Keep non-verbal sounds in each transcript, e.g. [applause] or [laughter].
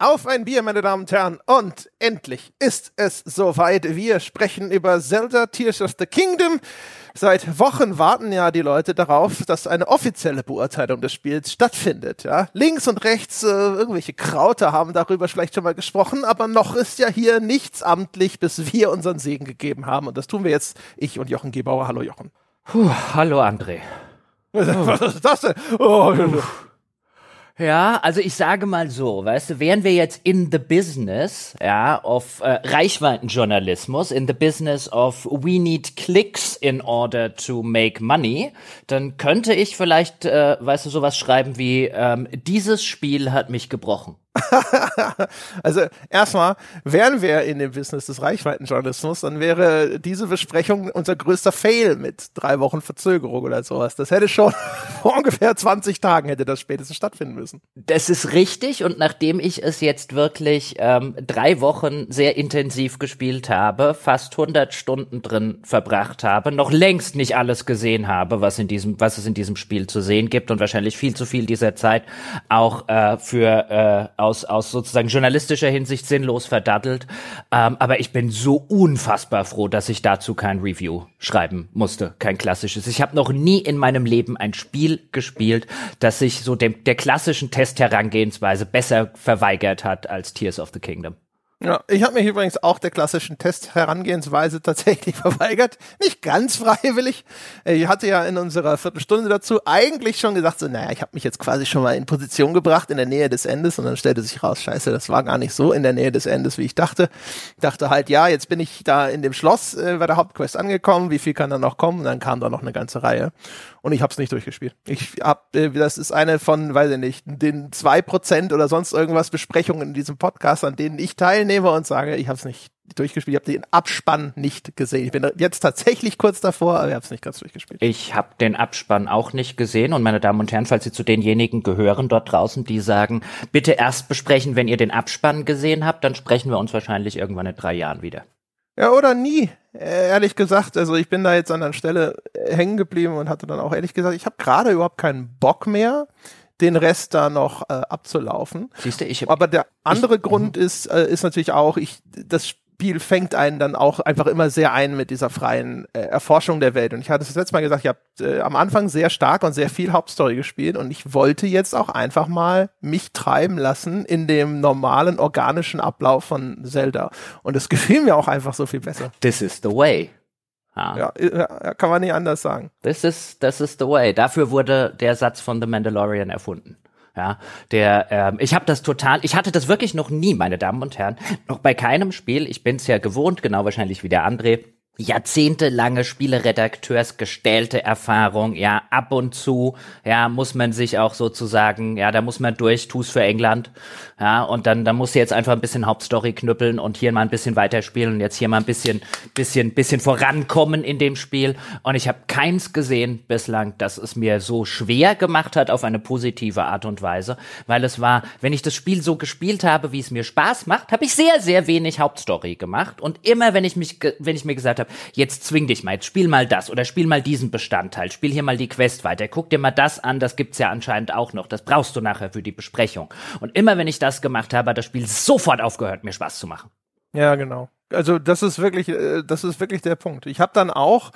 Auf ein Bier, meine Damen und Herren. Und endlich ist es soweit. Wir sprechen über Zelda Tears of the Kingdom. Seit Wochen warten ja die Leute darauf, dass eine offizielle Beurteilung des Spiels stattfindet. Ja? Links und rechts äh, irgendwelche Krauter haben darüber vielleicht schon mal gesprochen, aber noch ist ja hier nichts amtlich, bis wir unseren Segen gegeben haben. Und das tun wir jetzt, ich und Jochen Gebauer. Hallo Jochen. Puh, hallo André. [laughs] Was ist das denn? Oh, ja, also ich sage mal so, weißt du, wären wir jetzt in the business, ja, of äh, Reichweitenjournalismus, in the business of we need clicks in order to make money, dann könnte ich vielleicht, äh, weißt du, sowas schreiben wie, ähm, dieses Spiel hat mich gebrochen. [laughs] also erstmal, wären wir in dem Business des Reichweitenjournalismus, dann wäre diese Besprechung unser größter Fail mit drei Wochen Verzögerung oder sowas. Das hätte schon [laughs] vor ungefähr 20 Tagen hätte das spätestens stattfinden müssen. Das ist richtig und nachdem ich es jetzt wirklich ähm, drei Wochen sehr intensiv gespielt habe, fast 100 Stunden drin verbracht habe, noch längst nicht alles gesehen habe, was in diesem, was es in diesem Spiel zu sehen gibt und wahrscheinlich viel zu viel dieser Zeit auch äh, für äh, aus, aus sozusagen journalistischer Hinsicht sinnlos verdattelt. Ähm, aber ich bin so unfassbar froh, dass ich dazu kein Review schreiben musste, kein klassisches. Ich habe noch nie in meinem Leben ein Spiel gespielt, das sich so dem, der klassischen Testherangehensweise besser verweigert hat als Tears of the Kingdom. Ja, ich habe mich übrigens auch der klassischen Test-Herangehensweise tatsächlich [laughs] verweigert. Nicht ganz freiwillig. Ich hatte ja in unserer Viertelstunde dazu eigentlich schon gesagt, so, naja, ich habe mich jetzt quasi schon mal in Position gebracht in der Nähe des Endes und dann stellte sich raus, scheiße, das war gar nicht so in der Nähe des Endes, wie ich dachte. Ich dachte halt, ja, jetzt bin ich da in dem Schloss äh, bei der Hauptquest angekommen, wie viel kann da noch kommen? Und dann kam da noch eine ganze Reihe und ich habe es nicht durchgespielt. Ich hab, äh, das ist eine von, weiß ich nicht, den zwei Prozent oder sonst irgendwas Besprechungen in diesem Podcast, an denen ich teilnehme und sage, ich habe es nicht durchgespielt. Ich habe den Abspann nicht gesehen. Ich bin jetzt tatsächlich kurz davor, aber ich habe es nicht ganz durchgespielt. Ich habe den Abspann auch nicht gesehen. Und meine Damen und Herren, falls Sie zu denjenigen gehören dort draußen, die sagen, bitte erst besprechen, wenn ihr den Abspann gesehen habt, dann sprechen wir uns wahrscheinlich irgendwann in drei Jahren wieder. Ja, oder nie, äh, ehrlich gesagt. Also ich bin da jetzt an der Stelle äh, hängen geblieben und hatte dann auch ehrlich gesagt, ich habe gerade überhaupt keinen Bock mehr, den Rest da noch äh, abzulaufen. Siehst du, ich Aber der andere ich, Grund mhm. ist, äh, ist natürlich auch, ich das Spiel fängt einen dann auch einfach immer sehr ein mit dieser freien äh, Erforschung der Welt. Und ich hatte es das letzte Mal gesagt, ich habe äh, am Anfang sehr stark und sehr viel Hauptstory gespielt und ich wollte jetzt auch einfach mal mich treiben lassen in dem normalen organischen Ablauf von Zelda. Und es [laughs] gefiel mir auch einfach so viel besser. This is the way. Ja, ja, kann man nicht anders sagen. This is, this is the way. Dafür wurde der Satz von The Mandalorian erfunden. Ja, der, ähm, ich habe das total, ich hatte das wirklich noch nie, meine Damen und Herren, noch bei keinem Spiel. Ich bin's ja gewohnt, genau wahrscheinlich wie der André jahrzehntelange Spieleredakteursgestellte Erfahrung, ja, ab und zu, ja, muss man sich auch sozusagen, ja, da muss man durch, tu's für England, ja, und dann, dann muss jetzt einfach ein bisschen Hauptstory knüppeln und hier mal ein bisschen weiterspielen und jetzt hier mal ein bisschen, bisschen, bisschen vorankommen in dem Spiel. Und ich habe keins gesehen bislang, dass es mir so schwer gemacht hat auf eine positive Art und Weise, weil es war, wenn ich das Spiel so gespielt habe, wie es mir Spaß macht, habe ich sehr, sehr wenig Hauptstory gemacht und immer, wenn ich mich, wenn ich mir gesagt habe, jetzt zwing dich mal, jetzt spiel mal das oder spiel mal diesen Bestandteil, spiel hier mal die Quest weiter, guck dir mal das an, das gibt's ja anscheinend auch noch, das brauchst du nachher für die Besprechung. Und immer wenn ich das gemacht habe, hat das Spiel sofort aufgehört, mir Spaß zu machen. Ja, genau. Also das ist wirklich, äh, das ist wirklich der Punkt. Ich habe dann auch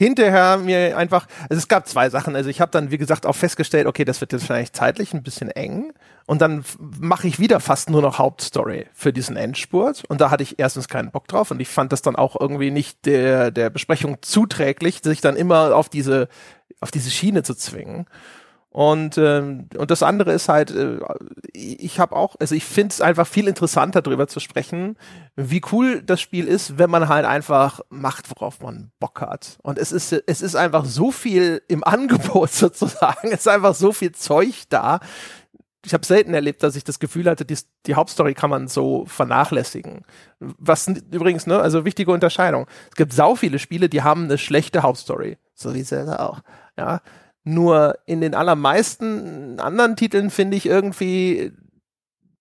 hinterher mir einfach, also es gab zwei Sachen. Also ich habe dann, wie gesagt, auch festgestellt, okay, das wird jetzt vielleicht zeitlich ein bisschen eng. Und dann mache ich wieder fast nur noch Hauptstory für diesen Endspurt. Und da hatte ich erstens keinen Bock drauf und ich fand das dann auch irgendwie nicht der, der Besprechung zuträglich, sich dann immer auf diese, auf diese Schiene zu zwingen. Und, ähm, und das andere ist halt, äh, ich habe auch, also ich finde es einfach viel interessanter darüber zu sprechen, wie cool das Spiel ist, wenn man halt einfach macht, worauf man Bock hat. Und es ist, es ist einfach so viel im [laughs] Angebot sozusagen, es ist einfach so viel Zeug da. Ich habe selten erlebt, dass ich das Gefühl hatte, die, die Hauptstory kann man so vernachlässigen. Was übrigens, ne, also wichtige Unterscheidung. Es gibt sau viele Spiele, die haben eine schlechte Hauptstory. So wie Zelda auch. Ja, nur in den allermeisten anderen Titeln finde ich irgendwie,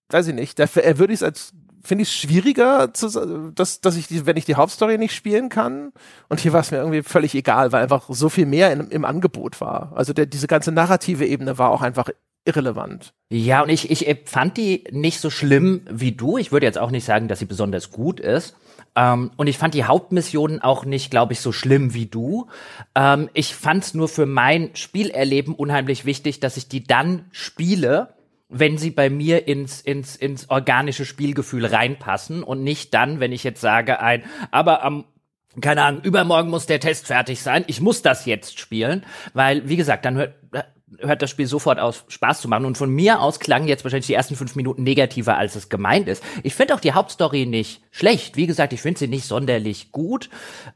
weiß ich nicht, da würde ich es als finde ich es schwieriger, zu, dass, dass ich die, wenn ich die Hauptstory nicht spielen kann. Und hier war es mir irgendwie völlig egal, weil einfach so viel mehr in, im Angebot war. Also der, diese ganze narrative Ebene war auch einfach irrelevant. Ja, und ich, ich fand die nicht so schlimm wie du. Ich würde jetzt auch nicht sagen, dass sie besonders gut ist. Ähm, und ich fand die Hauptmissionen auch nicht, glaube ich, so schlimm wie du. Ähm, ich fand es nur für mein Spielerleben unheimlich wichtig, dass ich die dann spiele, wenn sie bei mir ins, ins, ins organische Spielgefühl reinpassen und nicht dann, wenn ich jetzt sage, ein, aber am keine Ahnung, übermorgen muss der Test fertig sein. Ich muss das jetzt spielen, weil, wie gesagt, dann hört, hört das Spiel sofort aus, Spaß zu machen. Und von mir aus klangen jetzt wahrscheinlich die ersten fünf Minuten negativer, als es gemeint ist. Ich finde auch die Hauptstory nicht schlecht. Wie gesagt, ich finde sie nicht sonderlich gut.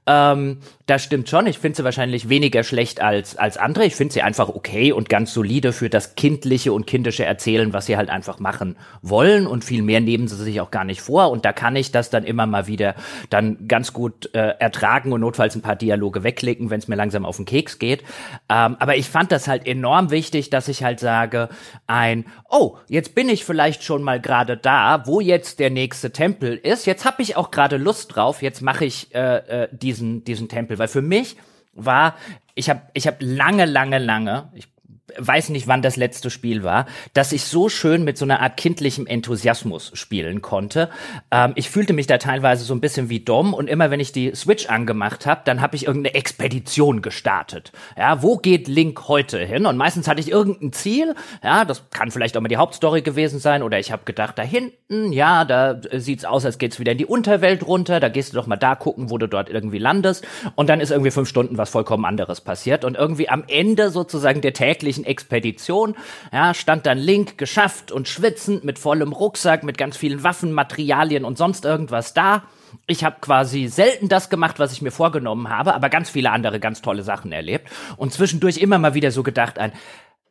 Ähm, das stimmt schon. Ich finde sie wahrscheinlich weniger schlecht als, als andere. Ich finde sie einfach okay und ganz solide für das kindliche und kindische Erzählen, was sie halt einfach machen wollen. Und viel mehr nehmen sie sich auch gar nicht vor. Und da kann ich das dann immer mal wieder dann ganz gut äh, ertragen und notfalls ein paar Dialoge wegklicken, wenn es mir langsam auf den Keks geht. Ähm, aber ich fand das halt enorm enorm wichtig, dass ich halt sage, ein, oh, jetzt bin ich vielleicht schon mal gerade da, wo jetzt der nächste Tempel ist. Jetzt habe ich auch gerade Lust drauf. Jetzt mache ich äh, äh, diesen diesen Tempel, weil für mich war ich habe ich habe lange lange lange ich weiß nicht, wann das letzte Spiel war, dass ich so schön mit so einer Art kindlichem Enthusiasmus spielen konnte. Ähm, ich fühlte mich da teilweise so ein bisschen wie Dom und immer wenn ich die Switch angemacht habe, dann habe ich irgendeine Expedition gestartet. Ja, wo geht Link heute hin? Und meistens hatte ich irgendein Ziel. Ja, das kann vielleicht auch mal die Hauptstory gewesen sein oder ich habe gedacht, da hinten, ja, da sieht's aus, als geht's wieder in die Unterwelt runter. Da gehst du doch mal da gucken, wo du dort irgendwie landest. Und dann ist irgendwie fünf Stunden was vollkommen anderes passiert und irgendwie am Ende sozusagen der täglichen täglichen Expedition, ja, stand dann Link geschafft und schwitzend mit vollem Rucksack, mit ganz vielen Waffen, Materialien und sonst irgendwas da. Ich habe quasi selten das gemacht, was ich mir vorgenommen habe, aber ganz viele andere ganz tolle Sachen erlebt und zwischendurch immer mal wieder so gedacht ein,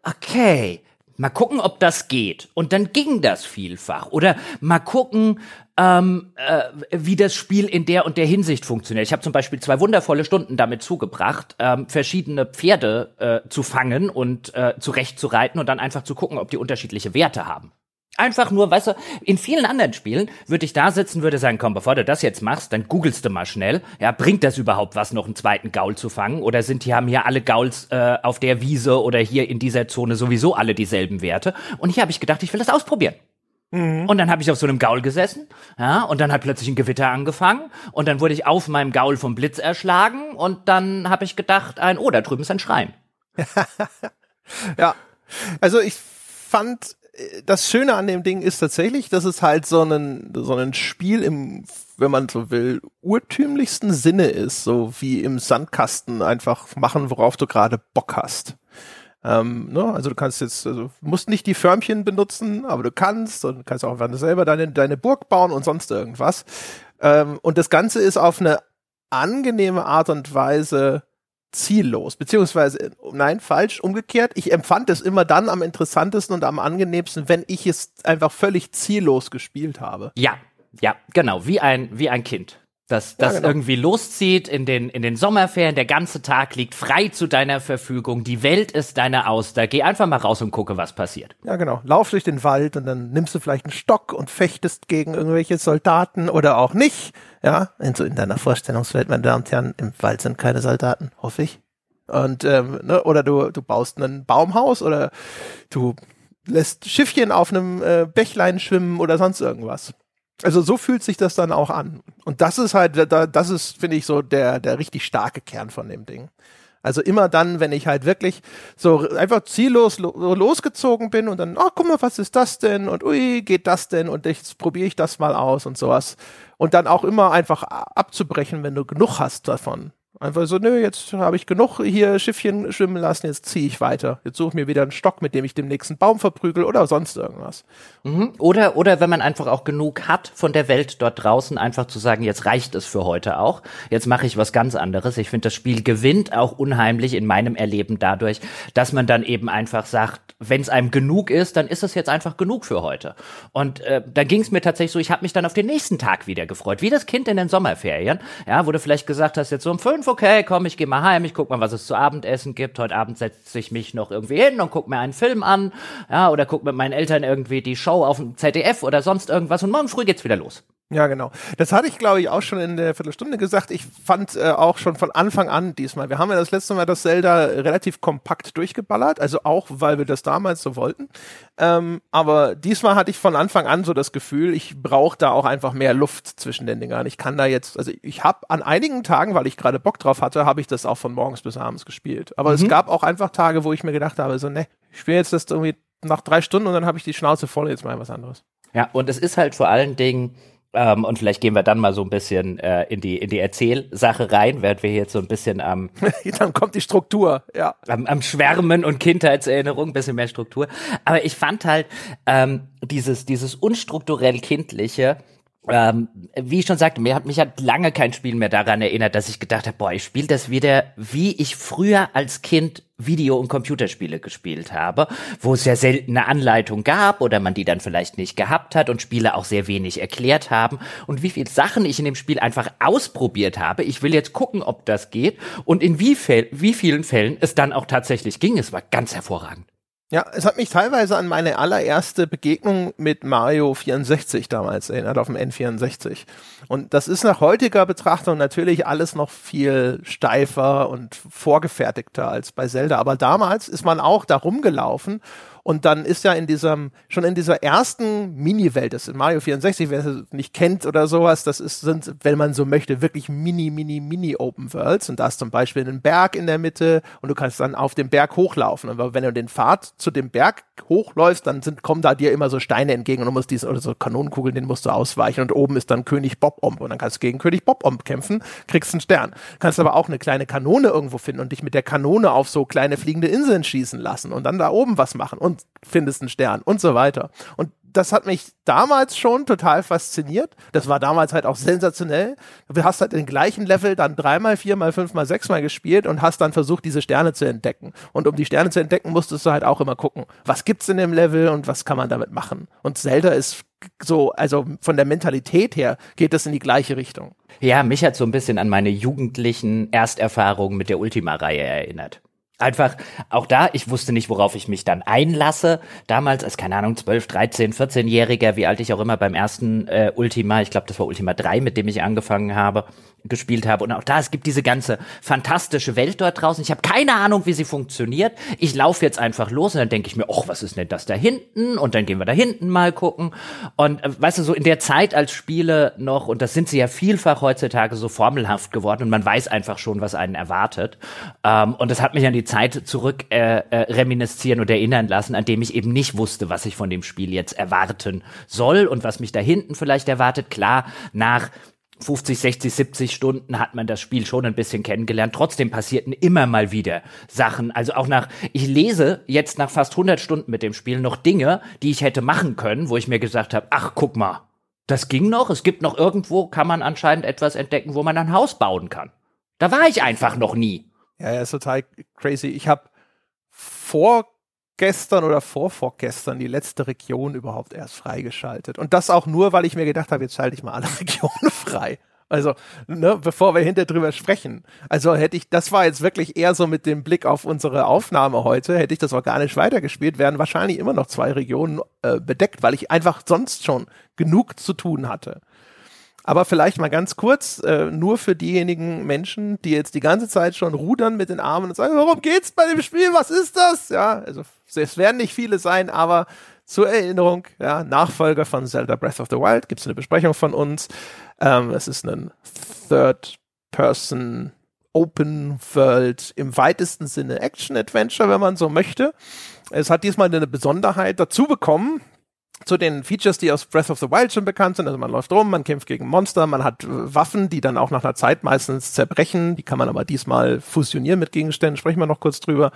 okay, Mal gucken, ob das geht. Und dann ging das vielfach. Oder mal gucken, ähm, äh, wie das Spiel in der und der Hinsicht funktioniert. Ich habe zum Beispiel zwei wundervolle Stunden damit zugebracht, ähm, verschiedene Pferde äh, zu fangen und äh, zurechtzureiten und dann einfach zu gucken, ob die unterschiedliche Werte haben. Einfach nur, weißt du, in vielen anderen Spielen würde ich da sitzen, würde sagen, komm, bevor du das jetzt machst, dann googelst du mal schnell. Ja, bringt das überhaupt was, noch einen zweiten Gaul zu fangen? Oder sind hier, haben hier alle Gauls äh, auf der Wiese oder hier in dieser Zone sowieso alle dieselben Werte? Und hier habe ich gedacht, ich will das ausprobieren. Mhm. Und dann habe ich auf so einem Gaul gesessen, ja, und dann hat plötzlich ein Gewitter angefangen und dann wurde ich auf meinem Gaul vom Blitz erschlagen und dann habe ich gedacht, ein, oh, da drüben ist ein Schrein. [laughs] ja, also ich fand das Schöne an dem Ding ist tatsächlich, dass es halt so ein, so ein Spiel im, wenn man so will, urtümlichsten Sinne ist, so wie im Sandkasten einfach machen, worauf du gerade Bock hast. Ähm, ne? Also du kannst jetzt, also musst nicht die Förmchen benutzen, aber du kannst und kannst auch selber deine, deine Burg bauen und sonst irgendwas. Ähm, und das Ganze ist auf eine angenehme Art und Weise ziellos, beziehungsweise, nein, falsch, umgekehrt. Ich empfand es immer dann am interessantesten und am angenehmsten, wenn ich es einfach völlig ziellos gespielt habe. Ja, ja, genau, wie ein, wie ein Kind. Das, das ja, genau. irgendwie loszieht in den, in den Sommerferien, der ganze Tag liegt frei zu deiner Verfügung, die Welt ist deine Auster. Geh einfach mal raus und gucke, was passiert. Ja, genau. Lauf durch den Wald und dann nimmst du vielleicht einen Stock und fechtest gegen irgendwelche Soldaten oder auch nicht ja, in, so in deiner Vorstellungswelt, meine Damen und Herren, im Wald sind keine Soldaten, hoffe ich. Und ähm, ne, oder du du baust ein Baumhaus oder du lässt Schiffchen auf einem äh, Bächlein schwimmen oder sonst irgendwas. Also so fühlt sich das dann auch an. Und das ist halt, da, das ist, finde ich, so der, der richtig starke Kern von dem Ding. Also immer dann, wenn ich halt wirklich so einfach ziellos lo losgezogen bin und dann, oh, guck mal, was ist das denn? Und ui, geht das denn? Und jetzt probiere ich das mal aus und sowas. Und dann auch immer einfach abzubrechen, wenn du genug hast davon. Einfach so, nö, jetzt habe ich genug hier Schiffchen schwimmen lassen, jetzt ziehe ich weiter. Jetzt suche ich mir wieder einen Stock, mit dem ich den nächsten Baum verprügel oder sonst irgendwas. Mhm. Oder, oder wenn man einfach auch genug hat von der Welt dort draußen, einfach zu sagen, jetzt reicht es für heute auch. Jetzt mache ich was ganz anderes. Ich finde, das Spiel gewinnt auch unheimlich in meinem Erleben dadurch, dass man dann eben einfach sagt, wenn es einem genug ist, dann ist es jetzt einfach genug für heute. Und äh, da ging es mir tatsächlich so, ich habe mich dann auf den nächsten Tag wieder gefreut, wie das Kind in den Sommerferien, ja, wo du vielleicht gesagt hast, jetzt so um fünf okay, komm, ich gehe mal heim, ich guck mal, was es zu Abendessen gibt. Heute Abend setze ich mich noch irgendwie hin und guck mir einen Film an, ja, oder guck mit meinen Eltern irgendwie die Show auf dem ZDF oder sonst irgendwas und morgen früh geht's wieder los. Ja, genau. Das hatte ich, glaube ich, auch schon in der Viertelstunde gesagt. Ich fand äh, auch schon von Anfang an diesmal. Wir haben ja das letzte Mal das Zelda relativ kompakt durchgeballert, also auch, weil wir das damals so wollten. Ähm, aber diesmal hatte ich von Anfang an so das Gefühl, ich brauche da auch einfach mehr Luft zwischen den Dingern. Ich kann da jetzt, also ich habe an einigen Tagen, weil ich gerade Bock drauf hatte, habe ich das auch von morgens bis abends gespielt. Aber mhm. es gab auch einfach Tage, wo ich mir gedacht habe, so, ne, ich spiele jetzt das irgendwie nach drei Stunden und dann habe ich die Schnauze voll, jetzt mal was anderes. Ja, und es ist halt vor allen Dingen ähm, und vielleicht gehen wir dann mal so ein bisschen äh, in die in die Erzählsache rein, während wir jetzt so ein bisschen am [laughs] dann kommt die Struktur, ja, am, am Schwärmen und Kindheitserinnerung, ein bisschen mehr Struktur. Aber ich fand halt ähm, dieses dieses unstrukturell kindliche ähm, wie ich schon sagte, mir hat mich hat lange kein Spiel mehr daran erinnert, dass ich gedacht habe, boah, ich spiele das wieder, wie ich früher als Kind Video- und Computerspiele gespielt habe, wo es ja selten eine Anleitung gab oder man die dann vielleicht nicht gehabt hat und Spiele auch sehr wenig erklärt haben und wie viele Sachen ich in dem Spiel einfach ausprobiert habe. Ich will jetzt gucken, ob das geht und in wie, wie vielen Fällen es dann auch tatsächlich ging. Es war ganz hervorragend. Ja, es hat mich teilweise an meine allererste Begegnung mit Mario 64 damals erinnert, auf dem N64. Und das ist nach heutiger Betrachtung natürlich alles noch viel steifer und vorgefertigter als bei Zelda. Aber damals ist man auch da rumgelaufen und dann ist ja in diesem, schon in dieser ersten Mini-Welt, das ist Mario 64, wer es nicht kennt oder sowas, das ist, sind, wenn man so möchte, wirklich mini, mini, mini Open Worlds. Und da ist zum Beispiel ein Berg in der Mitte und du kannst dann auf dem Berg hochlaufen. Und wenn du den Pfad zu dem Berg hochläufst, dann sind, kommen da dir immer so Steine entgegen und du musst diesen, oder so Kanonenkugeln, den musst du ausweichen. Und oben ist dann König Bob-Omb. Und dann kannst du gegen König Bob-Omb kämpfen, kriegst einen Stern. Kannst aber auch eine kleine Kanone irgendwo finden und dich mit der Kanone auf so kleine fliegende Inseln schießen lassen und dann da oben was machen. Und und findest einen Stern und so weiter. Und das hat mich damals schon total fasziniert. Das war damals halt auch sensationell. Du hast halt den gleichen Level dann dreimal, viermal, fünfmal, sechsmal gespielt und hast dann versucht, diese Sterne zu entdecken. Und um die Sterne zu entdecken, musstest du halt auch immer gucken, was gibt's in dem Level und was kann man damit machen. Und Zelda ist so, also von der Mentalität her geht das in die gleiche Richtung. Ja, mich hat so ein bisschen an meine jugendlichen Ersterfahrungen mit der Ultima-Reihe erinnert einfach auch da, ich wusste nicht, worauf ich mich dann einlasse. Damals als, keine Ahnung, 12, 13, 14-Jähriger, wie alt ich auch immer beim ersten äh, Ultima, ich glaube, das war Ultima 3, mit dem ich angefangen habe, gespielt habe. Und auch da, es gibt diese ganze fantastische Welt dort draußen. Ich habe keine Ahnung, wie sie funktioniert. Ich laufe jetzt einfach los und dann denke ich mir, ach, was ist denn das da hinten? Und dann gehen wir da hinten mal gucken. Und äh, weißt du, so in der Zeit als Spiele noch, und das sind sie ja vielfach heutzutage so formelhaft geworden und man weiß einfach schon, was einen erwartet. Ähm, und das hat mich an die Zeit zurück äh, äh, reminiszieren und erinnern lassen, an dem ich eben nicht wusste, was ich von dem Spiel jetzt erwarten soll und was mich da hinten vielleicht erwartet. Klar, nach 50, 60, 70 Stunden hat man das Spiel schon ein bisschen kennengelernt. Trotzdem passierten immer mal wieder Sachen. Also auch nach, ich lese jetzt nach fast 100 Stunden mit dem Spiel noch Dinge, die ich hätte machen können, wo ich mir gesagt habe, ach, guck mal, das ging noch. Es gibt noch irgendwo, kann man anscheinend etwas entdecken, wo man ein Haus bauen kann. Da war ich einfach noch nie. Ja, ja, ist total crazy. Ich habe vor gestern oder vorvorgestern die letzte Region überhaupt erst freigeschaltet. Und das auch nur, weil ich mir gedacht habe, jetzt schalte ich mal alle [laughs] Regionen frei. Also, ne, bevor wir hinter drüber sprechen. Also hätte ich, das war jetzt wirklich eher so mit dem Blick auf unsere Aufnahme heute, hätte ich das organisch weitergespielt, wären wahrscheinlich immer noch zwei Regionen äh, bedeckt, weil ich einfach sonst schon genug zu tun hatte. Aber vielleicht mal ganz kurz, äh, nur für diejenigen Menschen, die jetzt die ganze Zeit schon rudern mit den Armen und sagen, warum geht's bei dem Spiel? Was ist das? Ja, also es werden nicht viele sein, aber zur Erinnerung, ja, Nachfolger von Zelda Breath of the Wild, gibt es eine Besprechung von uns. Ähm, es ist ein Third-Person Open World im weitesten Sinne Action-Adventure, wenn man so möchte. Es hat diesmal eine Besonderheit dazu bekommen, zu den Features, die aus Breath of the Wild schon bekannt sind. Also man läuft rum, man kämpft gegen Monster, man hat Waffen, die dann auch nach einer Zeit meistens zerbrechen. Die kann man aber diesmal fusionieren mit Gegenständen, sprechen wir noch kurz drüber.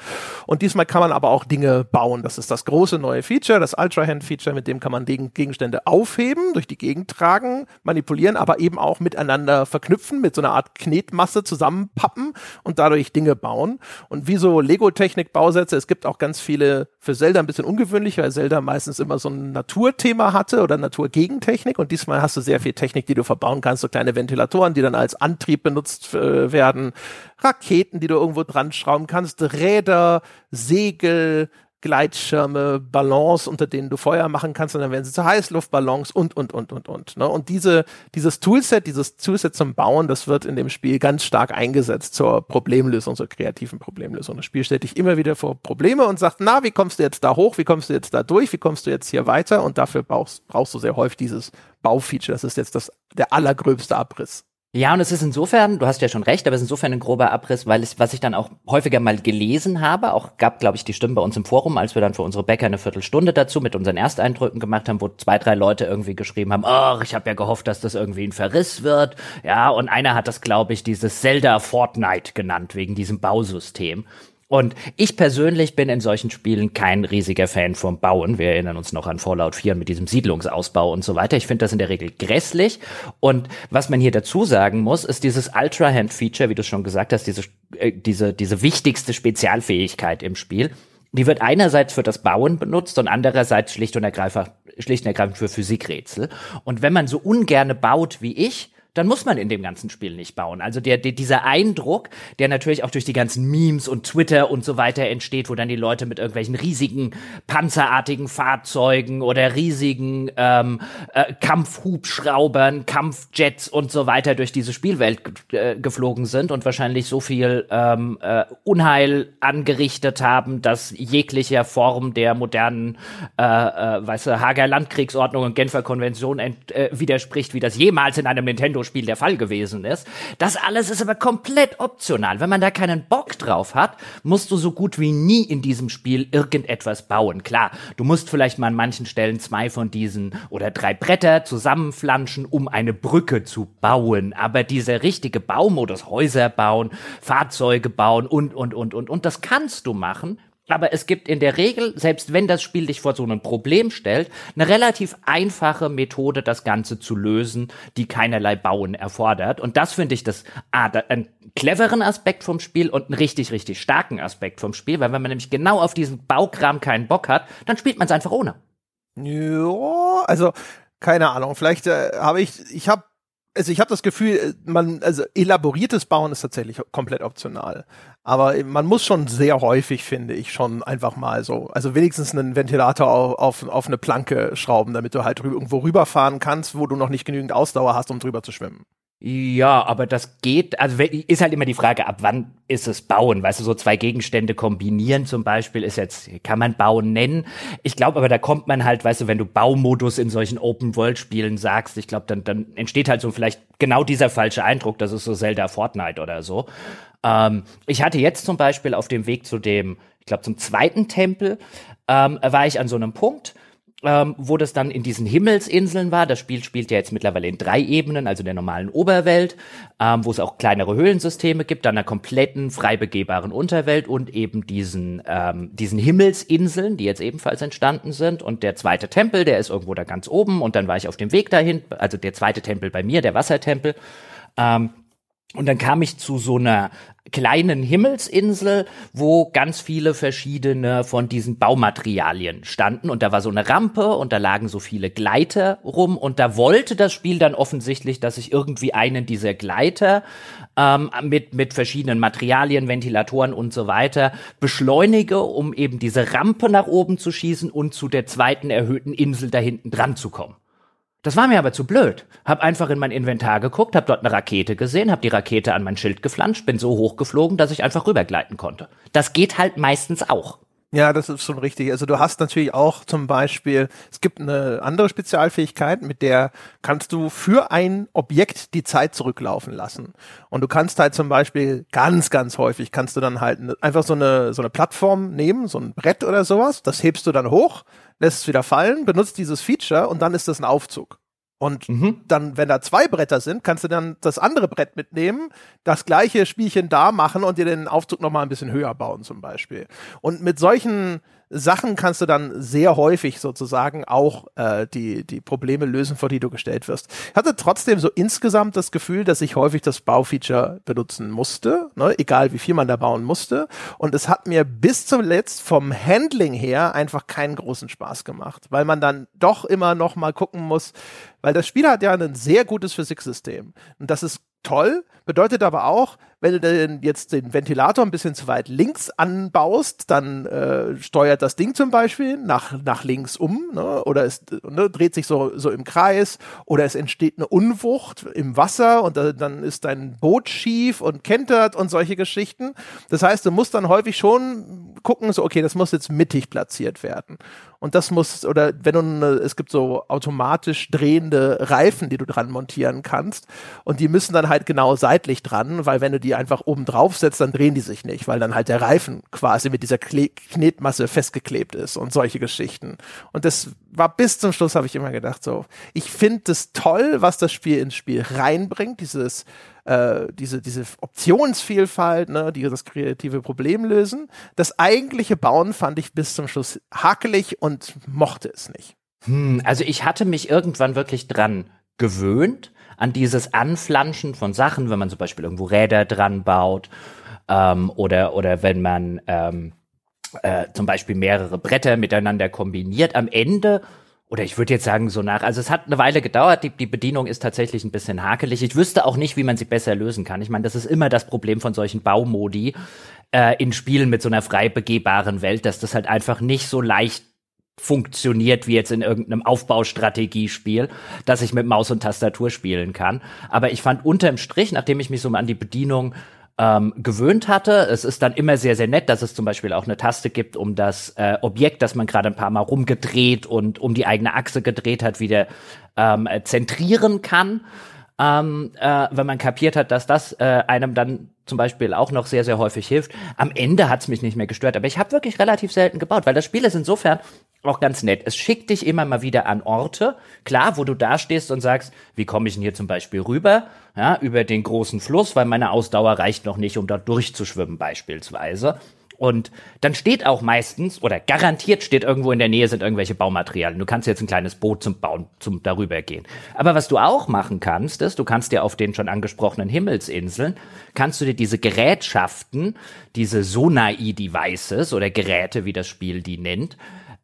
Und diesmal kann man aber auch Dinge bauen. Das ist das große neue Feature, das Ultra Hand Feature, mit dem kann man Gegenstände aufheben, durch die Gegend tragen, manipulieren, aber eben auch miteinander verknüpfen, mit so einer Art Knetmasse zusammenpappen und dadurch Dinge bauen. Und wie so Lego-Technik-Bausätze, es gibt auch ganz viele für Zelda ein bisschen ungewöhnlich, weil Zelda meistens immer so ein Natur Naturthema hatte oder Naturgegentechnik. Und diesmal hast du sehr viel Technik, die du verbauen kannst, so kleine Ventilatoren, die dann als Antrieb benutzt äh, werden, Raketen, die du irgendwo dran schrauben kannst, Räder, Segel, Gleitschirme, Ballons, unter denen du Feuer machen kannst, und dann werden sie zu Heißluftballons und, und, und, und, und. Ne? Und diese, dieses Toolset, dieses Toolset zum Bauen, das wird in dem Spiel ganz stark eingesetzt zur Problemlösung, zur kreativen Problemlösung. Das Spiel stellt dich immer wieder vor Probleme und sagt, na, wie kommst du jetzt da hoch, wie kommst du jetzt da durch, wie kommst du jetzt hier weiter? Und dafür brauchst, brauchst du sehr häufig dieses Baufeature. Das ist jetzt das, der allergröbste Abriss. Ja, und es ist insofern, du hast ja schon recht, aber es ist insofern ein grober Abriss, weil es, was ich dann auch häufiger mal gelesen habe, auch gab, glaube ich, die Stimmen bei uns im Forum, als wir dann für unsere Bäcker eine Viertelstunde dazu mit unseren Ersteindrücken gemacht haben, wo zwei, drei Leute irgendwie geschrieben haben, ach, ich habe ja gehofft, dass das irgendwie ein Verriss wird. Ja, und einer hat das, glaube ich, dieses Zelda Fortnite genannt, wegen diesem Bausystem. Und ich persönlich bin in solchen Spielen kein riesiger Fan vom Bauen. Wir erinnern uns noch an Fallout 4 mit diesem Siedlungsausbau und so weiter. Ich finde das in der Regel grässlich. Und was man hier dazu sagen muss, ist dieses Ultra Hand Feature, wie du schon gesagt hast, diese, äh, diese, diese wichtigste Spezialfähigkeit im Spiel. Die wird einerseits für das Bauen benutzt und andererseits schlicht und ergreifend, schlicht und ergreifend für Physikrätsel. Und wenn man so ungerne baut wie ich, dann muss man in dem ganzen Spiel nicht bauen. Also der, der, dieser Eindruck, der natürlich auch durch die ganzen Memes und Twitter und so weiter entsteht, wo dann die Leute mit irgendwelchen riesigen panzerartigen Fahrzeugen oder riesigen ähm, äh, Kampfhubschraubern, Kampfjets und so weiter durch diese Spielwelt äh, geflogen sind und wahrscheinlich so viel ähm, äh, Unheil angerichtet haben, dass jeglicher Form der modernen, äh, äh, weißt du, Hager Landkriegsordnung und Genfer Konvention ent, äh, widerspricht, wie das jemals in einem Nintendo Spiel der Fall gewesen ist. Das alles ist aber komplett optional. Wenn man da keinen Bock drauf hat, musst du so gut wie nie in diesem Spiel irgendetwas bauen. Klar, du musst vielleicht mal an manchen Stellen zwei von diesen oder drei Bretter zusammenflanschen, um eine Brücke zu bauen. Aber dieser richtige Baumodus, Häuser bauen, Fahrzeuge bauen und, und, und, und, und, das kannst du machen, aber es gibt in der Regel, selbst wenn das Spiel dich vor so ein Problem stellt, eine relativ einfache Methode, das Ganze zu lösen, die keinerlei Bauen erfordert. Und das finde ich das ah, da, einen cleveren Aspekt vom Spiel und einen richtig, richtig starken Aspekt vom Spiel, weil wenn man nämlich genau auf diesen Baukram keinen Bock hat, dann spielt man es einfach ohne. Ja, also keine Ahnung. Vielleicht äh, habe ich, ich habe also ich habe das Gefühl, man, also elaboriertes Bauen ist tatsächlich komplett optional. Aber man muss schon sehr häufig, finde ich, schon einfach mal so, also wenigstens einen Ventilator auf, auf, auf eine Planke schrauben, damit du halt irgendwo rüberfahren kannst, wo du noch nicht genügend Ausdauer hast, um drüber zu schwimmen. Ja, aber das geht, also ist halt immer die Frage, ab wann ist es Bauen? Weißt du, so zwei Gegenstände kombinieren zum Beispiel ist jetzt, kann man Bauen nennen. Ich glaube aber, da kommt man halt, weißt du, wenn du Baumodus in solchen Open-World-Spielen sagst, ich glaube, dann, dann entsteht halt so vielleicht genau dieser falsche Eindruck, das ist so Zelda Fortnite oder so. Ähm, ich hatte jetzt zum Beispiel auf dem Weg zu dem, ich glaube, zum zweiten Tempel, ähm, war ich an so einem Punkt, ähm, wo das dann in diesen Himmelsinseln war. Das Spiel spielt ja jetzt mittlerweile in drei Ebenen, also der normalen Oberwelt, ähm, wo es auch kleinere Höhlensysteme gibt, dann einer kompletten frei begehbaren Unterwelt und eben diesen, ähm, diesen Himmelsinseln, die jetzt ebenfalls entstanden sind. Und der zweite Tempel, der ist irgendwo da ganz oben und dann war ich auf dem Weg dahin, also der zweite Tempel bei mir, der Wassertempel. Ähm, und dann kam ich zu so einer kleinen Himmelsinsel, wo ganz viele verschiedene von diesen Baumaterialien standen. Und da war so eine Rampe und da lagen so viele Gleiter rum. Und da wollte das Spiel dann offensichtlich, dass ich irgendwie einen dieser Gleiter ähm, mit, mit verschiedenen Materialien, Ventilatoren und so weiter beschleunige, um eben diese Rampe nach oben zu schießen und zu der zweiten erhöhten Insel da hinten dran zu kommen. Das war mir aber zu blöd. Hab einfach in mein Inventar geguckt, hab dort eine Rakete gesehen, hab die Rakete an mein Schild geflanscht, bin so hochgeflogen, dass ich einfach rübergleiten konnte. Das geht halt meistens auch. Ja, das ist schon richtig. Also du hast natürlich auch zum Beispiel, es gibt eine andere Spezialfähigkeit, mit der kannst du für ein Objekt die Zeit zurücklaufen lassen. Und du kannst halt zum Beispiel ganz, ganz häufig kannst du dann halt einfach so eine, so eine Plattform nehmen, so ein Brett oder sowas, das hebst du dann hoch, lässt es wieder fallen, benutzt dieses Feature und dann ist das ein Aufzug. Und mhm. dann, wenn da zwei Bretter sind, kannst du dann das andere Brett mitnehmen, das gleiche Spielchen da machen und dir den Aufzug noch mal ein bisschen höher bauen zum Beispiel. Und mit solchen Sachen kannst du dann sehr häufig sozusagen auch äh, die, die Probleme lösen, vor die du gestellt wirst. Ich hatte trotzdem so insgesamt das Gefühl, dass ich häufig das Baufeature benutzen musste, ne? egal wie viel man da bauen musste. Und es hat mir bis zuletzt vom Handling her einfach keinen großen Spaß gemacht, weil man dann doch immer noch mal gucken muss, weil das Spiel hat ja ein sehr gutes Physiksystem. Und das ist toll, bedeutet aber auch, wenn du denn jetzt den Ventilator ein bisschen zu weit links anbaust, dann äh, steuert das Ding zum Beispiel nach, nach links um ne? oder es ne, dreht sich so, so im Kreis oder es entsteht eine Unwucht im Wasser und da, dann ist dein Boot schief und kentert und solche Geschichten. Das heißt, du musst dann häufig schon gucken, so okay, das muss jetzt mittig platziert werden. Und das muss, oder wenn du, eine, es gibt so automatisch drehende Reifen, die du dran montieren kannst. Und die müssen dann halt genau seitlich dran, weil wenn du die einfach oben drauf setzt, dann drehen die sich nicht, weil dann halt der Reifen quasi mit dieser Kle Knetmasse festgeklebt ist und solche Geschichten. Und das war bis zum Schluss, habe ich immer gedacht, so, ich finde es toll, was das Spiel ins Spiel reinbringt, dieses äh, diese, diese Optionsvielfalt, ne, die das kreative Problem lösen. Das eigentliche Bauen fand ich bis zum Schluss hakelig und mochte es nicht. Hm, also ich hatte mich irgendwann wirklich dran gewöhnt, an dieses Anflanschen von Sachen, wenn man zum Beispiel irgendwo Räder dran baut ähm, oder, oder wenn man ähm, äh, zum Beispiel mehrere Bretter miteinander kombiniert. Am Ende oder ich würde jetzt sagen, so nach, also es hat eine Weile gedauert, die, die Bedienung ist tatsächlich ein bisschen hakelig. Ich wüsste auch nicht, wie man sie besser lösen kann. Ich meine, das ist immer das Problem von solchen Baumodi äh, in Spielen mit so einer frei begehbaren Welt, dass das halt einfach nicht so leicht funktioniert wie jetzt in irgendeinem Aufbaustrategiespiel, dass ich mit Maus und Tastatur spielen kann. Aber ich fand unterm Strich, nachdem ich mich so an die Bedienung ähm, gewöhnt hatte. Es ist dann immer sehr, sehr nett, dass es zum Beispiel auch eine Taste gibt, um das äh, Objekt, das man gerade ein paar Mal rumgedreht und um die eigene Achse gedreht hat, wieder ähm, zentrieren kann. Ähm, äh, wenn man kapiert hat, dass das äh, einem dann zum Beispiel auch noch sehr, sehr häufig hilft. Am Ende hat's mich nicht mehr gestört, aber ich habe wirklich relativ selten gebaut, weil das Spiel ist insofern auch ganz nett. Es schickt dich immer mal wieder an Orte, klar, wo du da stehst und sagst, wie komme ich denn hier zum Beispiel rüber? Ja, über den großen Fluss, weil meine Ausdauer reicht noch nicht, um dort durchzuschwimmen beispielsweise. Und dann steht auch meistens, oder garantiert steht irgendwo in der Nähe sind irgendwelche Baumaterialien. Du kannst jetzt ein kleines Boot zum Bauen, zum darüber gehen. Aber was du auch machen kannst, ist, du kannst dir auf den schon angesprochenen Himmelsinseln, kannst du dir diese Gerätschaften, diese Sonai-Devices oder Geräte, wie das Spiel die nennt,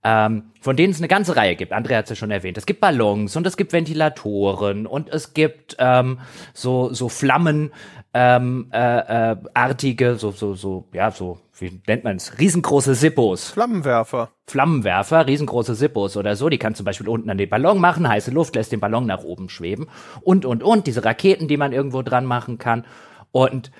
ähm, von denen es eine ganze Reihe gibt. Andrea hat es ja schon erwähnt. Es gibt Ballons und es gibt Ventilatoren und es gibt ähm, so so Flammen ähm, äh, äh, so so so ja so wie nennt man es? Riesengroße Sippos. Flammenwerfer. Flammenwerfer, riesengroße Sippos oder so. Die kann zum Beispiel unten an den Ballon machen, heiße Luft lässt den Ballon nach oben schweben und und und diese Raketen, die man irgendwo dran machen kann und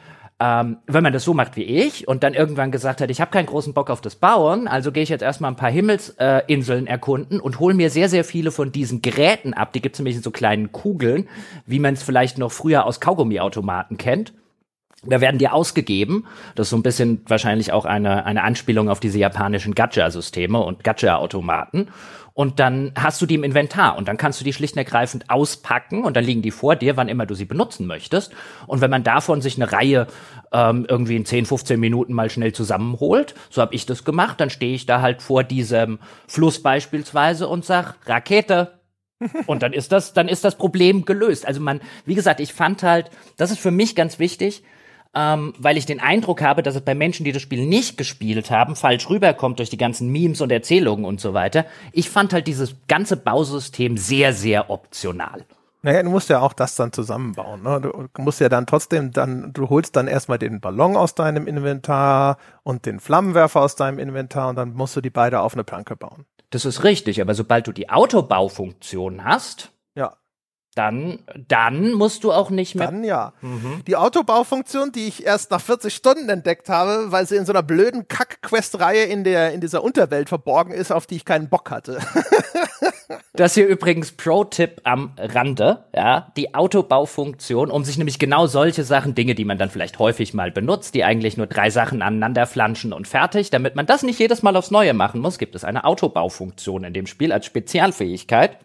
ähm, wenn man das so macht wie ich und dann irgendwann gesagt hat, ich habe keinen großen Bock auf das Bauen, also gehe ich jetzt erstmal ein paar Himmelsinseln äh, erkunden und hole mir sehr, sehr viele von diesen Geräten ab. Die gibt es nämlich in so kleinen Kugeln, wie man es vielleicht noch früher aus Kaugummiautomaten kennt. Da werden die ausgegeben. Das ist so ein bisschen wahrscheinlich auch eine, eine Anspielung auf diese japanischen Gacha-Systeme und Gacha-Automaten und dann hast du die im Inventar und dann kannst du die schlicht und ergreifend auspacken und dann liegen die vor dir, wann immer du sie benutzen möchtest. Und wenn man davon sich eine Reihe ähm, irgendwie in 10, 15 Minuten mal schnell zusammenholt, so habe ich das gemacht, dann stehe ich da halt vor diesem Fluss beispielsweise und sag Rakete, [laughs] und dann ist das, dann ist das Problem gelöst. Also man, wie gesagt, ich fand halt, das ist für mich ganz wichtig, ähm, weil ich den Eindruck habe, dass es bei Menschen, die das Spiel nicht gespielt haben, falsch rüberkommt durch die ganzen Memes und Erzählungen und so weiter. Ich fand halt dieses ganze Bausystem sehr, sehr optional. Naja, du musst ja auch das dann zusammenbauen. Ne? Du musst ja dann trotzdem dann, du holst dann erstmal den Ballon aus deinem Inventar und den Flammenwerfer aus deinem Inventar und dann musst du die beide auf eine Planke bauen. Das ist richtig, aber sobald du die Autobaufunktion hast, dann, dann musst du auch nicht mehr. Dann ja. Mhm. Die Autobaufunktion, die ich erst nach 40 Stunden entdeckt habe, weil sie in so einer blöden Kack-Quest-Reihe in der, in dieser Unterwelt verborgen ist, auf die ich keinen Bock hatte. [laughs] das hier übrigens Pro-Tipp am Rande, ja. Die Autobaufunktion, um sich nämlich genau solche Sachen, Dinge, die man dann vielleicht häufig mal benutzt, die eigentlich nur drei Sachen aneinander flanschen und fertig, damit man das nicht jedes Mal aufs Neue machen muss, gibt es eine Autobaufunktion in dem Spiel als Spezialfähigkeit.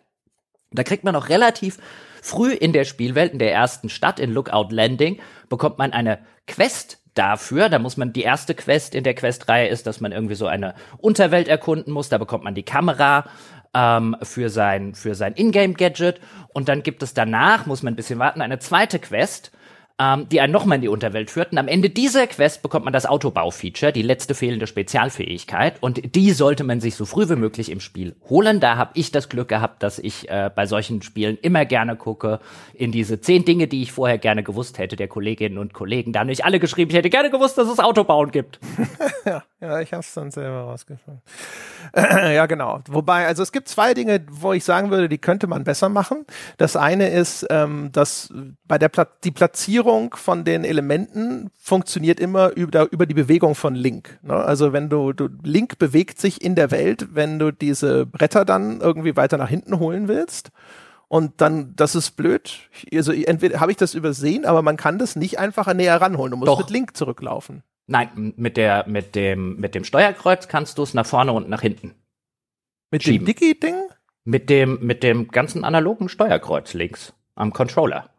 Da kriegt man auch relativ früh in der Spielwelt, in der ersten Stadt, in Lookout Landing, bekommt man eine Quest dafür. Da muss man, die erste Quest in der Questreihe ist, dass man irgendwie so eine Unterwelt erkunden muss. Da bekommt man die Kamera ähm, für sein, für sein Ingame-Gadget. Und dann gibt es danach, muss man ein bisschen warten, eine zweite Quest, ähm, die einen nochmal in die Unterwelt führten. Am Ende dieser Quest bekommt man das Autobau-Feature, die letzte fehlende Spezialfähigkeit. Und die sollte man sich so früh wie möglich im Spiel holen. Da habe ich das Glück gehabt, dass ich äh, bei solchen Spielen immer gerne gucke in diese zehn Dinge, die ich vorher gerne gewusst hätte, der Kolleginnen und Kollegen. Da haben nicht alle geschrieben, ich hätte gerne gewusst, dass es Autobauen gibt. [laughs] ja, ja, ich habe es dann selber rausgefunden. [clears throat] ja, genau. Wobei, also es gibt zwei Dinge, wo ich sagen würde, die könnte man besser machen. Das eine ist, ähm, dass bei der Pla die Platzierung von den Elementen funktioniert immer über, über die Bewegung von Link. Ne? Also wenn du, du Link bewegt sich in der Welt, wenn du diese Bretter dann irgendwie weiter nach hinten holen willst. Und dann, das ist blöd. Also entweder habe ich das übersehen, aber man kann das nicht einfach näher ranholen. Du musst Doch. mit Link zurücklaufen. Nein, mit der, mit dem, mit dem Steuerkreuz kannst du es nach vorne und nach hinten. Mit schieben. dem Dicky-Ding? Mit dem, mit dem ganzen analogen Steuerkreuz links am Controller.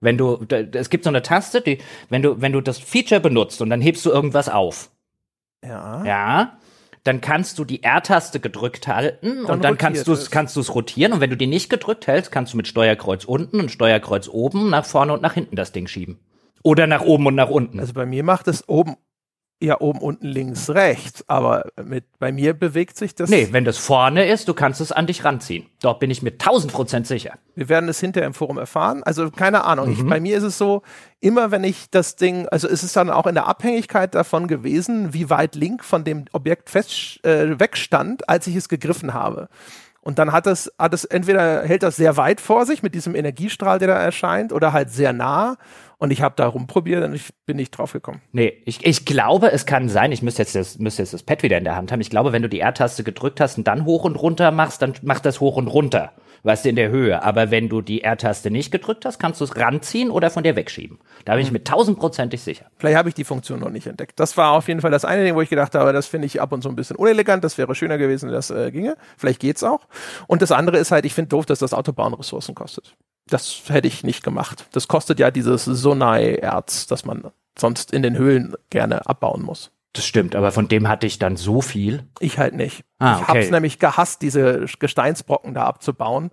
Wenn du, es gibt so eine Taste, die, wenn du, wenn du das Feature benutzt und dann hebst du irgendwas auf. Ja. Ja. Dann kannst du die R-Taste gedrückt halten dann und dann kannst du es, kannst du es rotieren und wenn du die nicht gedrückt hältst, kannst du mit Steuerkreuz unten und Steuerkreuz oben nach vorne und nach hinten das Ding schieben. Oder nach oben und nach unten. Also bei mir macht es oben ja oben, unten, links, rechts. Aber mit, bei mir bewegt sich das. Nee, wenn das vorne ist, du kannst es an dich ranziehen. Dort bin ich mir tausend Prozent sicher. Wir werden es hinterher im Forum erfahren. Also keine Ahnung. Mhm. Ich, bei mir ist es so, immer wenn ich das Ding, also ist es dann auch in der Abhängigkeit davon gewesen, wie weit Link von dem Objekt fest äh, wegstand, als ich es gegriffen habe. Und dann hat es, hat es entweder hält das sehr weit vor sich mit diesem Energiestrahl, der da erscheint, oder halt sehr nah. Und ich habe da rumprobiert und ich bin nicht drauf gekommen. Nee, ich, ich glaube, es kann sein, ich müsste jetzt, das, müsste jetzt das Pad wieder in der Hand haben. Ich glaube, wenn du die R-Taste gedrückt hast und dann hoch und runter machst, dann macht das hoch und runter. Weißt du, in der Höhe. Aber wenn du die R-Taste nicht gedrückt hast, kannst du es ranziehen oder von dir wegschieben. Da bin ich hm. mir tausendprozentig sicher. Vielleicht habe ich die Funktion noch nicht entdeckt. Das war auf jeden Fall das eine Ding, wo ich gedacht habe, das finde ich ab und zu ein bisschen unelegant. Das wäre schöner gewesen, wenn das äh, ginge. Vielleicht geht's auch. Und das andere ist halt, ich finde doof, dass das Autobahn Ressourcen kostet das hätte ich nicht gemacht. Das kostet ja dieses Sonai-Erz, das man sonst in den Höhlen gerne abbauen muss. Das stimmt, aber von dem hatte ich dann so viel. Ich halt nicht. Ah, okay. Ich habe es nämlich gehasst, diese Gesteinsbrocken da abzubauen.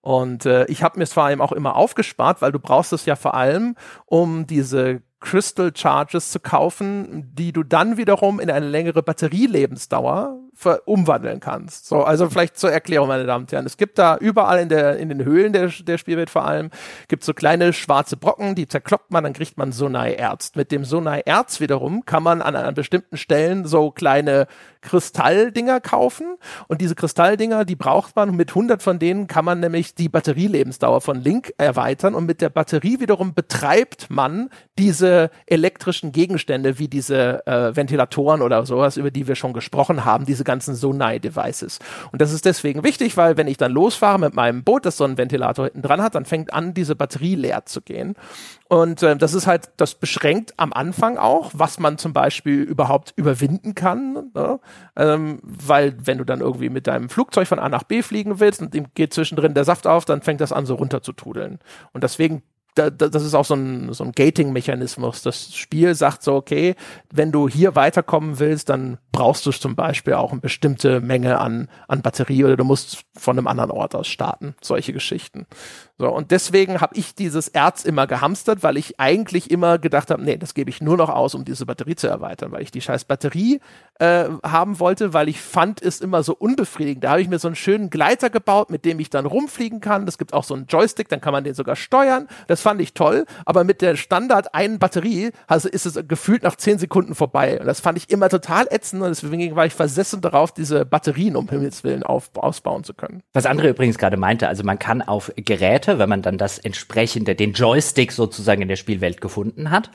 Und äh, ich habe mir es vor allem auch immer aufgespart, weil du brauchst es ja vor allem, um diese Crystal Charges zu kaufen, die du dann wiederum in eine längere Batterielebensdauer umwandeln kannst. So, also vielleicht zur Erklärung, meine Damen und Herren. Es gibt da überall in der, in den Höhlen der, der Spielwelt vor allem, gibt so kleine schwarze Brocken, die zerkloppt man, dann kriegt man Sonai-Erz. Mit dem Sonai-Erz wiederum kann man an, an bestimmten Stellen so kleine Kristalldinger kaufen und diese Kristalldinger, die braucht man mit 100 von denen kann man nämlich die Batterielebensdauer von Link erweitern und mit der Batterie wiederum betreibt man diese elektrischen Gegenstände wie diese äh, Ventilatoren oder sowas, über die wir schon gesprochen haben, diese ganzen Sonai-Devices. Und das ist deswegen wichtig, weil wenn ich dann losfahre mit meinem Boot, das so einen Ventilator hinten dran hat, dann fängt an, diese Batterie leer zu gehen. Und äh, das ist halt, das beschränkt am Anfang auch, was man zum Beispiel überhaupt überwinden kann. Ne? Ähm, weil wenn du dann irgendwie mit deinem Flugzeug von A nach B fliegen willst und dem geht zwischendrin der Saft auf, dann fängt das an, so runter. Und deswegen da, da, das ist auch so ein, so ein Gating-Mechanismus. Das Spiel sagt so, okay, wenn du hier weiterkommen willst, dann brauchst du zum Beispiel auch eine bestimmte Menge an, an Batterie oder du musst von einem anderen Ort aus starten. Solche Geschichten. So, und deswegen habe ich dieses Erz immer gehamstert, weil ich eigentlich immer gedacht habe, nee, das gebe ich nur noch aus, um diese Batterie zu erweitern, weil ich die scheiß Batterie äh, haben wollte, weil ich fand es immer so unbefriedigend. Da habe ich mir so einen schönen Gleiter gebaut, mit dem ich dann rumfliegen kann. Es gibt auch so einen Joystick, dann kann man den sogar steuern. Das fand ich toll, aber mit der Standard einen Batterie also ist es gefühlt nach zehn Sekunden vorbei. Und das fand ich immer total ätzend und deswegen war ich versessen darauf, diese Batterien um Himmels Willen auf, ausbauen zu können. Was andere übrigens gerade meinte, also man kann auf Geräte Seite, wenn man dann das entsprechende, den Joystick sozusagen in der Spielwelt gefunden hat,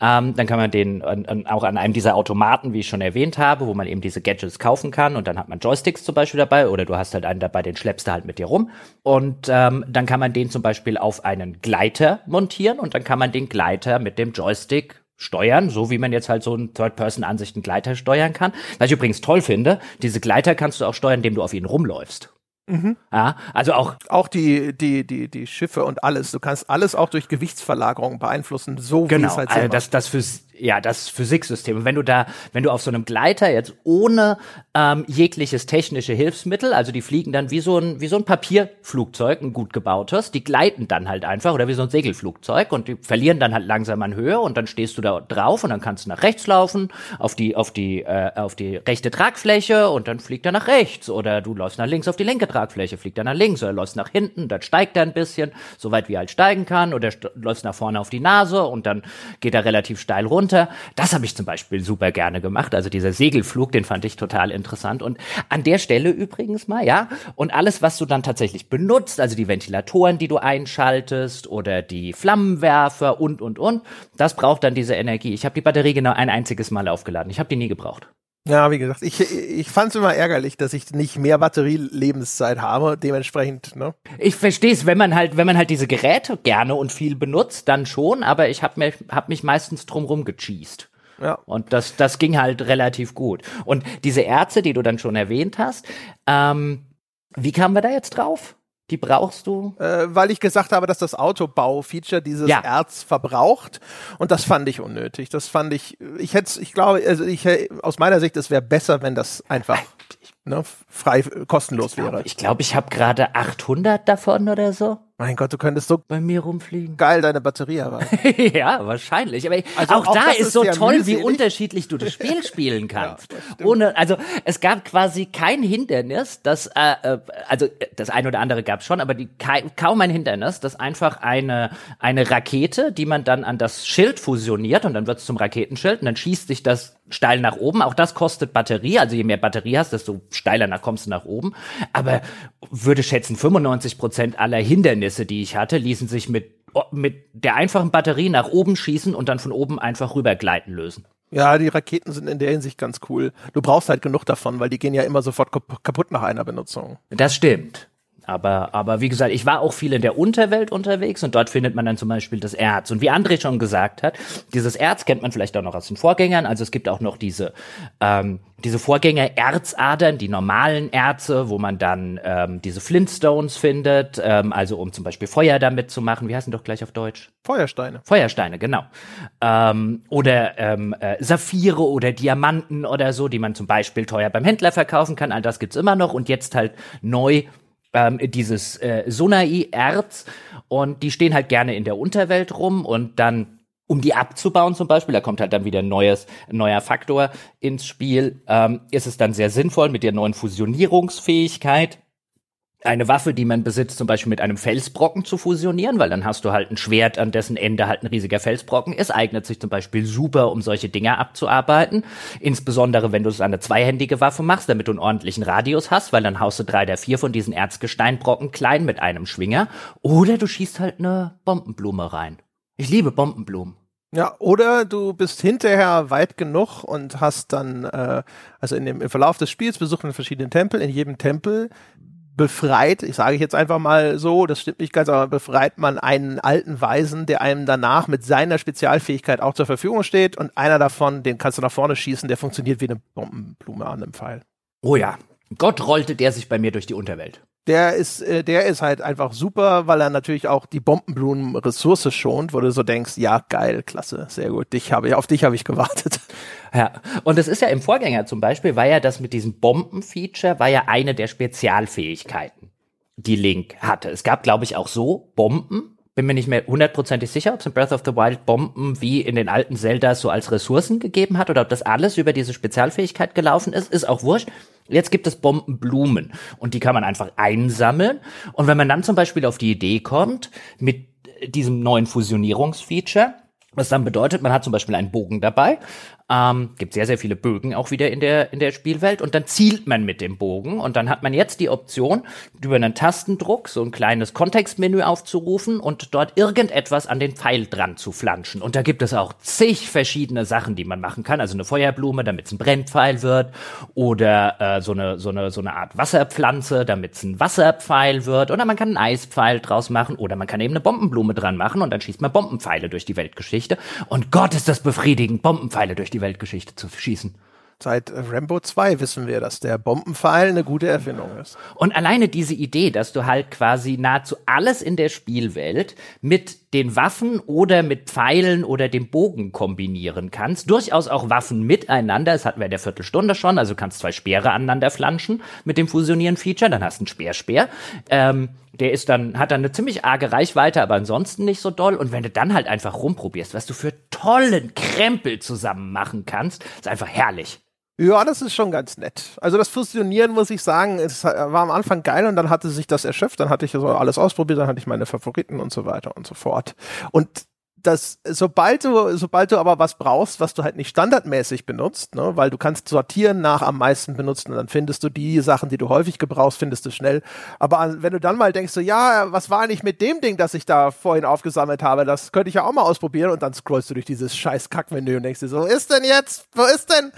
ähm, dann kann man den an, an, auch an einem dieser Automaten, wie ich schon erwähnt habe, wo man eben diese Gadgets kaufen kann und dann hat man Joysticks zum Beispiel dabei oder du hast halt einen dabei, den schleppst du halt mit dir rum und ähm, dann kann man den zum Beispiel auf einen Gleiter montieren und dann kann man den Gleiter mit dem Joystick steuern, so wie man jetzt halt so einen Third-Person-Ansichten Gleiter steuern kann. Was ich übrigens toll finde, diese Gleiter kannst du auch steuern, indem du auf ihnen rumläufst. Mhm. Ja, also auch auch die die die die Schiffe und alles. Du kannst alles auch durch Gewichtsverlagerung beeinflussen, so genau, wie es halt also das das für ja das Physiksystem. Und wenn du da, wenn du auf so einem Gleiter jetzt ohne ähm, jegliches technische Hilfsmittel, also die fliegen dann wie so ein wie so ein Papierflugzeug, ein gut gebautes, die gleiten dann halt einfach oder wie so ein Segelflugzeug und die verlieren dann halt langsam an Höhe und dann stehst du da drauf und dann kannst du nach rechts laufen auf die auf die äh, auf die rechte Tragfläche und dann fliegt er nach rechts oder du läufst nach links auf die linke Tragfläche, fliegt er nach links oder läufst nach hinten, dann steigt er ein bisschen, so weit wie er halt steigen kann oder läufst nach vorne auf die Nase und dann geht er relativ steil runter. Das habe ich zum Beispiel super gerne gemacht. Also dieser Segelflug, den fand ich total interessant. Und an der Stelle übrigens mal, ja, und alles, was du dann tatsächlich benutzt, also die Ventilatoren, die du einschaltest oder die Flammenwerfer und, und, und, das braucht dann diese Energie. Ich habe die Batterie genau ein einziges Mal aufgeladen. Ich habe die nie gebraucht. Ja, wie gesagt, ich, ich fand es immer ärgerlich, dass ich nicht mehr Batterielebenszeit habe, dementsprechend, ne? Ich verstehe es, wenn man halt, wenn man halt diese Geräte gerne und viel benutzt, dann schon, aber ich habe hab mich meistens drumrum gecheased. Ja. Und das, das ging halt relativ gut. Und diese Ärzte, die du dann schon erwähnt hast, ähm, wie kamen wir da jetzt drauf? Die brauchst du? Äh, weil ich gesagt habe, dass das Autobau-Feature dieses ja. Erz verbraucht. Und das fand ich unnötig. Das fand ich, ich hätte ich glaube, also ich, aus meiner Sicht, es wäre besser, wenn das einfach ne, frei, kostenlos wäre. Ich glaube, ich, glaub, ich habe gerade 800 davon oder so. Mein Gott, du könntest so bei mir rumfliegen. Geil deine Batterie [laughs] aber. ja, wahrscheinlich. Aber also auch, auch da ist so toll, mühselig. wie unterschiedlich du das [laughs] Spiel spielen kannst. ja, Ohne, also es gab quasi kein Hindernis, das, äh, äh also das eine oder andere gab es schon, aber die, kaum ein Hindernis, das einfach eine eine Rakete, die man dann an das Schild fusioniert und dann wird es zum Raketenschild und dann schießt sich das steil nach oben. Auch das kostet Batterie. Also je mehr Batterie hast, desto steiler kommst du nach oben. Aber würde schätzen, 95 Prozent aller Hindernisse, die ich hatte, ließen sich mit, mit der einfachen Batterie nach oben schießen und dann von oben einfach rübergleiten lösen. Ja, die Raketen sind in der Hinsicht ganz cool. Du brauchst halt genug davon, weil die gehen ja immer sofort kaputt nach einer Benutzung. Das stimmt. Aber, aber wie gesagt, ich war auch viel in der Unterwelt unterwegs und dort findet man dann zum Beispiel das Erz. Und wie André schon gesagt hat, dieses Erz kennt man vielleicht auch noch aus den Vorgängern. Also es gibt auch noch diese, ähm, diese Vorgänger-Erzadern, die normalen Erze, wo man dann ähm, diese Flintstones findet, ähm, also um zum Beispiel Feuer damit zu machen. Wie heißen doch gleich auf Deutsch? Feuersteine. Feuersteine, genau. Ähm, oder ähm, äh, Saphire oder Diamanten oder so, die man zum Beispiel teuer beim Händler verkaufen kann. All das gibt's immer noch und jetzt halt neu ähm, dieses äh, Sunai-Erz. Und die stehen halt gerne in der Unterwelt rum. Und dann um die abzubauen zum Beispiel, da kommt halt dann wieder ein neues, neuer Faktor ins Spiel, ähm, ist es dann sehr sinnvoll mit der neuen Fusionierungsfähigkeit eine Waffe, die man besitzt, zum Beispiel mit einem Felsbrocken zu fusionieren, weil dann hast du halt ein Schwert, an dessen Ende halt ein riesiger Felsbrocken ist, eignet sich zum Beispiel super, um solche Dinge abzuarbeiten. Insbesondere, wenn du es an eine zweihändige Waffe machst, damit du einen ordentlichen Radius hast, weil dann haust du drei der vier von diesen Erzgesteinbrocken klein mit einem Schwinger. Oder du schießt halt eine Bombenblume rein. Ich liebe Bombenblumen. Ja, oder du bist hinterher weit genug und hast dann, äh, also in dem, im Verlauf des Spiels besuchen verschiedene Tempel. In jedem Tempel befreit, ich sage jetzt einfach mal so, das stimmt nicht ganz, aber befreit man einen alten Weisen, der einem danach mit seiner Spezialfähigkeit auch zur Verfügung steht und einer davon, den kannst du nach vorne schießen, der funktioniert wie eine Bombenblume an einem Pfeil. Oh ja, Gott rollte der sich bei mir durch die Unterwelt der ist, äh, der ist halt einfach super, weil er natürlich auch die Bombenblumen-Ressource schont, wo du so denkst, ja, geil, klasse, sehr gut, dich habe ich, auf dich habe ich gewartet. [laughs] Ja, und es ist ja im Vorgänger zum Beispiel, war ja das mit diesem Bomben-Feature, war ja eine der Spezialfähigkeiten, die Link hatte. Es gab, glaube ich, auch so Bomben, bin mir nicht mehr hundertprozentig sicher, ob es in Breath of the Wild Bomben wie in den alten Zelda so als Ressourcen gegeben hat oder ob das alles über diese Spezialfähigkeit gelaufen ist, ist auch wurscht. Jetzt gibt es Bombenblumen und die kann man einfach einsammeln. Und wenn man dann zum Beispiel auf die Idee kommt, mit diesem neuen Fusionierungsfeature, was dann bedeutet, man hat zum Beispiel einen Bogen dabei ähm, gibt sehr, sehr viele Bögen auch wieder in der, in der Spielwelt und dann zielt man mit dem Bogen und dann hat man jetzt die Option, über einen Tastendruck so ein kleines Kontextmenü aufzurufen und dort irgendetwas an den Pfeil dran zu flanschen. Und da gibt es auch zig verschiedene Sachen, die man machen kann. Also eine Feuerblume, damit es ein Brennpfeil wird oder äh, so, eine, so, eine, so eine Art Wasserpflanze, damit es ein Wasserpfeil wird oder man kann einen Eispfeil draus machen oder man kann eben eine Bombenblume dran machen und dann schießt man Bombenpfeile durch die Weltgeschichte. Und Gott ist das befriedigend, Bombenpfeile durch die die Weltgeschichte zu schießen. Seit Rambo 2 wissen wir, dass der Bombenpfeil eine gute Erfindung ist. Und alleine diese Idee, dass du halt quasi nahezu alles in der Spielwelt mit den Waffen oder mit Pfeilen oder dem Bogen kombinieren kannst. Durchaus auch Waffen miteinander. Das hatten wir in der Viertelstunde schon. Also du kannst zwei Speere aneinander flanschen mit dem Fusionieren-Feature. Dann hast du einen Speer-Speer. Ähm, der ist dann, hat dann eine ziemlich arge Reichweite, aber ansonsten nicht so doll. Und wenn du dann halt einfach rumprobierst, was du für tollen Krempel zusammen machen kannst, ist einfach herrlich. Ja, das ist schon ganz nett. Also das Fusionieren, muss ich sagen, es war am Anfang geil und dann hatte sich das erschöpft. Dann hatte ich so alles ausprobiert, dann hatte ich meine Favoriten und so weiter und so fort. Und das, sobald du, sobald du aber was brauchst, was du halt nicht standardmäßig benutzt, ne, weil du kannst sortieren nach am meisten benutzen und dann findest du die Sachen, die du häufig gebrauchst, findest du schnell. Aber wenn du dann mal denkst, so, ja, was war eigentlich mit dem Ding, das ich da vorhin aufgesammelt habe, das könnte ich ja auch mal ausprobieren und dann scrollst du durch dieses scheiß Kackmenü und denkst dir so, wo ist denn jetzt, wo ist denn,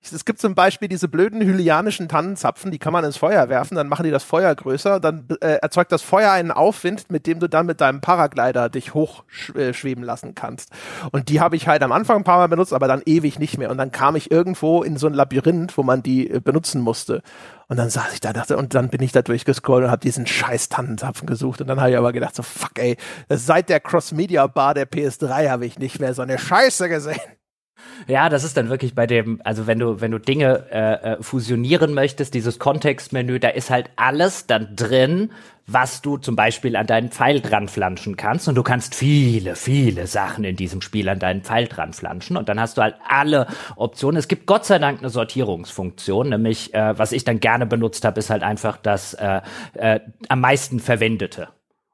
es gibt zum Beispiel diese blöden hylianischen Tannenzapfen, die kann man ins Feuer werfen, dann machen die das Feuer größer, dann äh, erzeugt das Feuer einen Aufwind, mit dem du dann mit deinem Paraglider dich hochschweben äh, lassen kannst. Und die habe ich halt am Anfang ein paar Mal benutzt, aber dann ewig nicht mehr. Und dann kam ich irgendwo in so ein Labyrinth, wo man die äh, benutzen musste. Und dann saß ich da, dachte, und dann bin ich da durchgescrollt und habe diesen scheiß Tannenzapfen gesucht. Und dann habe ich aber gedacht, so fuck ey, seit der Cross-Media-Bar der PS3 habe ich nicht mehr so eine Scheiße gesehen. Ja, das ist dann wirklich bei dem, also wenn du, wenn du Dinge äh, äh, fusionieren möchtest, dieses Kontextmenü, da ist halt alles dann drin, was du zum Beispiel an deinen Pfeil dran flanschen kannst. Und du kannst viele, viele Sachen in diesem Spiel an deinen Pfeil dran flanschen. Und dann hast du halt alle Optionen. Es gibt Gott sei Dank eine Sortierungsfunktion, nämlich äh, was ich dann gerne benutzt habe, ist halt einfach das äh, äh, am meisten verwendete.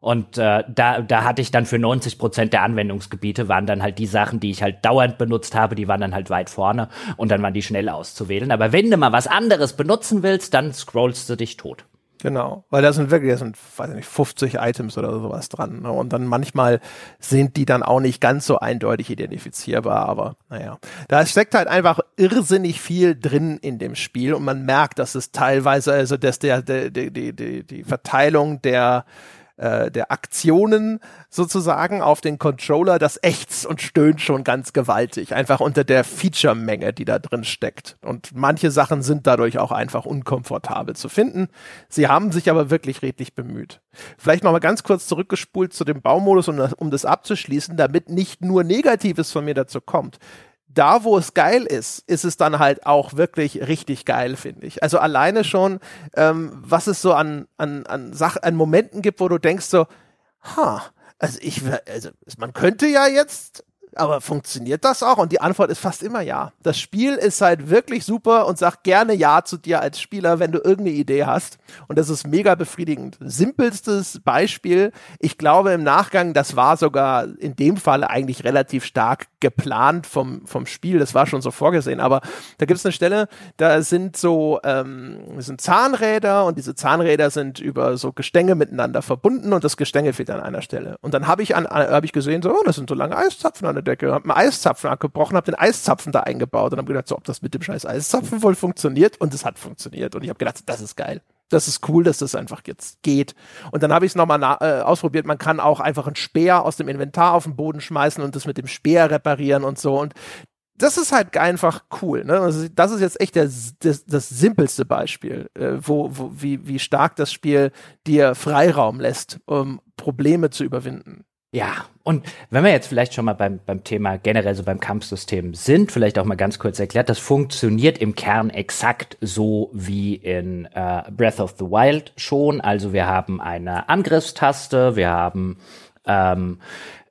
Und äh, da, da hatte ich dann für 90 Prozent der Anwendungsgebiete waren dann halt die Sachen, die ich halt dauernd benutzt habe, die waren dann halt weit vorne und dann waren die schnell auszuwählen. Aber wenn du mal was anderes benutzen willst, dann scrollst du dich tot. Genau, weil da sind wirklich, da sind, weiß ich nicht, 50 Items oder sowas dran. Ne? Und dann manchmal sind die dann auch nicht ganz so eindeutig identifizierbar, aber naja. Da steckt halt einfach irrsinnig viel drin in dem Spiel und man merkt, dass es teilweise, also dass der, der, die, die, die Verteilung der äh, der Aktionen sozusagen auf den Controller, das ächzt und stöhnt schon ganz gewaltig, einfach unter der Feature-Menge, die da drin steckt. Und manche Sachen sind dadurch auch einfach unkomfortabel zu finden. Sie haben sich aber wirklich redlich bemüht. Vielleicht noch mal ganz kurz zurückgespult zu dem Baumodus, um das, um das abzuschließen, damit nicht nur Negatives von mir dazu kommt da, wo es geil ist, ist es dann halt auch wirklich richtig geil, finde ich. Also alleine schon, ähm, was es so an, an, an, Sach an Momenten gibt, wo du denkst so, ha, also ich, also man könnte ja jetzt aber funktioniert das auch? Und die Antwort ist fast immer ja. Das Spiel ist halt wirklich super und sagt gerne ja zu dir als Spieler, wenn du irgendeine Idee hast. Und das ist mega befriedigend. Simpelstes Beispiel. Ich glaube im Nachgang, das war sogar in dem Falle eigentlich relativ stark geplant vom, vom Spiel. Das war schon so vorgesehen. Aber da gibt es eine Stelle, da sind so ähm, sind Zahnräder und diese Zahnräder sind über so Gestänge miteinander verbunden und das Gestänge fehlt an einer Stelle. Und dann habe ich, an, hab ich gesehen, so, oh, das sind so lange Eiszapfen an der Decke, habe einen Eiszapfen abgebrochen, habe den Eiszapfen da eingebaut und habe gedacht, so, ob das mit dem scheiß Eiszapfen wohl funktioniert und es hat funktioniert und ich habe gedacht, das ist geil. Das ist cool, dass das einfach jetzt geht. Und dann habe ich es nochmal äh, ausprobiert. Man kann auch einfach einen Speer aus dem Inventar auf den Boden schmeißen und das mit dem Speer reparieren und so. Und das ist halt einfach cool. Ne? Also das ist jetzt echt der, das, das simpelste Beispiel, äh, wo, wo, wie, wie stark das Spiel dir Freiraum lässt, um Probleme zu überwinden. Ja, und wenn wir jetzt vielleicht schon mal beim, beim Thema generell so beim Kampfsystem sind, vielleicht auch mal ganz kurz erklärt, das funktioniert im Kern exakt so wie in äh, Breath of the Wild schon. Also wir haben eine Angriffstaste, wir haben ähm,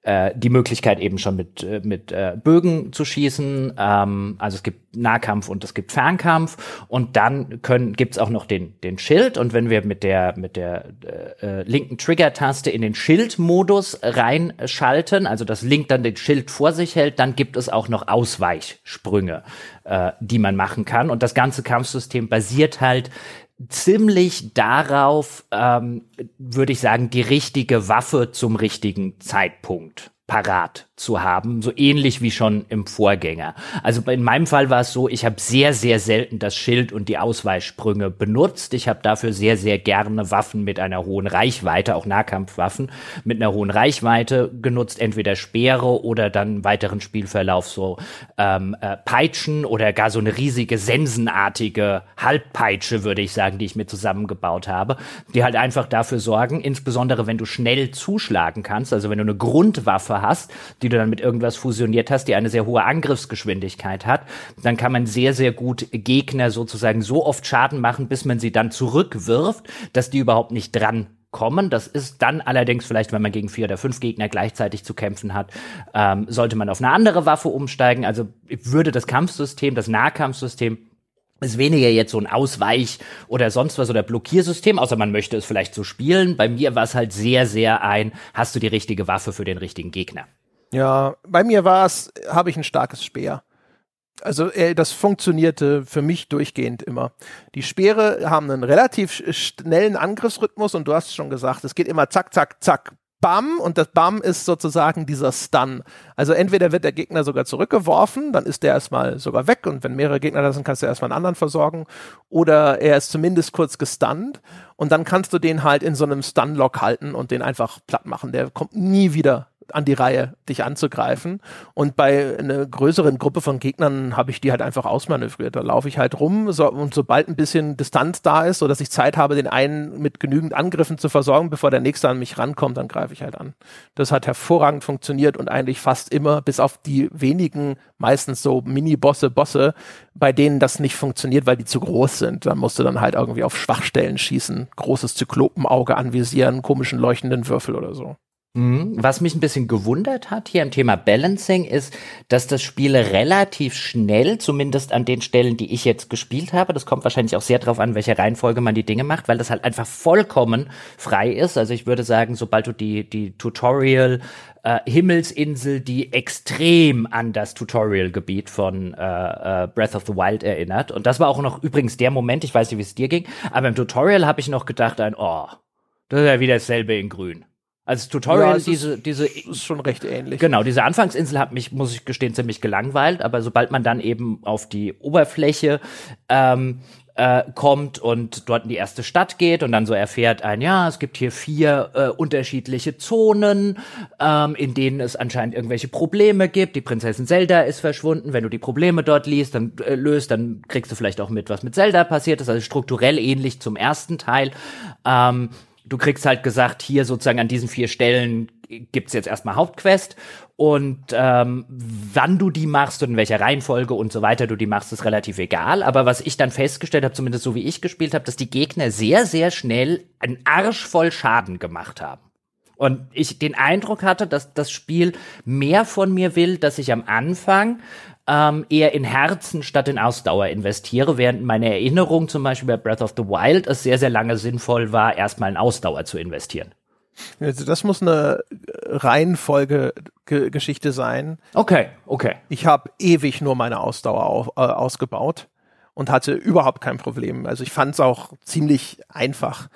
äh, die Möglichkeit eben schon mit, äh, mit äh, Bögen zu schießen. Ähm, also es gibt Nahkampf und es gibt Fernkampf. Und dann können gibt's auch noch den, den Schild. Und wenn wir mit der, mit der äh, äh linken Trigger-Taste in den Schildmodus reinschalten, also das Link dann den Schild vor sich hält, dann gibt es auch noch Ausweichsprünge, äh, die man machen kann. Und das ganze Kampfsystem basiert halt ziemlich darauf, ähm, würde ich sagen, die richtige Waffe zum richtigen Zeitpunkt parat zu haben, so ähnlich wie schon im Vorgänger. Also in meinem Fall war es so, ich habe sehr, sehr selten das Schild und die Ausweichsprünge benutzt. Ich habe dafür sehr, sehr gerne Waffen mit einer hohen Reichweite, auch Nahkampfwaffen mit einer hohen Reichweite genutzt, entweder Speere oder dann im weiteren Spielverlauf so ähm, äh, Peitschen oder gar so eine riesige sensenartige Halbpeitsche, würde ich sagen, die ich mir zusammengebaut habe, die halt einfach dafür sorgen, insbesondere wenn du schnell zuschlagen kannst, also wenn du eine Grundwaffe hast, die du dann mit irgendwas fusioniert hast, die eine sehr hohe Angriffsgeschwindigkeit hat, dann kann man sehr, sehr gut Gegner sozusagen so oft Schaden machen, bis man sie dann zurückwirft, dass die überhaupt nicht dran kommen. Das ist dann allerdings vielleicht, wenn man gegen vier oder fünf Gegner gleichzeitig zu kämpfen hat, ähm, sollte man auf eine andere Waffe umsteigen. Also würde das Kampfsystem, das Nahkampfsystem ist weniger jetzt so ein Ausweich- oder sonst was oder Blockiersystem, außer man möchte es vielleicht so spielen. Bei mir war es halt sehr, sehr ein, hast du die richtige Waffe für den richtigen Gegner. Ja, bei mir war es, habe ich ein starkes Speer. Also äh, das funktionierte für mich durchgehend immer. Die Speere haben einen relativ schnellen Angriffsrhythmus und du hast schon gesagt, es geht immer zack, zack, zack, Bam und das Bam ist sozusagen dieser Stun. Also entweder wird der Gegner sogar zurückgeworfen, dann ist der erstmal sogar weg und wenn mehrere Gegner da sind, kannst du erstmal einen anderen versorgen oder er ist zumindest kurz gestunt und dann kannst du den halt in so einem Stun-Lock halten und den einfach platt machen. Der kommt nie wieder an die Reihe, dich anzugreifen. Und bei einer größeren Gruppe von Gegnern habe ich die halt einfach ausmanövriert. Da laufe ich halt rum so, und sobald ein bisschen Distanz da ist, so dass ich Zeit habe, den einen mit genügend Angriffen zu versorgen, bevor der nächste an mich rankommt, dann greife ich halt an. Das hat hervorragend funktioniert und eigentlich fast immer, bis auf die wenigen, meistens so Mini-Bosse, Bosse, bei denen das nicht funktioniert, weil die zu groß sind. Da musst du dann halt irgendwie auf Schwachstellen schießen, großes Zyklopenauge anvisieren, komischen leuchtenden Würfel oder so. Mhm. Was mich ein bisschen gewundert hat hier im Thema Balancing ist, dass das Spiel relativ schnell, zumindest an den Stellen, die ich jetzt gespielt habe, das kommt wahrscheinlich auch sehr darauf an, welche Reihenfolge man die Dinge macht, weil das halt einfach vollkommen frei ist. Also ich würde sagen, sobald du die, die Tutorial äh, Himmelsinsel, die extrem an das Tutorial-Gebiet von äh, äh, Breath of the Wild erinnert. Und das war auch noch übrigens der Moment, ich weiß nicht, wie es dir ging, aber im Tutorial habe ich noch gedacht, ein, oh, das ist ja wieder dasselbe in grün. Als Tutorial, ja, diese, ist, diese. Ist schon recht ähnlich. Genau, diese Anfangsinsel hat mich, muss ich gestehen, ziemlich gelangweilt, aber sobald man dann eben auf die Oberfläche ähm, äh, kommt und dort in die erste Stadt geht und dann so erfährt ein, ja, es gibt hier vier äh, unterschiedliche Zonen, ähm, in denen es anscheinend irgendwelche Probleme gibt. Die Prinzessin Zelda ist verschwunden. Wenn du die Probleme dort liest, dann äh, löst, dann kriegst du vielleicht auch mit, was mit Zelda passiert ist. Also strukturell ähnlich zum ersten Teil. Ähm, du kriegst halt gesagt, hier sozusagen an diesen vier Stellen gibt's jetzt erstmal Hauptquest und ähm, wann du die machst und in welcher Reihenfolge und so weiter du die machst, ist relativ egal. Aber was ich dann festgestellt habe, zumindest so wie ich gespielt habe, dass die Gegner sehr, sehr schnell einen Arsch voll Schaden gemacht haben. Und ich den Eindruck hatte, dass das Spiel mehr von mir will, dass ich am Anfang ähm, eher in Herzen statt in Ausdauer investiere, während meine Erinnerung zum Beispiel bei Breath of the Wild es sehr, sehr lange sinnvoll war, erstmal in Ausdauer zu investieren. Also das muss eine Reihenfolge-Geschichte sein. Okay, okay. Ich habe ewig nur meine Ausdauer auf, äh, ausgebaut und hatte überhaupt kein Problem. Also ich fand es auch ziemlich einfach.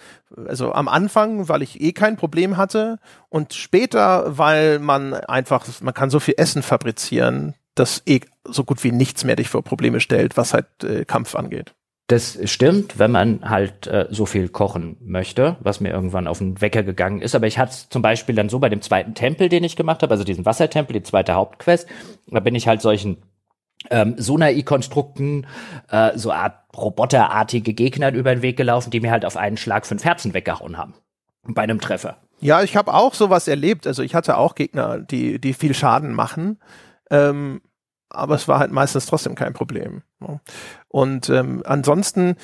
Also am Anfang, weil ich eh kein Problem hatte und später, weil man einfach, man kann so viel Essen fabrizieren, dass eh so gut wie nichts mehr dich vor Probleme stellt, was halt äh, Kampf angeht. Das stimmt, wenn man halt äh, so viel kochen möchte, was mir irgendwann auf den Wecker gegangen ist. Aber ich hatte zum Beispiel dann so bei dem zweiten Tempel, den ich gemacht habe, also diesen Wassertempel, die zweite Hauptquest, da bin ich halt solchen ähm, Sonai-Konstrukten, äh, so Art roboterartige Gegner über den Weg gelaufen, die mir halt auf einen Schlag fünf Herzen weggehauen haben. Bei einem Treffer. Ja, ich habe auch sowas erlebt. Also ich hatte auch Gegner, die, die viel Schaden machen. Ähm, aber es war halt meistens trotzdem kein Problem. Ne? Und ähm, ansonsten,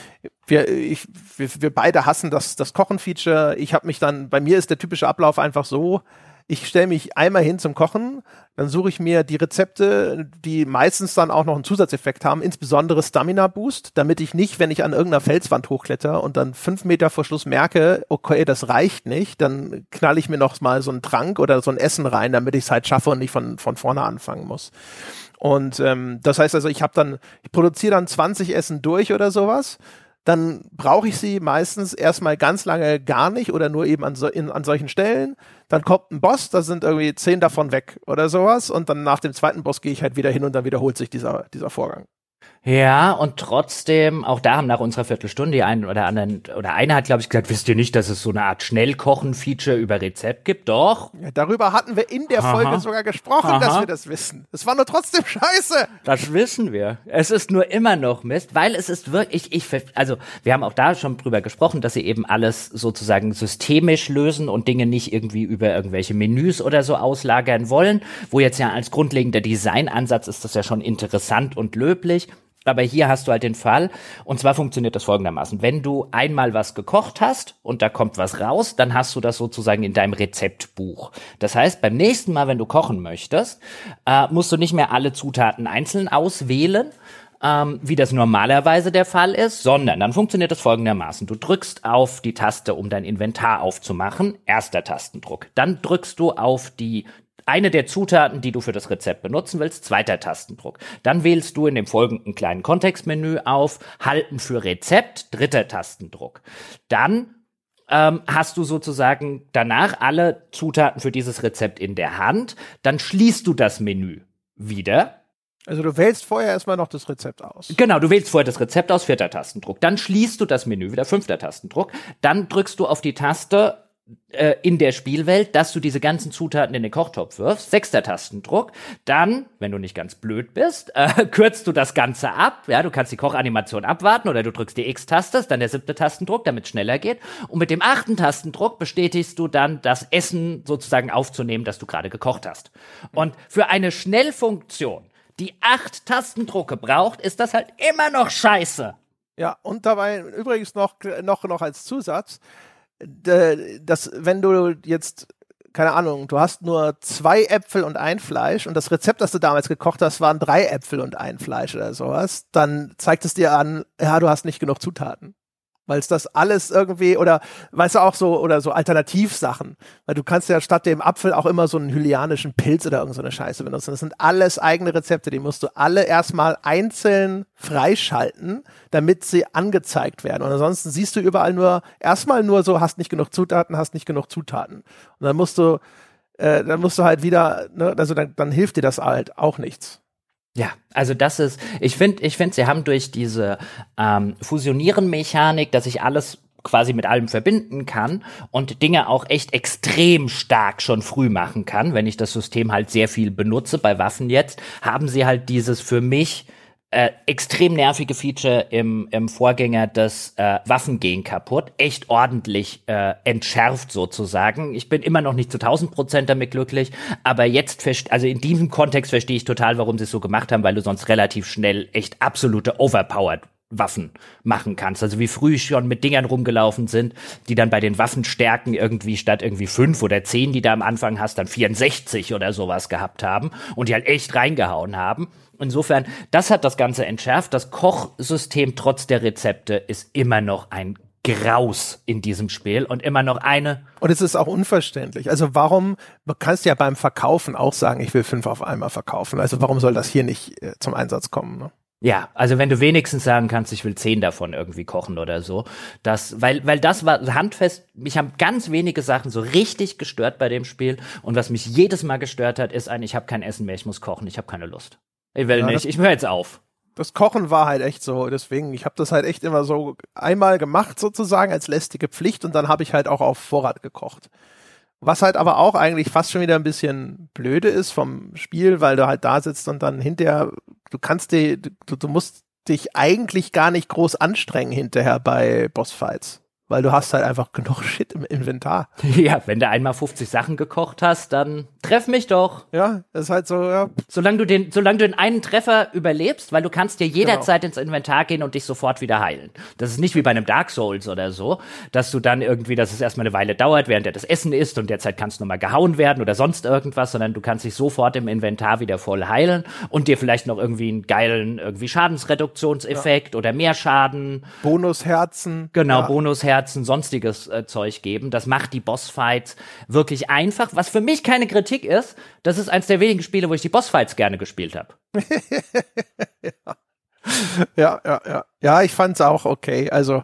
wir, ich, wir, wir beide hassen das, das Kochen-Feature. Ich habe mich dann, bei mir ist der typische Ablauf einfach so, ich stelle mich einmal hin zum Kochen, dann suche ich mir die Rezepte, die meistens dann auch noch einen Zusatzeffekt haben, insbesondere Stamina Boost, damit ich nicht, wenn ich an irgendeiner Felswand hochkletter und dann fünf Meter vor Schluss merke, okay, das reicht nicht, dann knall ich mir noch mal so einen Trank oder so ein Essen rein, damit ich es halt schaffe und nicht von, von vorne anfangen muss. Und ähm, das heißt also, ich habe dann, ich produziere dann 20 Essen durch oder sowas dann brauche ich sie meistens erstmal ganz lange gar nicht oder nur eben an, so, in, an solchen Stellen. Dann kommt ein Boss, da sind irgendwie zehn davon weg oder sowas und dann nach dem zweiten Boss gehe ich halt wieder hin und dann wiederholt sich dieser, dieser Vorgang. Ja, und trotzdem, auch da haben nach unserer Viertelstunde die einen oder anderen, oder einer hat, glaube ich, gesagt, wisst ihr nicht, dass es so eine Art Schnellkochen-Feature über Rezept gibt? Doch. Ja, darüber hatten wir in der Aha. Folge sogar gesprochen, Aha. dass wir das wissen. Es war nur trotzdem scheiße. Das wissen wir. Es ist nur immer noch Mist, weil es ist wirklich, ich, also, wir haben auch da schon drüber gesprochen, dass sie eben alles sozusagen systemisch lösen und Dinge nicht irgendwie über irgendwelche Menüs oder so auslagern wollen, wo jetzt ja als grundlegender Designansatz ist das ja schon interessant und löblich. Aber hier hast du halt den Fall, und zwar funktioniert das folgendermaßen. Wenn du einmal was gekocht hast und da kommt was raus, dann hast du das sozusagen in deinem Rezeptbuch. Das heißt, beim nächsten Mal, wenn du kochen möchtest, äh, musst du nicht mehr alle Zutaten einzeln auswählen, ähm, wie das normalerweise der Fall ist, sondern dann funktioniert das folgendermaßen. Du drückst auf die Taste, um dein Inventar aufzumachen, erster Tastendruck. Dann drückst du auf die eine der Zutaten, die du für das Rezept benutzen willst, zweiter Tastendruck. Dann wählst du in dem folgenden kleinen Kontextmenü auf Halten für Rezept, dritter Tastendruck. Dann ähm, hast du sozusagen danach alle Zutaten für dieses Rezept in der Hand. Dann schließt du das Menü wieder. Also du wählst vorher erstmal noch das Rezept aus. Genau, du wählst vorher das Rezept aus, vierter Tastendruck. Dann schließt du das Menü wieder, fünfter Tastendruck. Dann drückst du auf die Taste äh, in der Spielwelt, dass du diese ganzen Zutaten in den Kochtopf wirfst. Sechster Tastendruck. Dann, wenn du nicht ganz blöd bist, äh, [laughs] kürzt du das Ganze ab. Ja, du kannst die Kochanimation abwarten oder du drückst die X-Taste, dann der siebte Tastendruck, damit es schneller geht. Und mit dem achten Tastendruck bestätigst du dann, das Essen sozusagen aufzunehmen, das du gerade gekocht hast. Und für eine Schnellfunktion, die acht Tastendrucke braucht, ist das halt immer noch scheiße. Ja, und dabei übrigens noch, noch, noch als Zusatz, dass wenn du jetzt keine Ahnung, du hast nur zwei Äpfel und ein Fleisch und das Rezept, das du damals gekocht hast, waren drei Äpfel und ein Fleisch oder sowas, dann zeigt es dir an, ja, du hast nicht genug Zutaten weil es das alles irgendwie oder weißt du auch so oder so Alternativsachen, weil du kannst ja statt dem Apfel auch immer so einen hylianischen Pilz oder irgendeine so Scheiße benutzen. Das sind alles eigene Rezepte, die musst du alle erstmal einzeln freischalten, damit sie angezeigt werden. Und ansonsten siehst du überall nur erstmal nur so, hast nicht genug Zutaten, hast nicht genug Zutaten. Und dann musst du äh, dann musst du halt wieder, ne, also dann, dann hilft dir das halt auch nichts. Ja, also das ist, ich finde, ich finde, sie haben durch diese ähm, Fusionieren-Mechanik, dass ich alles quasi mit allem verbinden kann und Dinge auch echt extrem stark schon früh machen kann, wenn ich das System halt sehr viel benutze bei Waffen jetzt, haben sie halt dieses für mich äh, extrem nervige Feature im, im Vorgänger des äh, Waffen gehen kaputt, echt ordentlich äh, entschärft sozusagen. Ich bin immer noch nicht zu 1000 Prozent damit glücklich, aber jetzt, also in diesem Kontext verstehe ich total, warum sie es so gemacht haben, weil du sonst relativ schnell echt absolute Overpowered Waffen machen kannst. Also wie früh schon mit Dingern rumgelaufen sind, die dann bei den Waffenstärken irgendwie statt irgendwie fünf oder zehn, die da am Anfang hast, dann 64 oder sowas gehabt haben und die halt echt reingehauen haben. Insofern, das hat das Ganze entschärft. Das Kochsystem trotz der Rezepte ist immer noch ein Graus in diesem Spiel und immer noch eine. Und es ist auch unverständlich. Also warum, du kannst ja beim Verkaufen auch sagen, ich will fünf auf einmal verkaufen. Also warum soll das hier nicht äh, zum Einsatz kommen? Ne? Ja, also wenn du wenigstens sagen kannst, ich will zehn davon irgendwie kochen oder so, das, weil, weil das war handfest, mich haben ganz wenige Sachen so richtig gestört bei dem Spiel und was mich jedes Mal gestört hat, ist ein, ich habe kein Essen mehr, ich muss kochen, ich habe keine Lust. Ich will ja, nicht, ich höre jetzt auf. Das Kochen war halt echt so, deswegen, ich habe das halt echt immer so einmal gemacht sozusagen als lästige Pflicht und dann habe ich halt auch auf Vorrat gekocht. Was halt aber auch eigentlich fast schon wieder ein bisschen blöde ist vom Spiel, weil du halt da sitzt und dann hinterher, du kannst dir, du, du musst dich eigentlich gar nicht groß anstrengen hinterher bei Bossfights weil du hast halt einfach genug [laughs] Shit im Inventar. Ja, wenn du einmal 50 Sachen gekocht hast, dann treff mich doch. Ja, das ist halt so, ja. Solange du den, solange du den einen Treffer überlebst, weil du kannst dir jederzeit genau. ins Inventar gehen und dich sofort wieder heilen. Das ist nicht wie bei einem Dark Souls oder so, dass du dann irgendwie, dass es erstmal eine Weile dauert, während er das Essen isst und derzeit kannst du nochmal gehauen werden oder sonst irgendwas, sondern du kannst dich sofort im Inventar wieder voll heilen und dir vielleicht noch irgendwie einen geilen irgendwie Schadensreduktionseffekt ja. oder mehr Schaden. Bonusherzen. Genau, ja. Bonusherzen Herzen, sonstiges äh, Zeug geben. Das macht die Bossfights wirklich einfach. Was für mich keine Kritik ist, das ist eins der wenigen Spiele, wo ich die Bossfights gerne gespielt habe. ja. [laughs] ja, ja, ja. Ja, ich fand's auch okay. Also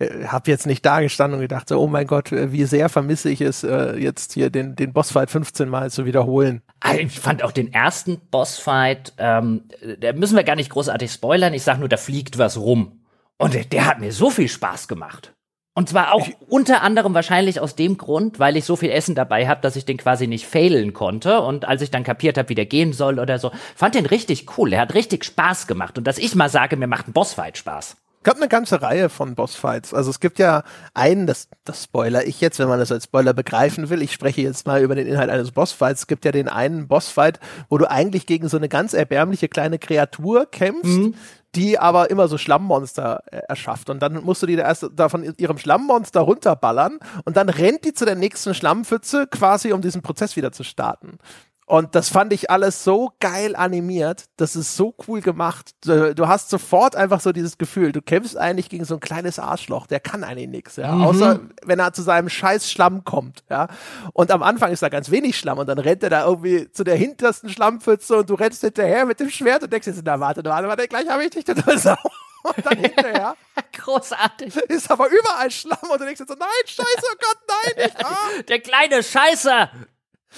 äh, habe jetzt nicht da gestanden und gedacht, so, oh mein Gott, äh, wie sehr vermisse ich es, äh, jetzt hier den, den Bossfight 15 Mal zu wiederholen. Ah, ich fand auch den ersten Bossfight, ähm, da müssen wir gar nicht großartig spoilern, ich sag nur, da fliegt was rum. Und der, der hat mir so viel Spaß gemacht. Und zwar auch ich, unter anderem wahrscheinlich aus dem Grund, weil ich so viel Essen dabei habe, dass ich den quasi nicht failen konnte. Und als ich dann kapiert habe, wie der gehen soll oder so, fand den richtig cool. Er hat richtig Spaß gemacht. Und dass ich mal sage, mir macht ein Bossfight Spaß gab eine ganze Reihe von Bossfights. Also es gibt ja einen, das, das spoiler ich jetzt, wenn man das als Spoiler begreifen will. Ich spreche jetzt mal über den Inhalt eines Bossfights. Es gibt ja den einen Bossfight, wo du eigentlich gegen so eine ganz erbärmliche kleine Kreatur kämpfst, mhm. die aber immer so Schlammmonster äh, erschafft. Und dann musst du die da erst da von ihrem Schlammmonster runterballern und dann rennt die zu der nächsten Schlammpfütze quasi, um diesen Prozess wieder zu starten. Und das fand ich alles so geil animiert. Das ist so cool gemacht. Du hast sofort einfach so dieses Gefühl, du kämpfst eigentlich gegen so ein kleines Arschloch, der kann eigentlich nichts, ja. Mhm. Außer wenn er zu seinem scheiß Schlamm kommt, ja. Und am Anfang ist da ganz wenig Schlamm und dann rennt er da irgendwie zu der hintersten Schlammpfütze und du rennst hinterher mit dem Schwert und denkst jetzt, na warte, warte, warte, gleich habe ich dich total sauer. Und dann hinterher. [laughs] Großartig. Ist aber überall Schlamm und du denkst jetzt so, nein, scheiße, oh Gott, nein, nicht. Ah. Der kleine Scheiße.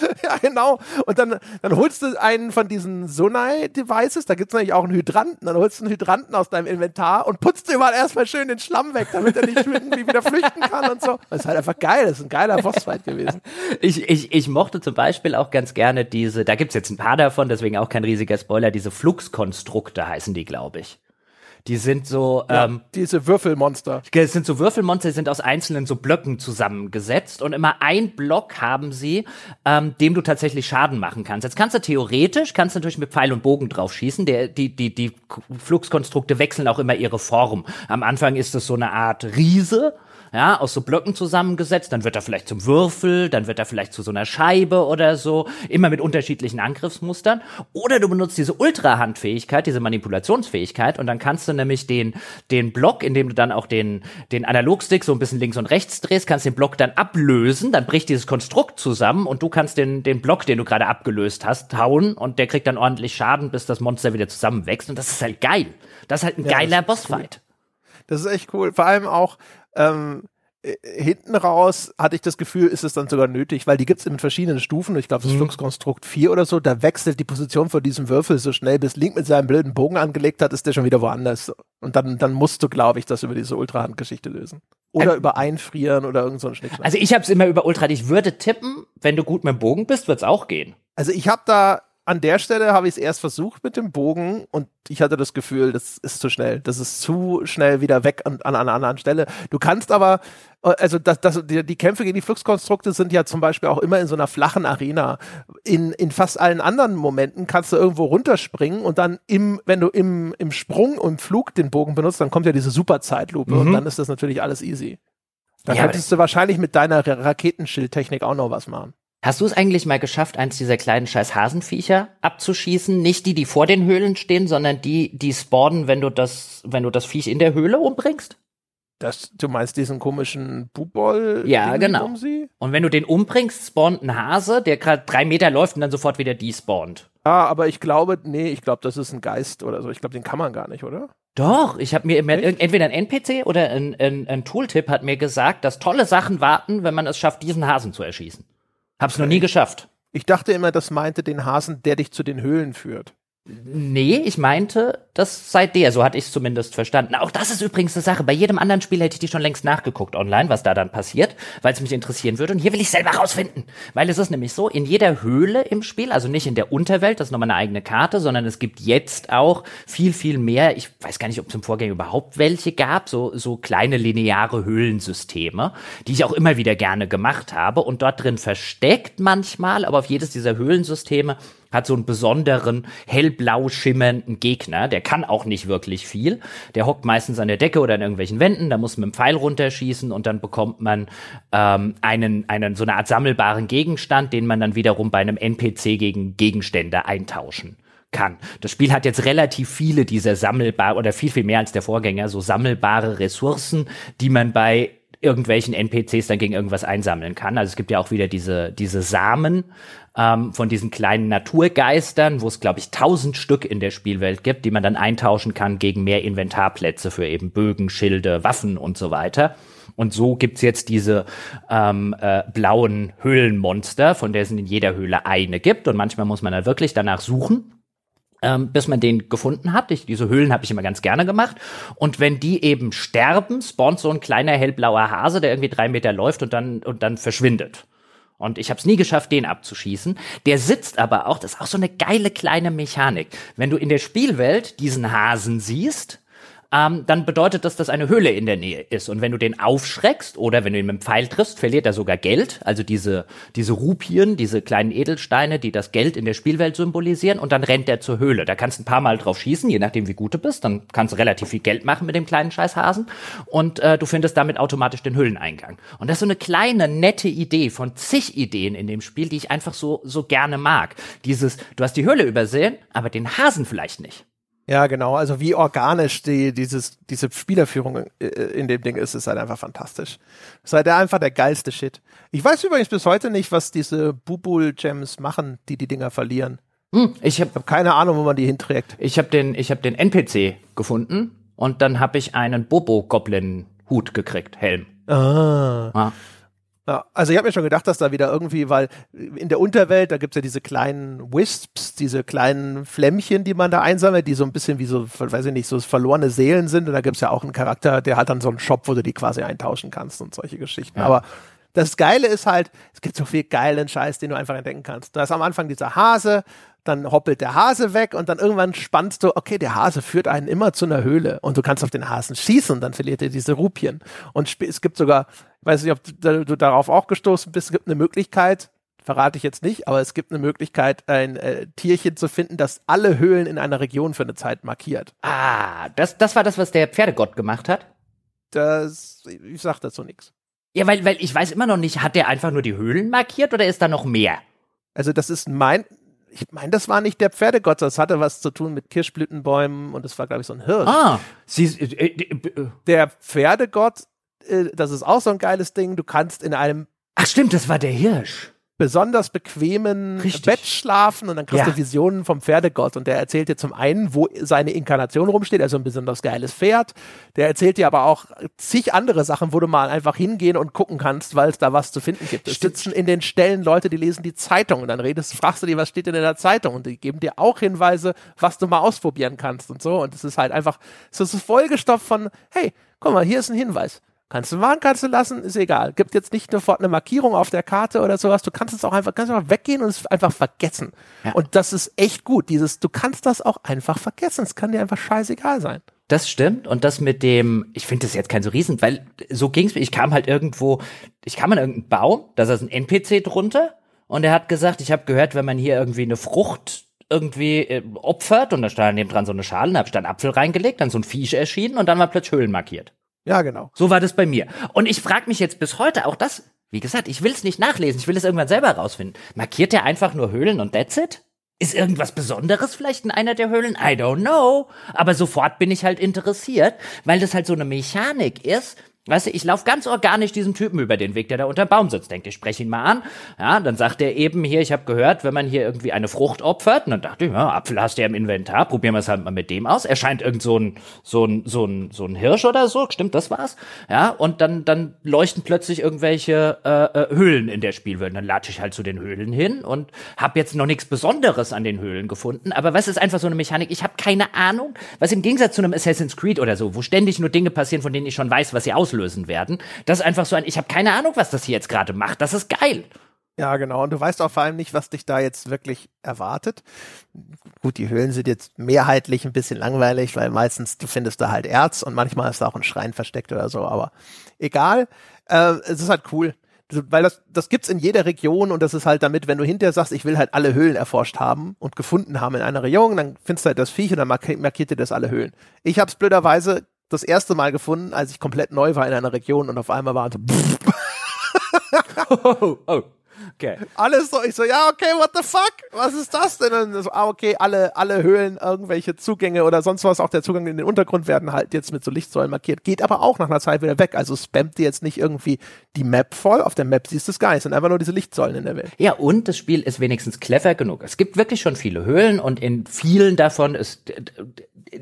[laughs] ja, genau. Und dann, dann holst du einen von diesen Sonai-Devices, da gibt's natürlich auch einen Hydranten, dann holst du einen Hydranten aus deinem Inventar und putzt dir mal erstmal schön den Schlamm weg, damit er nicht [laughs] irgendwie wieder flüchten kann und so. Das ist halt einfach geil, das ist ein geiler Bossfight gewesen. Ich, ich, ich mochte zum Beispiel auch ganz gerne diese, da gibt's jetzt ein paar davon, deswegen auch kein riesiger Spoiler, diese Fluxkonstrukte heißen die, glaube ich. Die sind so ja, ähm, diese Würfelmonster. Es sind so Würfelmonster, die sind aus einzelnen so Blöcken zusammengesetzt und immer ein Block haben sie, ähm, dem du tatsächlich Schaden machen kannst. Jetzt kannst du theoretisch, kannst du natürlich mit Pfeil und Bogen drauf schießen. Der, die, die, die Fluxkonstrukte wechseln auch immer ihre Form. Am Anfang ist es so eine Art Riese ja, aus so Blöcken zusammengesetzt, dann wird er vielleicht zum Würfel, dann wird er vielleicht zu so einer Scheibe oder so, immer mit unterschiedlichen Angriffsmustern. Oder du benutzt diese Ultra-Handfähigkeit, diese Manipulationsfähigkeit und dann kannst du nämlich den, den Block, indem du dann auch den, den Analogstick so ein bisschen links und rechts drehst, kannst den Block dann ablösen, dann bricht dieses Konstrukt zusammen und du kannst den, den Block, den du gerade abgelöst hast, hauen und der kriegt dann ordentlich Schaden, bis das Monster wieder zusammenwächst und das ist halt geil. Das ist halt ein ja, geiler Bossfight. Cool. Das ist echt cool. Vor allem auch, ähm, äh, hinten raus hatte ich das Gefühl, ist es dann sogar nötig, weil die gibt es in verschiedenen Stufen. Ich glaube, das mhm. Fluxkonstrukt 4 oder so, da wechselt die Position von diesem Würfel so schnell, bis Link mit seinem blöden Bogen angelegt hat, ist der schon wieder woanders. Und dann, dann musst du, glaube ich, das über diese Ultrahand-Geschichte lösen. Oder ähm, über Einfrieren oder irgend so ein Schnickschnack. Also ich habe es immer über Ultra. Ich würde tippen, wenn du gut mit dem Bogen bist, wird's auch gehen. Also ich habe da an der Stelle habe ich es erst versucht mit dem Bogen und ich hatte das Gefühl, das ist zu schnell. Das ist zu schnell wieder weg an, an einer anderen Stelle. Du kannst aber, also das, das, die, die Kämpfe gegen die Fluxkonstrukte sind ja zum Beispiel auch immer in so einer flachen Arena. In, in fast allen anderen Momenten kannst du irgendwo runterspringen und dann im, wenn du im, im Sprung und im Flug den Bogen benutzt, dann kommt ja diese Superzeitlupe mhm. und dann ist das natürlich alles easy. Dann ja, könntest du wahrscheinlich mit deiner Raketenschildtechnik auch noch was machen. Hast du es eigentlich mal geschafft, eins dieser kleinen scheiß Hasenviecher abzuschießen? Nicht die, die vor den Höhlen stehen, sondern die, die spawnen, wenn du das, wenn du das Viech in der Höhle umbringst? Das, du meinst diesen komischen Bubol? Ja, genau. Um und wenn du den umbringst, spawnt ein Hase, der gerade drei Meter läuft und dann sofort wieder despawnt. Ah, aber ich glaube, nee, ich glaube, das ist ein Geist oder so. Ich glaube, den kann man gar nicht, oder? Doch, ich habe mir immer, entweder ein NPC oder ein, ein, ein Tooltip hat mir gesagt, dass tolle Sachen warten, wenn man es schafft, diesen Hasen zu erschießen. Hab's noch nie geschafft. Ich dachte immer, das meinte den Hasen, der dich zu den Höhlen führt. Nee, ich meinte, das sei der, so hatte ich es zumindest verstanden. Auch das ist übrigens eine Sache. Bei jedem anderen Spiel hätte ich die schon längst nachgeguckt online, was da dann passiert, weil es mich interessieren würde. Und hier will ich selber rausfinden. Weil es ist nämlich so, in jeder Höhle im Spiel, also nicht in der Unterwelt, das ist nochmal eine eigene Karte, sondern es gibt jetzt auch viel, viel mehr, ich weiß gar nicht, ob es im Vorgänger überhaupt welche gab, so, so kleine lineare Höhlensysteme, die ich auch immer wieder gerne gemacht habe. Und dort drin versteckt manchmal, aber auf jedes dieser Höhlensysteme hat so einen besonderen hellblau schimmernden Gegner. Der kann auch nicht wirklich viel. Der hockt meistens an der Decke oder an irgendwelchen Wänden. Da muss man mit dem Pfeil runterschießen und dann bekommt man ähm, einen, einen so eine Art sammelbaren Gegenstand, den man dann wiederum bei einem NPC gegen Gegenstände eintauschen kann. Das Spiel hat jetzt relativ viele dieser sammelbar oder viel, viel mehr als der Vorgänger, so sammelbare Ressourcen, die man bei irgendwelchen NPCs dann gegen irgendwas einsammeln kann. Also es gibt ja auch wieder diese, diese Samen ähm, von diesen kleinen Naturgeistern, wo es, glaube ich, tausend Stück in der Spielwelt gibt, die man dann eintauschen kann gegen mehr Inventarplätze für eben Bögen, Schilde, Waffen und so weiter. Und so gibt's jetzt diese ähm, äh, blauen Höhlenmonster, von der es in jeder Höhle eine gibt. Und manchmal muss man da wirklich danach suchen ähm, bis man den gefunden hat. Ich, diese Höhlen habe ich immer ganz gerne gemacht. Und wenn die eben sterben, spawnt so ein kleiner hellblauer Hase, der irgendwie drei Meter läuft und dann, und dann verschwindet. Und ich habe es nie geschafft, den abzuschießen. Der sitzt aber auch, das ist auch so eine geile kleine Mechanik. Wenn du in der Spielwelt diesen Hasen siehst, ähm, dann bedeutet das, dass eine Höhle in der Nähe ist. Und wenn du den aufschreckst oder wenn du ihn mit dem Pfeil triffst, verliert er sogar Geld. Also diese, diese Rupien, diese kleinen Edelsteine, die das Geld in der Spielwelt symbolisieren. Und dann rennt er zur Höhle. Da kannst du ein paar Mal drauf schießen, je nachdem wie gut du bist. Dann kannst du relativ viel Geld machen mit dem kleinen Scheißhasen. Und äh, du findest damit automatisch den Höhleneingang. Und das ist so eine kleine, nette Idee von zig Ideen in dem Spiel, die ich einfach so, so gerne mag. Dieses, du hast die Höhle übersehen, aber den Hasen vielleicht nicht. Ja, genau. Also wie organisch die, dieses, diese Spielerführung äh, in dem Ding ist, ist halt einfach fantastisch. Ist halt einfach der geilste Shit. Ich weiß übrigens bis heute nicht, was diese Bubul-Gems machen, die die Dinger verlieren. Hm, ich habe hab keine Ahnung, wo man die hinträgt. Ich habe den, ich hab den NPC gefunden und dann habe ich einen Bobo-Goblin-Hut gekriegt, Helm. Ah. ah. Ja, also ich habe mir schon gedacht, dass da wieder irgendwie, weil in der Unterwelt, da gibt's ja diese kleinen Wisps, diese kleinen Flämmchen, die man da einsammelt, die so ein bisschen wie so, weiß ich nicht, so verlorene Seelen sind. Und da gibt's ja auch einen Charakter, der hat dann so einen Shop, wo du die quasi eintauschen kannst und solche Geschichten. Ja. Aber das Geile ist halt, es gibt so viel geilen Scheiß, den du einfach entdecken kannst. Da ist am Anfang dieser Hase, dann hoppelt der Hase weg und dann irgendwann spannst du, okay, der Hase führt einen immer zu einer Höhle und du kannst auf den Hasen schießen und dann verliert er diese Rupien. Und es gibt sogar, weiß nicht, ob du, du darauf auch gestoßen bist, es gibt eine Möglichkeit, verrate ich jetzt nicht, aber es gibt eine Möglichkeit, ein äh, Tierchen zu finden, das alle Höhlen in einer Region für eine Zeit markiert. Ah, das, das war das, was der Pferdegott gemacht hat? Das, ich sag dazu nichts. Ja, weil, weil ich weiß immer noch nicht, hat der einfach nur die Höhlen markiert oder ist da noch mehr? Also das ist mein, ich meine, das war nicht der Pferdegott, das hatte was zu tun mit Kirschblütenbäumen und das war, glaube ich, so ein Hirsch. Ah, sie, äh, äh, äh, der Pferdegott, äh, das ist auch so ein geiles Ding, du kannst in einem Ach stimmt, das war der Hirsch besonders bequemen Richtig. Bett schlafen und dann kriegst ja. du Visionen vom Pferdegott und der erzählt dir zum einen, wo seine Inkarnation rumsteht, also ein besonders geiles Pferd. Der erzählt dir aber auch zig andere Sachen, wo du mal einfach hingehen und gucken kannst, weil es da was zu finden gibt. Es sitzen in den Stellen Leute, die lesen die Zeitung und dann redest, [laughs] fragst du die, was steht denn in der Zeitung und die geben dir auch Hinweise, was du mal ausprobieren kannst und so und es ist halt einfach, es ist vollgestopft von, hey, guck mal, hier ist ein Hinweis Kannst du machen, kannst du lassen, ist egal. Gibt jetzt nicht sofort eine Markierung auf der Karte oder sowas. Du kannst es auch einfach, kannst einfach weggehen und es einfach vergessen. Ja. Und das ist echt gut. Dieses, du kannst das auch einfach vergessen. Es kann dir einfach scheißegal sein. Das stimmt. Und das mit dem, ich finde das jetzt kein so riesen, weil so ging's mir. Ich kam halt irgendwo, ich kam an irgendeinen Baum, da saß ein NPC drunter und er hat gesagt, ich habe gehört, wenn man hier irgendwie eine Frucht irgendwie äh, opfert und da stand neben dran so eine Schale, da habe ich dann Apfel reingelegt, dann so ein Viech erschienen und dann war plötzlich Höhlen markiert. Ja, genau. So war das bei mir. Und ich frage mich jetzt bis heute auch das, wie gesagt, ich will es nicht nachlesen, ich will es irgendwann selber rausfinden. Markiert er einfach nur Höhlen und that's it? Ist irgendwas Besonderes vielleicht in einer der Höhlen? I don't know. Aber sofort bin ich halt interessiert, weil das halt so eine Mechanik ist, Weißt du, ich laufe ganz organisch diesem Typen über den Weg, der da unter dem Baum sitzt. Denke, ich spreche ihn mal an. Ja, dann sagt er eben hier, ich habe gehört, wenn man hier irgendwie eine Frucht opfert, und dann dachte ich, ja, Apfel hast du ja im Inventar, probieren wir es halt mal mit dem aus. Er scheint irgend so ein, so ein, so ein, so ein Hirsch oder so, stimmt, das war's. Ja, und dann, dann leuchten plötzlich irgendwelche äh, äh, Höhlen in der Spielwelt. Dann latsche ich halt zu den Höhlen hin und habe jetzt noch nichts Besonderes an den Höhlen gefunden. Aber was ist einfach so eine Mechanik? Ich habe keine Ahnung, was im Gegensatz zu einem Assassin's Creed oder so, wo ständig nur Dinge passieren, von denen ich schon weiß, was sie aus auslösen werden. Das ist einfach so ein, ich habe keine Ahnung, was das hier jetzt gerade macht. Das ist geil. Ja, genau. Und du weißt auch vor allem nicht, was dich da jetzt wirklich erwartet. Gut, die Höhlen sind jetzt mehrheitlich ein bisschen langweilig, weil meistens du findest da halt Erz und manchmal ist da auch ein Schrein versteckt oder so. Aber egal, äh, es ist halt cool. Weil das, das gibt's in jeder Region und das ist halt damit, wenn du hinterher sagst, ich will halt alle Höhlen erforscht haben und gefunden haben in einer Region, dann findest du halt das Viech und dann markiert dir das alle Höhlen. Ich hab's blöderweise das erste Mal gefunden, als ich komplett neu war in einer Region und auf einmal war [laughs] oh, oh. Okay. Alles so, ich so, ja, okay, what the fuck? Was ist das denn? Und so, ah, okay, alle, alle Höhlen, irgendwelche Zugänge oder sonst was, auch der Zugang in den Untergrund werden halt jetzt mit so Lichtsäulen markiert. Geht aber auch nach einer Zeit wieder weg. Also spammt dir jetzt nicht irgendwie die Map voll. Auf der Map siehst du es gar nicht. Es sind einfach nur diese Lichtsäulen in der Welt. Ja, und das Spiel ist wenigstens clever genug. Es gibt wirklich schon viele Höhlen und in vielen davon ist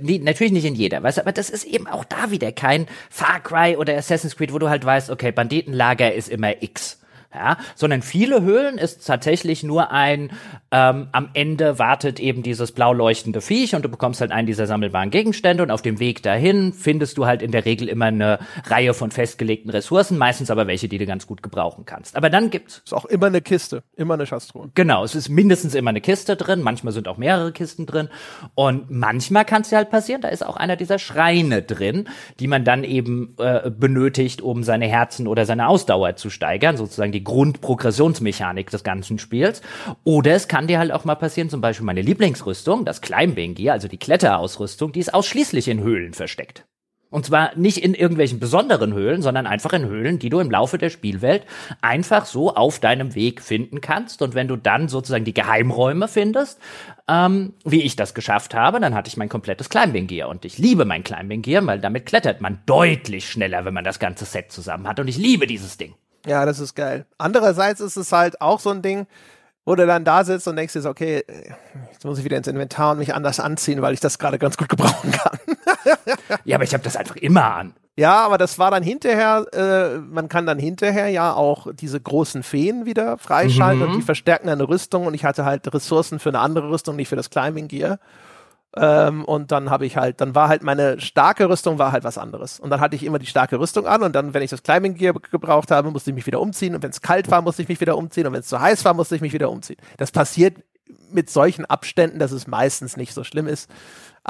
natürlich nicht in jeder, weißt du, aber das ist eben auch da wieder kein Far Cry oder Assassin's Creed, wo du halt weißt, okay, Banditenlager ist immer X ja, sondern viele Höhlen ist tatsächlich nur ein, ähm, am Ende wartet eben dieses blau leuchtende Viech und du bekommst halt einen dieser sammelbaren Gegenstände und auf dem Weg dahin findest du halt in der Regel immer eine Reihe von festgelegten Ressourcen, meistens aber welche, die du ganz gut gebrauchen kannst. Aber dann gibt's. Ist auch immer eine Kiste, immer eine Schatztruhe. Genau, es ist mindestens immer eine Kiste drin, manchmal sind auch mehrere Kisten drin und manchmal kann es ja halt passieren, da ist auch einer dieser Schreine drin, die man dann eben äh, benötigt, um seine Herzen oder seine Ausdauer zu steigern, sozusagen die die Grundprogressionsmechanik des ganzen Spiels. Oder es kann dir halt auch mal passieren, zum Beispiel meine Lieblingsrüstung, das Climbing Gear, also die Kletterausrüstung, die ist ausschließlich in Höhlen versteckt. Und zwar nicht in irgendwelchen besonderen Höhlen, sondern einfach in Höhlen, die du im Laufe der Spielwelt einfach so auf deinem Weg finden kannst. Und wenn du dann sozusagen die Geheimräume findest, ähm, wie ich das geschafft habe, dann hatte ich mein komplettes Climbing Gear. Und ich liebe mein Climbing Gear, weil damit klettert man deutlich schneller, wenn man das ganze Set zusammen hat. Und ich liebe dieses Ding. Ja, das ist geil. Andererseits ist es halt auch so ein Ding, wo du dann da sitzt und denkst dir, okay, jetzt muss ich wieder ins Inventar und mich anders anziehen, weil ich das gerade ganz gut gebrauchen kann. [laughs] ja, aber ich habe das einfach immer an. Ja, aber das war dann hinterher, äh, man kann dann hinterher ja auch diese großen Feen wieder freischalten mhm. und die verstärken eine Rüstung und ich hatte halt Ressourcen für eine andere Rüstung, nicht für das Climbing Gear. Ähm, und dann habe ich halt, dann war halt meine starke Rüstung war halt was anderes. Und dann hatte ich immer die starke Rüstung an und dann, wenn ich das Climbing Gear gebraucht habe, musste ich mich wieder umziehen. Und wenn es kalt war, musste ich mich wieder umziehen. Und wenn es zu heiß war, musste ich mich wieder umziehen. Das passiert mit solchen Abständen, dass es meistens nicht so schlimm ist.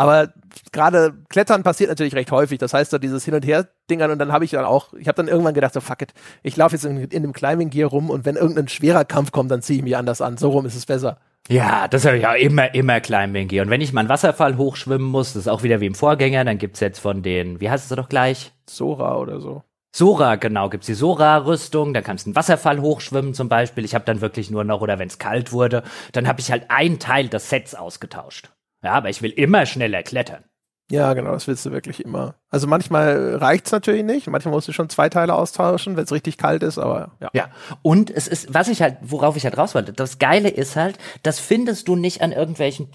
Aber gerade Klettern passiert natürlich recht häufig. Das heißt, so dieses Hin- und Her-Dingern und dann habe ich dann auch, ich habe dann irgendwann gedacht, so fuck it, ich laufe jetzt in, in dem Climbing Gear rum und wenn irgendein schwerer Kampf kommt, dann ziehe ich mich anders an. So rum ist es besser. Ja, das habe ich ja immer, immer Climbing Gear. Und wenn ich mal einen Wasserfall hochschwimmen muss, das ist auch wieder wie im Vorgänger, dann gibt's jetzt von den, wie heißt es doch gleich? Sora oder so. Sora, genau, gibt's die Sora-Rüstung, da kannst du einen Wasserfall hochschwimmen zum Beispiel. Ich habe dann wirklich nur noch, oder wenn's kalt wurde, dann habe ich halt ein Teil des Sets ausgetauscht. Ja, aber ich will immer schneller klettern. Ja, genau, das willst du wirklich immer. Also manchmal reicht's natürlich nicht, manchmal musst du schon zwei Teile austauschen, wenn es richtig kalt ist, aber ja. Ja, und es ist, was ich halt, worauf ich halt raus wollte, das Geile ist halt, das findest du nicht an irgendwelchen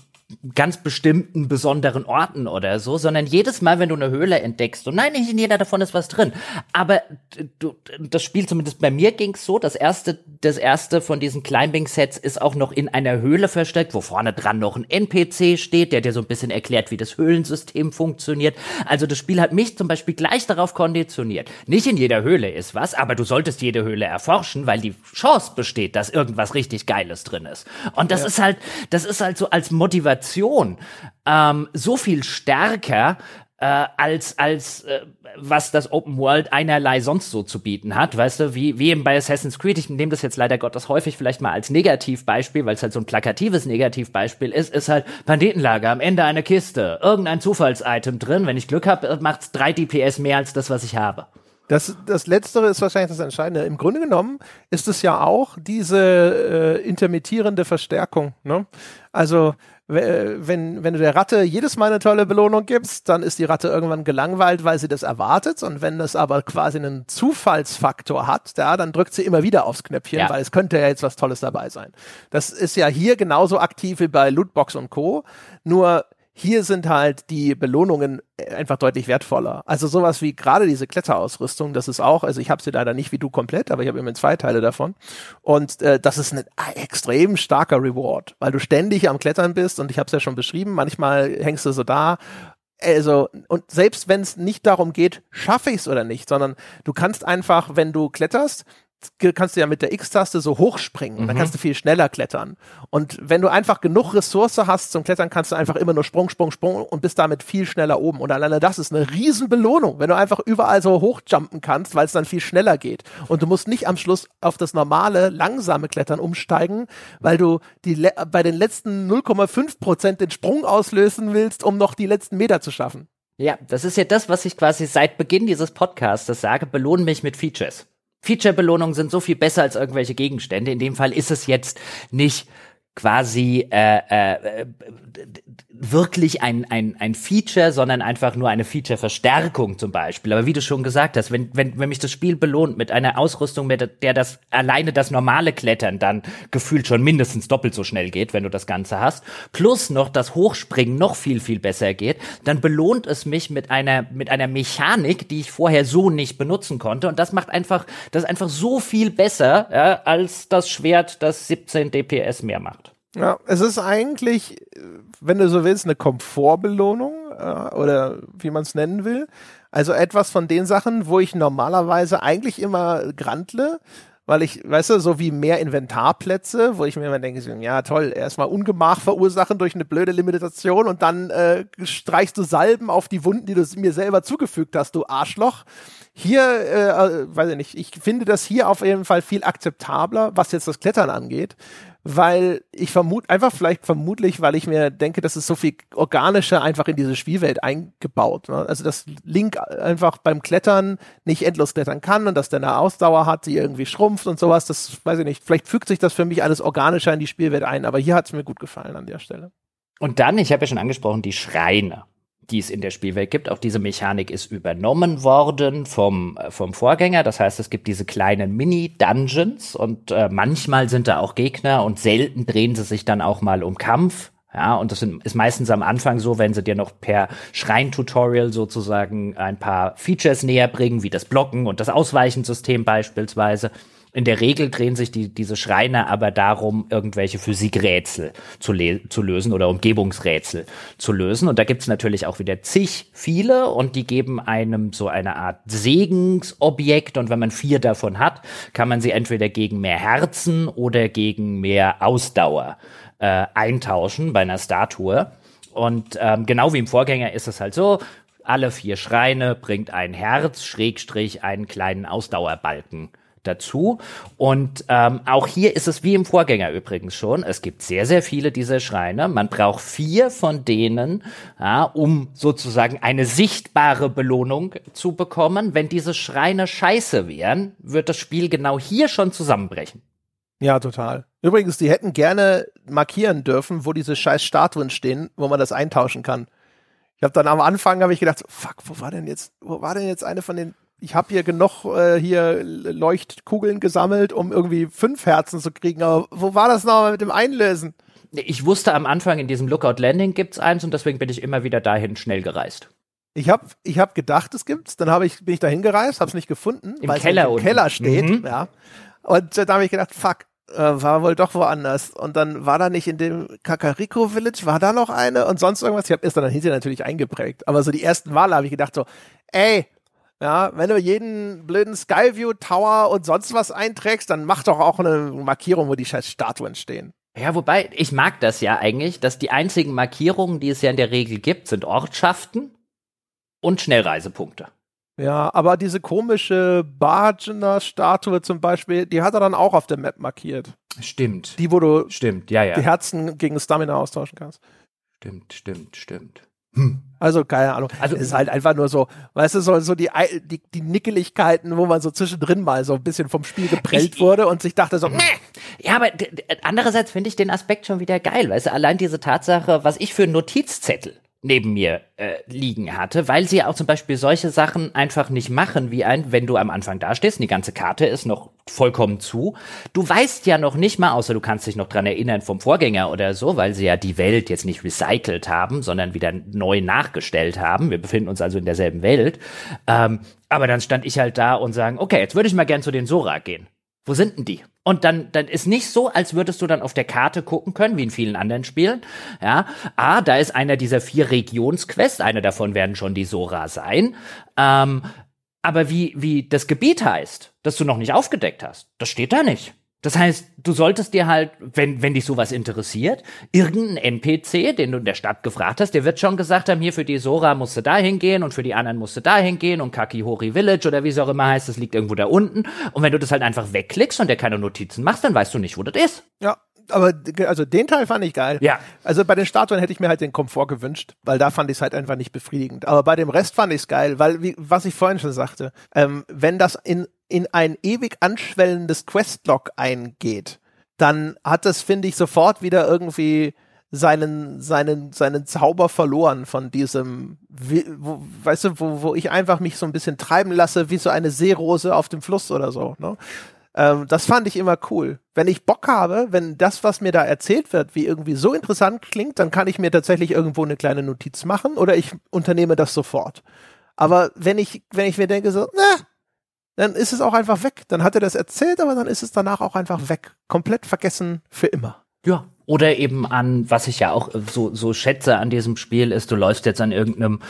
ganz bestimmten besonderen Orten oder so, sondern jedes Mal, wenn du eine Höhle entdeckst, und nein, nicht in jeder davon ist was drin, aber du, das Spiel, zumindest bei mir ging's so, das erste, das erste von diesen Climbing-Sets ist auch noch in einer Höhle versteckt, wo vorne dran noch ein NPC steht, der dir so ein bisschen erklärt, wie das Höhlensystem funktioniert. Also das Spiel hat mich zum Beispiel gleich darauf konditioniert. Nicht in jeder Höhle ist was, aber du solltest jede Höhle erforschen, weil die Chance besteht, dass irgendwas richtig Geiles drin ist. Und das ja. ist halt, das ist halt so als Motivation Motivation ähm, so viel stärker äh, als als äh, was das Open World einerlei sonst so zu bieten hat, weißt du, wie wie eben bei Assassin's Creed. Ich nehme das jetzt leider Gottes häufig vielleicht mal als Negativbeispiel, weil es halt so ein plakatives Negativbeispiel ist, ist halt Banditenlager am Ende eine Kiste, irgendein Zufallsitem drin. Wenn ich Glück habe, macht's drei DPS mehr als das, was ich habe. Das, das Letztere ist wahrscheinlich das Entscheidende. Im Grunde genommen ist es ja auch diese äh, intermittierende Verstärkung. Ne? Also wenn, wenn du der Ratte jedes Mal eine tolle Belohnung gibst, dann ist die Ratte irgendwann gelangweilt, weil sie das erwartet. Und wenn das aber quasi einen Zufallsfaktor hat, ja, dann drückt sie immer wieder aufs Knöpfchen, ja. weil es könnte ja jetzt was Tolles dabei sein. Das ist ja hier genauso aktiv wie bei Lootbox und Co. Nur hier sind halt die Belohnungen einfach deutlich wertvoller. Also sowas wie gerade diese Kletterausrüstung, das ist auch, also ich habe sie leider nicht wie du komplett, aber ich habe immer zwei Teile davon. Und äh, das ist ein extrem starker Reward, weil du ständig am Klettern bist und ich habe es ja schon beschrieben, manchmal hängst du so da also, und selbst wenn es nicht darum geht, schaffe ich es oder nicht, sondern du kannst einfach, wenn du kletterst, kannst du ja mit der X-Taste so hochspringen. Mhm. Dann kannst du viel schneller klettern. Und wenn du einfach genug Ressource hast zum Klettern, kannst du einfach immer nur Sprung, Sprung, Sprung und bist damit viel schneller oben. Und alleine das ist eine Riesenbelohnung, wenn du einfach überall so hochjumpen kannst, weil es dann viel schneller geht. Und du musst nicht am Schluss auf das normale, langsame Klettern umsteigen, weil du die bei den letzten 0,5 Prozent den Sprung auslösen willst, um noch die letzten Meter zu schaffen. Ja, das ist ja das, was ich quasi seit Beginn dieses Podcasts sage, belohne mich mit Features. Feature-Belohnungen sind so viel besser als irgendwelche Gegenstände. In dem Fall ist es jetzt nicht quasi äh, äh, wirklich ein, ein, ein Feature, sondern einfach nur eine Feature-Verstärkung zum Beispiel. Aber wie du schon gesagt hast, wenn, wenn, wenn mich das Spiel belohnt mit einer Ausrüstung, mit der das alleine das normale Klettern dann gefühlt schon mindestens doppelt so schnell geht, wenn du das Ganze hast, plus noch das Hochspringen noch viel, viel besser geht, dann belohnt es mich mit einer, mit einer Mechanik, die ich vorher so nicht benutzen konnte. Und das macht einfach, das ist einfach so viel besser, ja, als das Schwert, das 17 DPS mehr macht. Ja, es ist eigentlich, wenn du so willst, eine Komfortbelohnung äh, oder wie man es nennen will. Also etwas von den Sachen, wo ich normalerweise eigentlich immer grantle, weil ich, weißt du, so wie mehr Inventarplätze, wo ich mir immer denke, ja toll, erstmal Ungemach verursachen durch eine blöde Limitation und dann äh, streichst du Salben auf die Wunden, die du mir selber zugefügt hast, du Arschloch. Hier, äh, äh weiß ich nicht, ich finde das hier auf jeden Fall viel akzeptabler, was jetzt das Klettern angeht, weil ich vermute, einfach vielleicht vermutlich, weil ich mir denke, das ist so viel organischer einfach in diese Spielwelt eingebaut. Ne? Also, dass Link einfach beim Klettern nicht endlos klettern kann und dass der eine Ausdauer hat, die irgendwie schrumpft und sowas, das weiß ich nicht. Vielleicht fügt sich das für mich alles organischer in die Spielwelt ein, aber hier hat es mir gut gefallen an der Stelle. Und dann, ich habe ja schon angesprochen, die Schreine die es in der Spielwelt gibt. Auch diese Mechanik ist übernommen worden vom, äh, vom Vorgänger. Das heißt, es gibt diese kleinen Mini-Dungeons und äh, manchmal sind da auch Gegner und selten drehen sie sich dann auch mal um Kampf. Ja, und das ist meistens am Anfang so, wenn sie dir noch per Schrein-Tutorial sozusagen ein paar Features näher bringen, wie das Blocken und das Ausweichensystem beispielsweise. In der Regel drehen sich die, diese Schreine aber darum, irgendwelche Physikrätsel zu, zu lösen oder Umgebungsrätsel zu lösen. Und da gibt's natürlich auch wieder zig viele und die geben einem so eine Art Segensobjekt. Und wenn man vier davon hat, kann man sie entweder gegen mehr Herzen oder gegen mehr Ausdauer äh, eintauschen bei einer Statue. Und ähm, genau wie im Vorgänger ist es halt so, alle vier Schreine bringt ein Herz, Schrägstrich, einen kleinen Ausdauerbalken dazu. Und ähm, auch hier ist es wie im Vorgänger übrigens schon. Es gibt sehr, sehr viele dieser Schreine. Man braucht vier von denen, ja, um sozusagen eine sichtbare Belohnung zu bekommen. Wenn diese Schreine scheiße wären, wird das Spiel genau hier schon zusammenbrechen. Ja, total. Übrigens, die hätten gerne markieren dürfen, wo diese scheiß Statuen stehen, wo man das eintauschen kann. Ich habe dann am Anfang habe ich gedacht, fuck, wo war denn jetzt, wo war denn jetzt eine von den ich habe hier genug äh, hier Leuchtkugeln gesammelt, um irgendwie fünf Herzen zu kriegen. Aber wo war das nochmal mit dem Einlösen? Ich wusste am Anfang, in diesem Lookout Landing gibt's eins und deswegen bin ich immer wieder dahin schnell gereist. Ich habe ich hab gedacht, es gibt's. Dann hab ich, bin ich dahin gereist, habe es nicht gefunden, weil es im Keller steht. Mhm. Ja. Und äh, da habe ich gedacht, fuck, äh, war wohl doch woanders. Und dann war da nicht in dem Kakariko Village, war da noch eine und sonst irgendwas. Ich habe erst dann hinterher natürlich eingeprägt. Aber so die ersten Male habe ich gedacht so, ey, ja, wenn du jeden blöden Skyview Tower und sonst was einträgst, dann mach doch auch eine Markierung, wo die scheiß Statuen stehen. Ja, wobei, ich mag das ja eigentlich, dass die einzigen Markierungen, die es ja in der Regel gibt, sind Ortschaften und Schnellreisepunkte. Ja, aber diese komische Bargener-Statue zum Beispiel, die hat er dann auch auf der Map markiert. Stimmt. Die, wo du stimmt, ja, ja. die Herzen gegen Stamina austauschen kannst. Stimmt, stimmt, stimmt. Hm. Also keine Ahnung. Also es ist halt einfach nur so, weißt du, so, so die, die, die Nickeligkeiten, wo man so zwischendrin mal so ein bisschen vom Spiel geprellt ich, wurde und sich dachte so, Meh. Ja, aber andererseits finde ich den Aspekt schon wieder geil, weißt du, allein diese Tatsache, was ich für Notizzettel neben mir äh, liegen hatte, weil sie auch zum Beispiel solche Sachen einfach nicht machen, wie ein, wenn du am Anfang dastehst und die ganze Karte ist noch vollkommen zu. Du weißt ja noch nicht mal, außer du kannst dich noch dran erinnern vom Vorgänger oder so, weil sie ja die Welt jetzt nicht recycelt haben, sondern wieder neu nachgestellt haben. Wir befinden uns also in derselben Welt. Ähm, aber dann stand ich halt da und sagen, okay, jetzt würde ich mal gern zu den Sora gehen. Wo sind denn die? Und dann, dann ist nicht so, als würdest du dann auf der Karte gucken können, wie in vielen anderen Spielen. Ja, ah, da ist einer dieser vier Regionsquests, eine davon werden schon die Sora sein. Ähm, aber wie, wie das Gebiet heißt, das du noch nicht aufgedeckt hast, das steht da nicht. Das heißt, du solltest dir halt, wenn, wenn dich sowas interessiert, irgendeinen NPC, den du in der Stadt gefragt hast, der wird schon gesagt haben, hier für die Sora musst du da hingehen und für die anderen musst du da hingehen und Kakihori Village oder wie es auch immer heißt, das liegt irgendwo da unten. Und wenn du das halt einfach wegklickst und der keine Notizen machst, dann weißt du nicht, wo das ist. Ja, aber also den Teil fand ich geil. Ja. Also bei den Statuen hätte ich mir halt den Komfort gewünscht, weil da fand ich es halt einfach nicht befriedigend. Aber bei dem Rest fand ich es geil, weil, wie, was ich vorhin schon sagte, ähm, wenn das in in ein ewig anschwellendes Questlog eingeht, dann hat das, finde ich, sofort wieder irgendwie seinen, seinen, seinen Zauber verloren von diesem, wo, weißt du, wo, wo ich einfach mich so ein bisschen treiben lasse, wie so eine Seerose auf dem Fluss oder so. Ne? Ähm, das fand ich immer cool. Wenn ich Bock habe, wenn das, was mir da erzählt wird, wie irgendwie so interessant klingt, dann kann ich mir tatsächlich irgendwo eine kleine Notiz machen oder ich unternehme das sofort. Aber wenn ich, wenn ich mir denke so, na, dann ist es auch einfach weg. Dann hat er das erzählt, aber dann ist es danach auch einfach weg. Komplett vergessen für immer. Ja, oder eben an, was ich ja auch so, so schätze an diesem Spiel, ist, du läufst jetzt an irgendeinem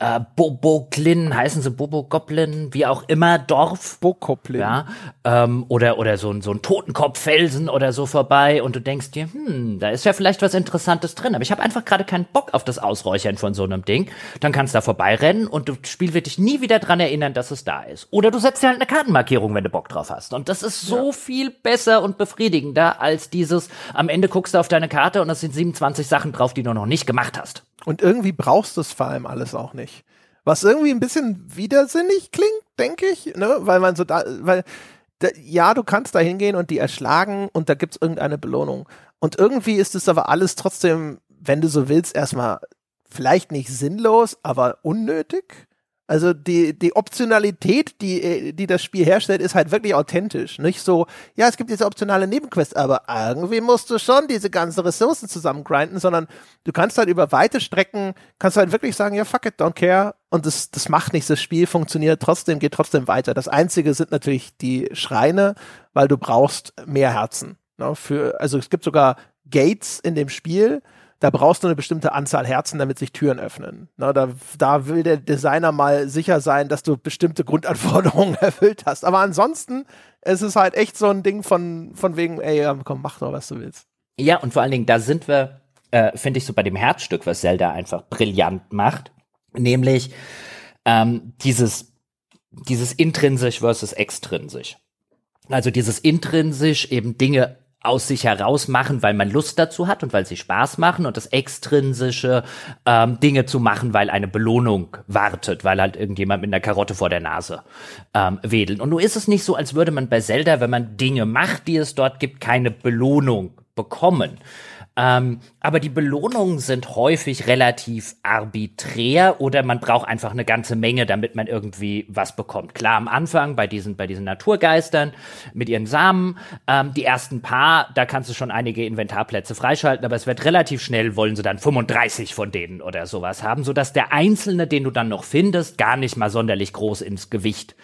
äh, Boboglin, heißen sie Bobogoblin, wie auch immer, Dorf. Bokoblin. Ja, ähm, oder, oder so, ein so ein Totenkopffelsen oder so vorbei und du denkst dir, hm, da ist ja vielleicht was Interessantes drin, aber ich habe einfach gerade keinen Bock auf das Ausräuchern von so einem Ding. Dann kannst du da vorbeirennen und das Spiel wird dich nie wieder dran erinnern, dass es da ist. Oder du setzt dir halt eine Kartenmarkierung, wenn du Bock drauf hast. Und das ist so ja. viel besser und befriedigender als dieses, am Ende guckst du auf deine Karte und es sind 27 Sachen drauf, die du noch nicht gemacht hast. Und irgendwie brauchst du es vor allem alles auch nicht. Was irgendwie ein bisschen widersinnig klingt, denke ich, ne? weil man so da, weil da, ja, du kannst da hingehen und die erschlagen und da gibt es irgendeine Belohnung. Und irgendwie ist es aber alles trotzdem, wenn du so willst, erstmal vielleicht nicht sinnlos, aber unnötig. Also die, die Optionalität, die, äh, die das Spiel herstellt, ist halt wirklich authentisch. Nicht so, ja, es gibt diese optionale Nebenquest, aber irgendwie musst du schon diese ganzen Ressourcen zusammengrinden, sondern du kannst halt über weite Strecken, kannst halt wirklich sagen, ja, fuck it, don't care. Und das, das macht nichts, das Spiel funktioniert trotzdem, geht trotzdem weiter. Das Einzige sind natürlich die Schreine, weil du brauchst mehr Herzen. Ne, für, also es gibt sogar Gates in dem Spiel, da brauchst du eine bestimmte Anzahl Herzen, damit sich Türen öffnen. Na, da, da will der Designer mal sicher sein, dass du bestimmte Grundanforderungen [laughs] erfüllt hast. Aber ansonsten ist es halt echt so ein Ding von, von wegen, ey, komm, mach doch, was du willst. Ja, und vor allen Dingen, da sind wir, äh, finde ich, so bei dem Herzstück, was Zelda einfach brillant macht. Nämlich ähm, dieses, dieses intrinsisch versus extrinsisch. Also dieses intrinsisch eben Dinge aus sich heraus machen, weil man Lust dazu hat und weil sie Spaß machen und das extrinsische ähm, Dinge zu machen, weil eine Belohnung wartet, weil halt irgendjemand mit einer Karotte vor der Nase ähm, wedelt. Und nun ist es nicht so, als würde man bei Zelda, wenn man Dinge macht, die es dort gibt, keine Belohnung bekommen. Ähm, aber die Belohnungen sind häufig relativ arbiträr oder man braucht einfach eine ganze Menge, damit man irgendwie was bekommt. Klar, am Anfang bei diesen, bei diesen Naturgeistern mit ihren Samen, ähm, die ersten paar, da kannst du schon einige Inventarplätze freischalten, aber es wird relativ schnell, wollen sie dann 35 von denen oder sowas haben, sodass der einzelne, den du dann noch findest, gar nicht mal sonderlich groß ins Gewicht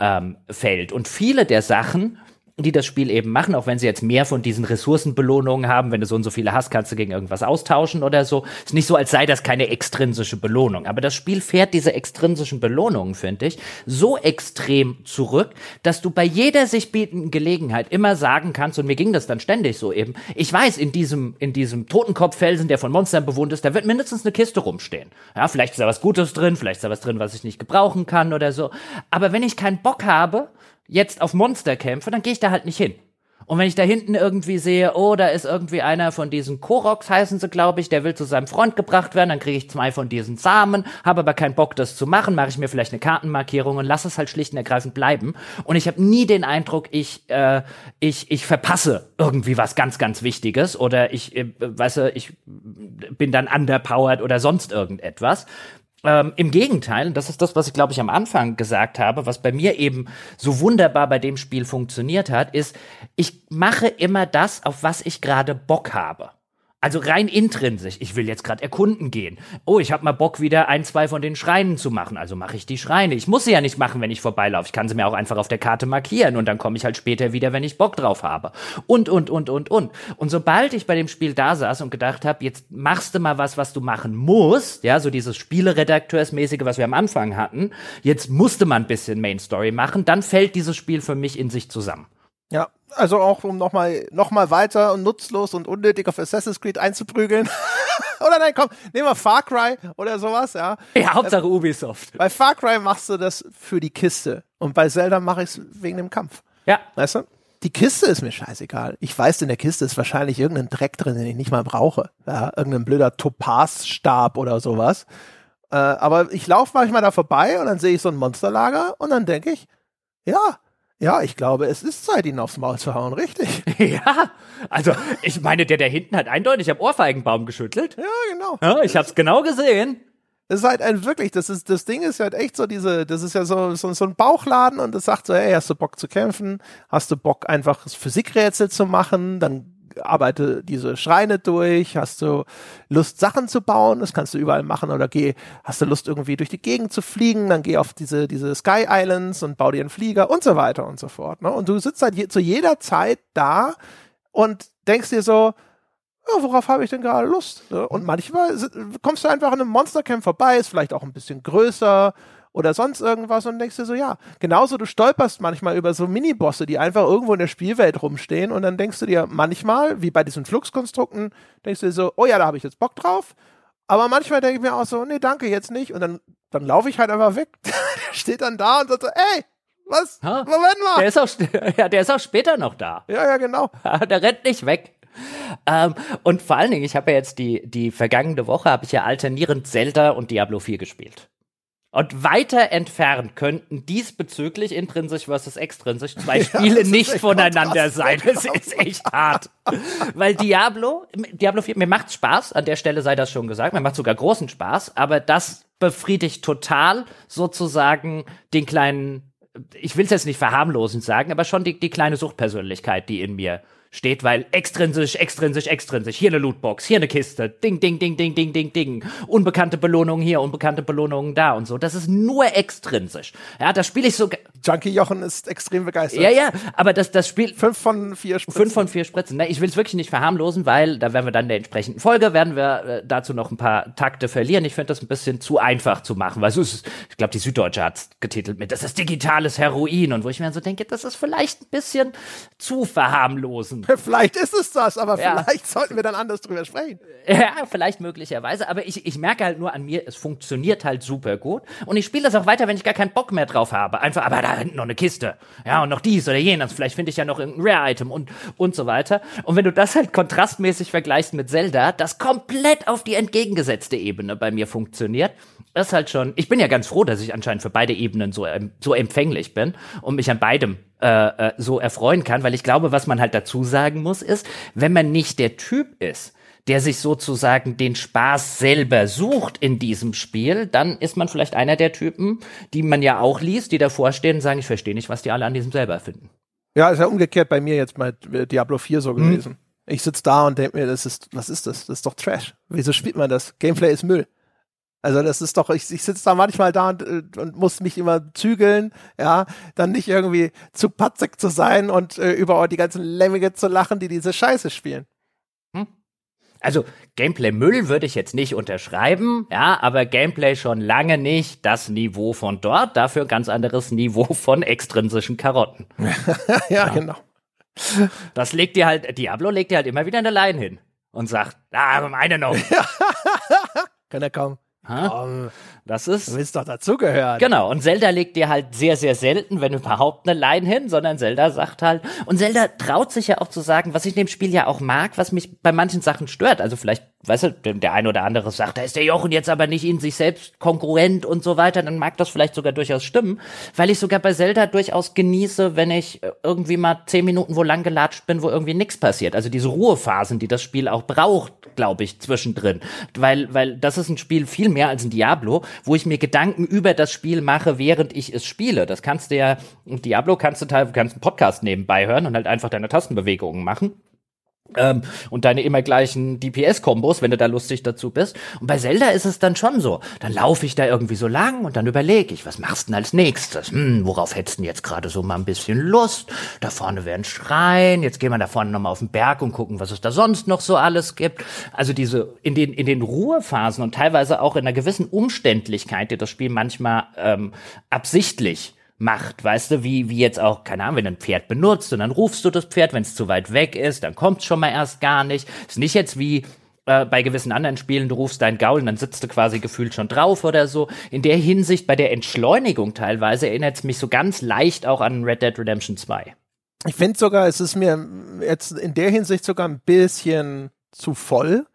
ähm, fällt. Und viele der Sachen, die das Spiel eben machen, auch wenn sie jetzt mehr von diesen Ressourcenbelohnungen haben, wenn du so und so viele hast, kannst du gegen irgendwas austauschen oder so. Ist nicht so, als sei das keine extrinsische Belohnung. Aber das Spiel fährt diese extrinsischen Belohnungen, finde ich, so extrem zurück, dass du bei jeder sich bietenden Gelegenheit immer sagen kannst, und mir ging das dann ständig so eben, ich weiß, in diesem, in diesem Totenkopffelsen, der von Monstern bewohnt ist, da wird mindestens eine Kiste rumstehen. Ja, vielleicht ist da was Gutes drin, vielleicht ist da was drin, was ich nicht gebrauchen kann oder so. Aber wenn ich keinen Bock habe, jetzt auf Monster kämpfe, dann gehe ich da halt nicht hin. Und wenn ich da hinten irgendwie sehe, oh, da ist irgendwie einer von diesen Koroks, heißen sie, glaube ich, der will zu seinem Freund gebracht werden, dann kriege ich zwei von diesen Samen, habe aber keinen Bock, das zu machen, mache ich mir vielleicht eine Kartenmarkierung und lasse es halt schlicht und ergreifend bleiben. Und ich habe nie den Eindruck, ich, äh, ich, ich verpasse irgendwie was ganz, ganz Wichtiges oder ich, äh, weißt du, ich bin dann underpowered oder sonst irgendetwas. Ähm, Im Gegenteil, das ist das, was ich glaube ich am Anfang gesagt habe, was bei mir eben so wunderbar bei dem Spiel funktioniert hat, ist, ich mache immer das, auf was ich gerade Bock habe. Also rein intrinsisch. Ich will jetzt gerade erkunden gehen. Oh, ich habe mal Bock, wieder ein, zwei von den Schreinen zu machen. Also mache ich die Schreine. Ich muss sie ja nicht machen, wenn ich vorbeilaufe. Ich kann sie mir auch einfach auf der Karte markieren und dann komme ich halt später wieder, wenn ich Bock drauf habe. Und, und, und, und, und. Und sobald ich bei dem Spiel da saß und gedacht habe, jetzt machst du mal was, was du machen musst, ja, so dieses Spieleredakteursmäßige, was wir am Anfang hatten, jetzt musste man ein bisschen Main Story machen, dann fällt dieses Spiel für mich in sich zusammen. Ja, also auch um nochmal noch mal weiter und nutzlos und unnötig auf Assassin's Creed einzuprügeln. [laughs] oder nein, komm, nehmen wir Far Cry oder sowas, ja. Ja, Hauptsache Ubisoft. Bei Far Cry machst du das für die Kiste und bei Zelda mache ich es wegen dem Kampf. Ja. Weißt du? Die Kiste ist mir scheißegal. Ich weiß, in der Kiste ist wahrscheinlich irgendein Dreck drin, den ich nicht mal brauche. Ja, irgendein blöder Topazstab oder sowas. Äh, aber ich laufe manchmal da vorbei und dann sehe ich so ein Monsterlager und dann denke ich, ja, Ja, ich glaube, es ist Zeit, ihn aufs Maul zu hauen, richtig. [laughs] ja, also ich meine, der da hinten hat eindeutig am Ohrfeigenbaum geschüttelt. Ja, genau. Ja, ich hab's genau gesehen. Es ist halt ein wirklich, das ist, das Ding ist halt echt so diese, das ist ja so, so, so ein Bauchladen und es sagt so, hey, hast du Bock zu kämpfen? Hast du Bock einfach Physikrätsel zu machen? Dann arbeite diese Schreine durch, hast du Lust, Sachen zu bauen, das kannst du überall machen oder geh, hast du Lust, irgendwie durch die Gegend zu fliegen, dann geh auf diese, diese Sky Islands und bau dir einen Flieger und so weiter und so fort. Ne? Und du sitzt halt je, zu jeder Zeit da und denkst dir so, ja, worauf habe ich denn gerade Lust? Ne? Und manchmal kommst du einfach in einem Monstercamp vorbei, ist vielleicht auch ein bisschen größer, oder sonst irgendwas und denkst dir so, ja, genauso du stolperst manchmal über so Minibosse, die einfach irgendwo in der Spielwelt rumstehen und dann denkst du dir manchmal, wie bei diesen Fluxkonstrukten, denkst du dir so, oh ja, da habe ich jetzt Bock drauf. Aber manchmal denke ich mir auch so, nee, danke, jetzt nicht. Und dann, dann laufe ich halt einfach weg. [laughs] der steht dann da und sagt so, ey, was? Ha? Moment mal. Der ist, auch, [laughs] ja, der ist auch später noch da. Ja, ja, genau. [laughs] der rennt nicht weg. Ähm, und vor allen Dingen, ich habe ja jetzt die, die vergangene Woche, habe ich ja alternierend Zelda und Diablo 4 gespielt. Und weiter entfernt könnten diesbezüglich intrinsisch versus extrinsisch zwei Spiele ja, nicht voneinander sein. Das ist echt [laughs] hart. Weil Diablo, Diablo 4, mir macht's Spaß, an der Stelle sei das schon gesagt, mir macht sogar großen Spaß, aber das befriedigt total sozusagen den kleinen, ich will es jetzt nicht verharmlosend sagen, aber schon die, die kleine Suchtpersönlichkeit, die in mir steht, weil extrinsisch, extrinsisch, extrinsisch. Hier eine Lootbox, hier eine Kiste. Ding, ding, ding, ding, ding, ding, ding. Unbekannte Belohnungen hier, unbekannte Belohnungen da und so. Das ist nur extrinsisch. Ja, das spiele ich so. Junkie Jochen ist extrem begeistert. Ja, ja, aber das, das Spiel. Fünf von vier Spritzen. Fünf von vier Spritzen. Ne, ich will es wirklich nicht verharmlosen, weil da werden wir dann in der entsprechenden Folge, werden wir äh, dazu noch ein paar Takte verlieren. Ich finde das ein bisschen zu einfach zu machen, weil so ist, ich glaube, die Süddeutsche hat getitelt mit, das ist digitales Heroin und wo ich mir so denke, das ist vielleicht ein bisschen zu verharmlosen. [laughs] Vielleicht ist es das, aber ja. vielleicht sollten wir dann anders drüber sprechen. Ja, vielleicht möglicherweise, aber ich, ich merke halt nur an mir, es funktioniert halt super gut und ich spiele das auch weiter, wenn ich gar keinen Bock mehr drauf habe. Einfach, aber da hinten noch eine Kiste. Ja, und noch dies oder jenes. Vielleicht finde ich ja noch irgendein Rare-Item und, und so weiter. Und wenn du das halt kontrastmäßig vergleichst mit Zelda, das komplett auf die entgegengesetzte Ebene bei mir funktioniert, das ist halt schon, ich bin ja ganz froh, dass ich anscheinend für beide Ebenen so, so empfänglich bin und mich an beidem äh, äh, so erfreuen kann, weil ich glaube, was man halt dazu sagen muss, ist, wenn man nicht der Typ ist, der sich sozusagen den Spaß selber sucht in diesem Spiel, dann ist man vielleicht einer der Typen, die man ja auch liest, die davor stehen und sagen, ich verstehe nicht, was die alle an diesem selber finden. Ja, ist ja umgekehrt bei mir jetzt bei Diablo 4 so mhm. gewesen. Ich sitze da und denke mir, das ist, was ist das? Das ist doch Trash. Wieso spielt man das? Gameplay ist Müll. Also das ist doch, ich, ich sitze da manchmal da und, äh, und muss mich immer zügeln, ja, dann nicht irgendwie zu patzig zu sein und äh, über die ganzen Lemminge zu lachen, die diese Scheiße spielen. Hm? Also Gameplay Müll würde ich jetzt nicht unterschreiben, ja, aber Gameplay schon lange nicht das Niveau von dort, dafür ein ganz anderes Niveau von extrinsischen Karotten. [laughs] ja, ja, genau. Das legt dir halt, Diablo legt dir halt immer wieder eine Line hin und sagt, ah, meine noch. [laughs] Kann er kaum. Komm, das ist. Du willst doch dazugehören. Genau. Und Zelda legt dir halt sehr, sehr selten, wenn überhaupt, eine Line hin, sondern Zelda sagt halt, und Zelda traut sich ja auch zu sagen, was ich in dem Spiel ja auch mag, was mich bei manchen Sachen stört. Also vielleicht, weißt du, der eine oder andere sagt, da ist der Jochen jetzt aber nicht in sich selbst konkurrent und so weiter, dann mag das vielleicht sogar durchaus stimmen, weil ich sogar bei Zelda durchaus genieße, wenn ich irgendwie mal zehn Minuten wo lang gelatscht bin, wo irgendwie nichts passiert. Also diese Ruhephasen, die das Spiel auch braucht, glaube ich, zwischendrin. Weil, weil das ist ein Spiel viel mehr als ein Diablo, wo ich mir Gedanken über das Spiel mache, während ich es spiele. Das kannst du ja, Diablo kannst du teilweise, kannst einen Podcast nebenbei hören und halt einfach deine Tastenbewegungen machen. Ähm, und deine immer gleichen DPS-Kombos, wenn du da lustig dazu bist. Und bei Zelda ist es dann schon so. Dann laufe ich da irgendwie so lang und dann überlege ich, was machst du denn als nächstes? Hm, worauf hättest du denn jetzt gerade so mal ein bisschen Lust? Da vorne wäre ein Schrein, jetzt gehen wir da vorne nochmal auf den Berg und gucken, was es da sonst noch so alles gibt. Also diese, in den, in den Ruhephasen und teilweise auch in einer gewissen Umständlichkeit, die das Spiel manchmal ähm, absichtlich macht, weißt du, wie, wie jetzt auch, keine Ahnung, wenn du ein Pferd benutzt und dann rufst du das Pferd, wenn es zu weit weg ist, dann kommt es schon mal erst gar nicht. Ist nicht jetzt wie äh, bei gewissen anderen Spielen, du rufst deinen Gaul und dann sitzt du quasi gefühlt schon drauf oder so. In der Hinsicht, bei der Entschleunigung teilweise, erinnert es mich so ganz leicht auch an Red Dead Redemption 2. Ich finde sogar, es ist mir jetzt in der Hinsicht sogar ein bisschen zu voll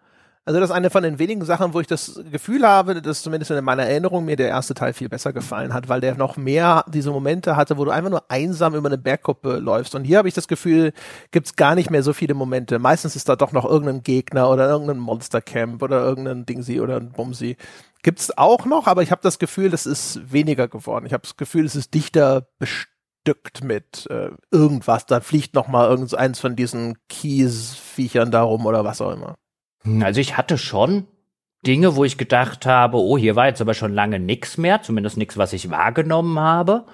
Also das ist eine von den wenigen Sachen, wo ich das Gefühl habe, dass zumindest in meiner Erinnerung mir der erste Teil viel besser gefallen hat, weil der noch mehr diese Momente hatte, wo du einfach nur einsam über eine Bergkuppe läufst. Und hier habe ich das Gefühl, gibt's gar nicht mehr so viele Momente. Meistens ist da doch noch irgendein Gegner oder irgendein Monstercamp oder irgendein Dingsi oder ein Bumsi. Gibt's auch noch, aber ich habe das Gefühl, das ist weniger geworden. Ich habe das Gefühl, es ist dichter bestückt mit äh, irgendwas. Da fliegt noch mal irgendeins von diesen Kiesviechern da rum oder was auch immer. Hm, also ich hatte schon Dinge, wo ich gedacht habe, oh, hier war jetzt aber schon lange nichts mehr, zumindest nichts, was ich wahrgenommen habe.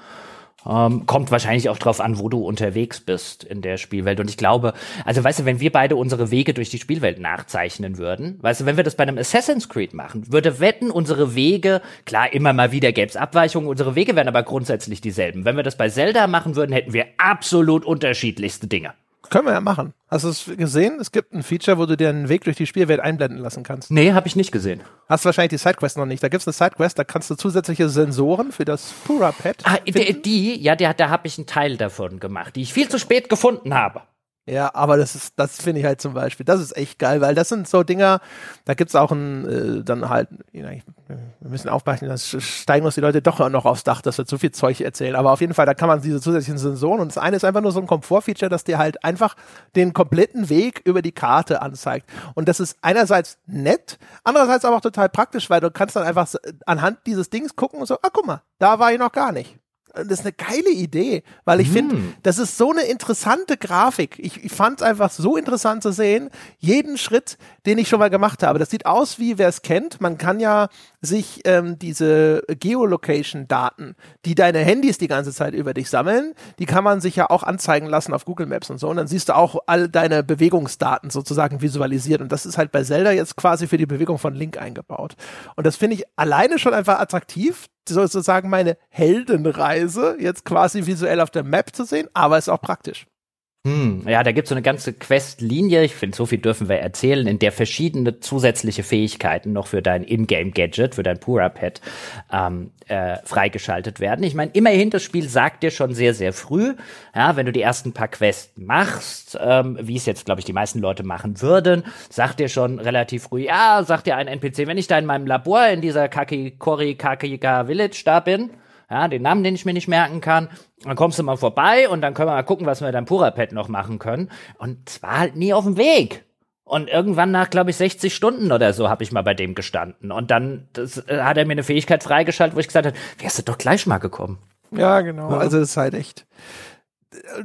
Ähm, kommt wahrscheinlich auch drauf an, wo du unterwegs bist in der Spielwelt. Und ich glaube, also weißt du, wenn wir beide unsere Wege durch die Spielwelt nachzeichnen würden, weißt du, wenn wir das bei einem Assassin's Creed machen, würde wetten, unsere Wege, klar, immer mal wieder gäbe es Abweichungen, unsere Wege wären aber grundsätzlich dieselben. Wenn wir das bei Zelda machen würden, hätten wir absolut unterschiedlichste Dinge. Können wir ja machen. Hast du es gesehen? Es gibt ein Feature, wo du dir einen Weg durch die Spielwelt einblenden lassen kannst. Nee, habe ich nicht gesehen. Hast wahrscheinlich die Sidequest noch nicht. Da gibt es eine Sidequest, da kannst du zusätzliche Sensoren für das Pura-Pad. Ah, die, die, ja, da, da habe ich einen Teil davon gemacht, die ich viel zu spät gefunden habe. Ja, aber das ist, das finde ich halt zum Beispiel, das ist echt geil, weil das sind so Dinger, da gibt's auch ein, äh, dann halt, ja, ich, wir müssen aufpassen, das steigen uns die Leute doch noch aufs Dach, dass wir zu viel Zeug erzählen. Aber auf jeden Fall, da kann man diese zusätzlichen Sensoren und das eine ist einfach nur so ein Komfortfeature, dass dir halt einfach den kompletten Weg über die Karte anzeigt. Und das ist einerseits nett, andererseits aber auch total praktisch, weil du kannst dann einfach anhand dieses Dings gucken und so, ah, guck mal, da war ich noch gar nicht das ist eine geile Idee, weil ich mm. finde, das ist so eine interessante Grafik. Ich, ich fand es einfach so interessant zu sehen, jeden Schritt, den ich schon mal gemacht habe. Das sieht aus wie, wer es kennt, man kann ja sich ähm, diese Geolocation-Daten, die deine Handys die ganze Zeit über dich sammeln, die kann man sich ja auch anzeigen lassen auf Google Maps und so. Und dann siehst du auch all deine Bewegungsdaten sozusagen visualisiert. Und das ist halt bei Zelda jetzt quasi für die Bewegung von Link eingebaut. Und das finde ich alleine schon einfach attraktiv, sozusagen meine Heldenreise jetzt quasi visuell auf der Map zu sehen, aber ist auch praktisch. Hm, ja, da gibt's so eine ganze Quest-Linie, ich finde, so viel dürfen wir erzählen, in der verschiedene zusätzliche Fähigkeiten noch für dein Ingame-Gadget, für dein Pura-Pad ähm, äh, freigeschaltet werden. Ich meine, immerhin, das Spiel sagt dir schon sehr, sehr früh, ja, wenn du die ersten paar Quests machst, ähm, wie es jetzt, glaube ich, die meisten Leute machen würden, sagt dir schon relativ früh, ja, sagt dir ein NPC, wenn ich da in meinem Labor in dieser Kakikori Kakika Village da bin, ja, den Namen, den ich mir nicht merken kann. Dann kommst du mal vorbei und dann können wir mal gucken, was wir mit deinem Pura-Pad noch machen können. Und zwar halt nie auf dem Weg. Und irgendwann nach, glaube ich, 60 Stunden oder so habe ich mal bei dem gestanden. Und dann das, äh, hat er mir eine Fähigkeit freigeschaltet, wo ich gesagt habe, wärst du doch gleich mal gekommen. Ja, genau. Also das ist halt echt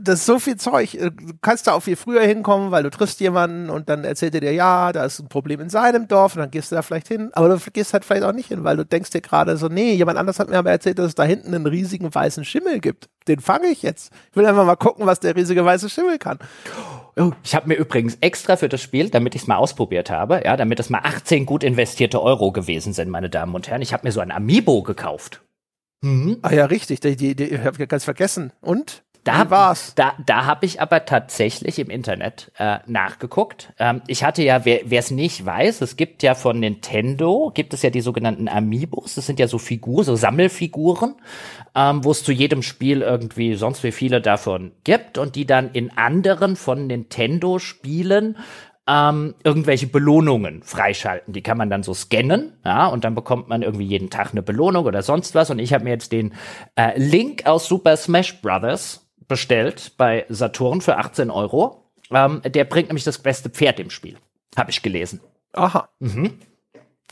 das ist so viel Zeug. Äh, du kannst da auch viel früher hinkommen, weil du triffst jemanden und dann erzählt er dir, ja, da ist ein Problem in seinem Dorf und dann gehst du da vielleicht hin. Aber du gehst halt vielleicht auch nicht hin, weil du denkst dir gerade so, nee, jemand anders hat mir aber erzählt, dass es da hinten einen riesigen weißen Schimmel gibt. Den fange ich jetzt. Ich will einfach mal gucken, was der riesige weiße Schimmel kann. Oh, ich habe mir übrigens extra für das Spiel, damit ich es mal ausprobiert habe, ja, damit es mal 18 gut investierte Euro gewesen sind, meine Damen und Herren, ich habe mir so ein Amiibo gekauft. Mhm. Ah ja, richtig, die, die, die habe ich ganz vergessen. Und? Da war's. Da, da habe ich aber tatsächlich im Internet äh, nachgeguckt. Ähm, ich hatte ja, wer es nicht weiß, es gibt ja von Nintendo, gibt es ja die sogenannten Amiibos. Das sind ja so Figuren, so Sammelfiguren, ähm, wo es zu jedem Spiel irgendwie sonst wie viele davon gibt und die dann in anderen von Nintendo Spielen ähm, irgendwelche Belohnungen freischalten. Die kann man dann so scannen, ja, und dann bekommt man irgendwie jeden Tag eine Belohnung oder sonst was. Und ich habe mir jetzt den äh, Link aus Super Smash Brothers bestellt bei Saturn für 18 Euro. Ähm, der bringt nämlich das beste Pferd im Spiel. Habe ich gelesen. Aha. Mhm.